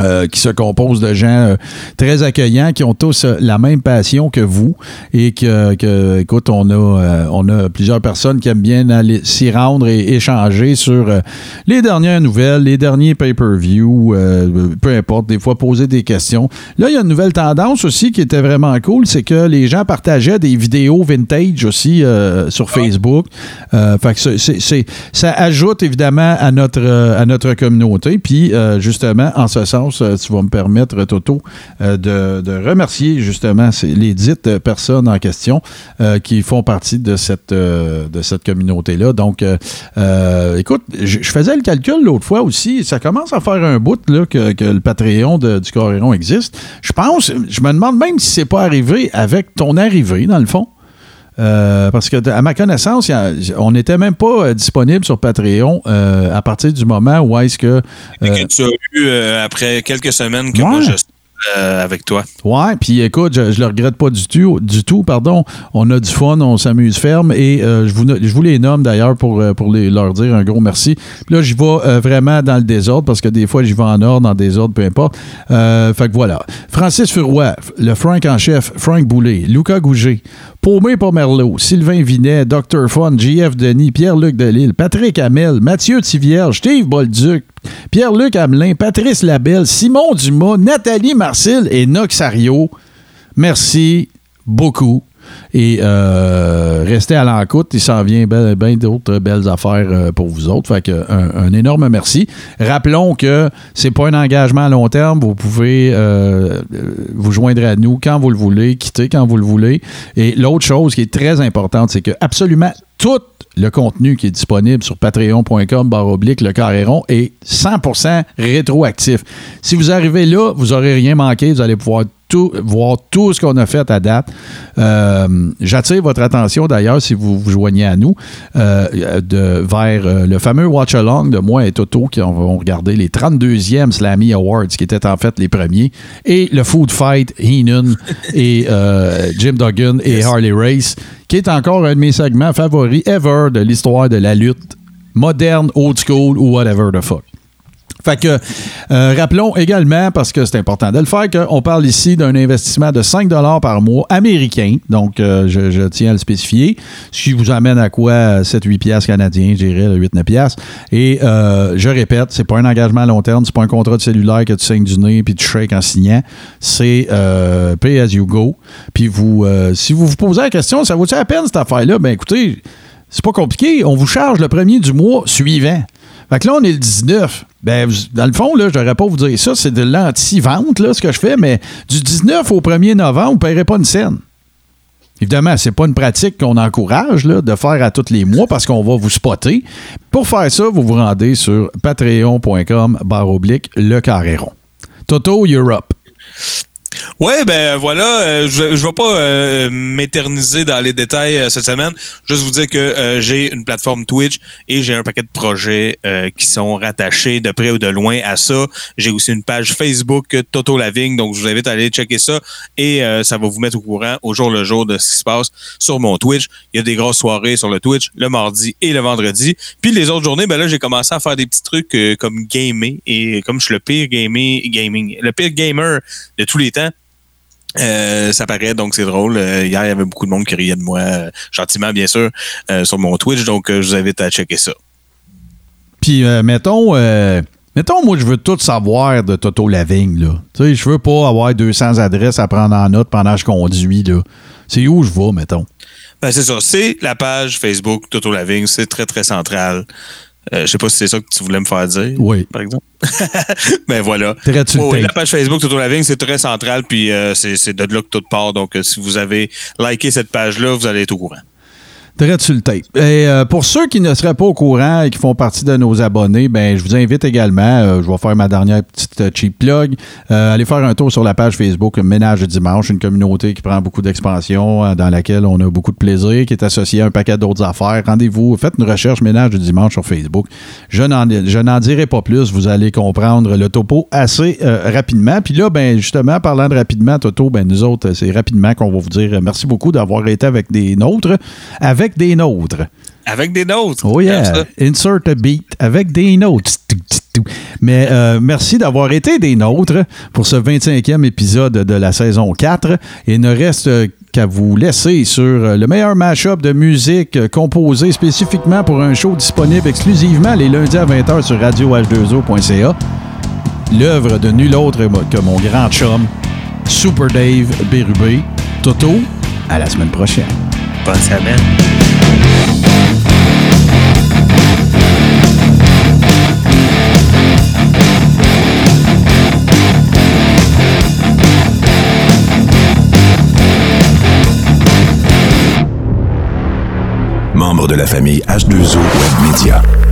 Euh, qui se compose de gens euh, très accueillants qui ont tous euh, la même passion que vous et que, que, écoute on a on a plusieurs personnes qui aiment bien aller s'y rendre et échanger sur les dernières nouvelles les derniers pay-per-view peu importe des fois poser des questions. Là il y a une nouvelle tendance aussi qui était vraiment cool c'est que les gens partageaient des vidéos vintage aussi sur Facebook. Euh, fait que ça ajoute évidemment à notre à notre communauté. Puis justement en ce sens euh, tu vas me permettre Toto euh, de, de remercier justement les dites euh, personnes en question qui font partie de cette de cette communauté là donc écoute je faisais le calcul l'autre fois aussi ça commence à faire un bout que, que le Patreon de- du Coréron existe. Je pense je me demande même si c'est pas arrivé avec ton arrivée dans le fond euh, parce que, à ma connaissance, a- on n'était même pas euh, disponible sur Patreon euh, à partir du moment où est-ce que. Et que tu as eu après quelques semaines que Ouais. moi je suis euh, avec toi. Ouais, puis écoute, je, je le regrette pas du tout, du tout, pardon. On a du fun, on s'amuse ferme et euh, je, vous, no- je vous les nomme d'ailleurs pour, pour les, leur dire un gros merci. Puis là, j'y vais euh, vraiment dans le désordre parce que des fois, j'y vais en ordre, en désordre, peu importe. Fait que voilà. Francis Furoy, le Frank en chef, Frank Boulet, Lucas Gouget, Paumé Pomerleau, Sylvain Vinet, Dr. Fun, JF Denis, Pierre-Luc Delille, Patrick Hamel, Mathieu Tivierge, Steve Bolduc, Pierre-Luc Hamelin, Patrice Labelle, Simon Dumas, Nathalie Marcil et Noxario. Merci beaucoup. Et euh, restez à l'encoute, il s'en vient bien d'autres belles affaires euh, pour vous autres. Fait que un, énorme merci. Rappelons que c'est pas un engagement à long terme. Vous pouvez euh, vous joindre à nous quand vous le voulez, quitter quand vous le voulez. Et l'autre chose qui est très importante, c'est que absolument tout le contenu qui est disponible sur patreon.com barre oblique le carréron est 100% rétroactif. Si vous arrivez là, vous n'aurez rien manqué, vous allez pouvoir tout, voir tout ce qu'on a fait à date. Euh, J'attire votre attention d'ailleurs, si vous vous joignez à nous, euh, de, vers euh, le fameux Watch Along de moi et Toto qui ont regardé les 32e Slammy Awards, qui étaient en fait les premiers, et le Food Fight, Heenan et Jim Duggan et Harley Race, qui est encore un de mes segments favoris ever de l'histoire de la lutte moderne, old school ou whatever the fuck. Fait que, euh, rappelons également, parce que c'est important de le faire, qu'on parle ici d'un investissement de 5 par mois américain. Donc, euh, je, tiens à le spécifier. Ce qui vous amène à quoi 7-8 piastres canadiens, je dirais, 8-9 piastres. Et euh, je répète, c'est pas un engagement à long terme, c'est pas un contrat de cellulaire que tu saignes du nez puis tu shakes en signant. C'est pay as you go. Puis vous, si vous vous posez la question, ça vaut-il la peine cette affaire-là? Ben écoutez, c'est pas compliqué. On vous charge le premier du mois suivant. Fait que là, on est le 19. Ben, dans le fond, là, je devrais pas vous dire ça, c'est de l'anti-vente, là, ce que je fais, mais du 19 au 1er novembre, vous ne payerez pas une scène. Évidemment, c'est pas une pratique qu'on encourage là, de faire à tous les mois parce qu'on va vous spotter. Pour faire ça, vous vous rendez sur patreon.com barre oblique le carré. Toto Europe. Ouais, ben voilà, euh, je, je vais pas euh, m'éterniser dans les détails euh, cette semaine. Juste vous dire que euh, j'ai une plateforme Twitch et j'ai un paquet de projets euh, qui sont rattachés de près ou de loin à ça. J'ai aussi une page Facebook euh, Toto Lavigne, donc je vous invite à aller checker ça et euh, ça va vous mettre au courant au jour le jour de ce qui se passe sur mon Twitch. Il y a des grosses soirées sur le Twitch le mardi et le vendredi. Puis les autres journées, ben là j'ai commencé à faire des petits trucs euh, comme gamer et comme je suis le pire gaming, gaming, le pire gamer de tous les temps. Euh, ça paraît, donc c'est drôle. Euh, hier, il y avait beaucoup de monde qui riait de moi, euh, gentiment bien sûr, sur mon Twitch, donc je vous invite à checker ça. Puis, mettons, mettons, moi, je veux tout savoir de Toto Lavigne, là. Tu sais, je veux pas avoir 200 adresses à prendre en note pendant que je conduis, là. C'est où je vais, mettons? Ben, c'est ça, c'est la page Facebook Toto Lavigne, c'est très très central. Euh, je sais pas si c'est ça que tu voulais me faire dire, Oui. par exemple. ben voilà. Oh, oui, la page Facebook Toto Lavigne, c'est très central, puis euh, c'est c'est de là que tout part. Donc, euh, si vous avez liké cette page-là, vous allez être au courant. Très sur le. Et euh, pour ceux qui ne seraient pas au courant et qui font partie de nos abonnés, ben je vous invite également, euh, je vais faire ma dernière petite euh, cheap plug, allez faire un tour sur la page Facebook Ménage du dimanche, une communauté qui prend beaucoup d'expansion, dans laquelle on a beaucoup de plaisir, qui est associée à un paquet d'autres affaires. Rendez-vous, faites une recherche Ménage du dimanche sur Facebook. Je n'en, dirai pas plus, vous allez comprendre le topo assez rapidement. Puis là, ben justement, parlant de rapidement, Toto, ben nous autres, c'est rapidement qu'on va vous dire merci beaucoup d'avoir été avec des nôtres, avec des nôtres. Avec des notes. Oh yeah, insert a beat avec des notes. Mais euh, merci d'avoir été des nôtres pour ce 25e épisode de la saison 4. Il ne reste qu'à vous laisser sur le meilleur mash-up de musique composé spécifiquement pour un show disponible exclusivement les lundis à 20h sur radioh2o.ca. L'œuvre de nul autre que mon grand chum, Super Dave Bérubé. Toto, à la semaine prochaine. Bonne semaine. Membre de la famille H2O Web Media.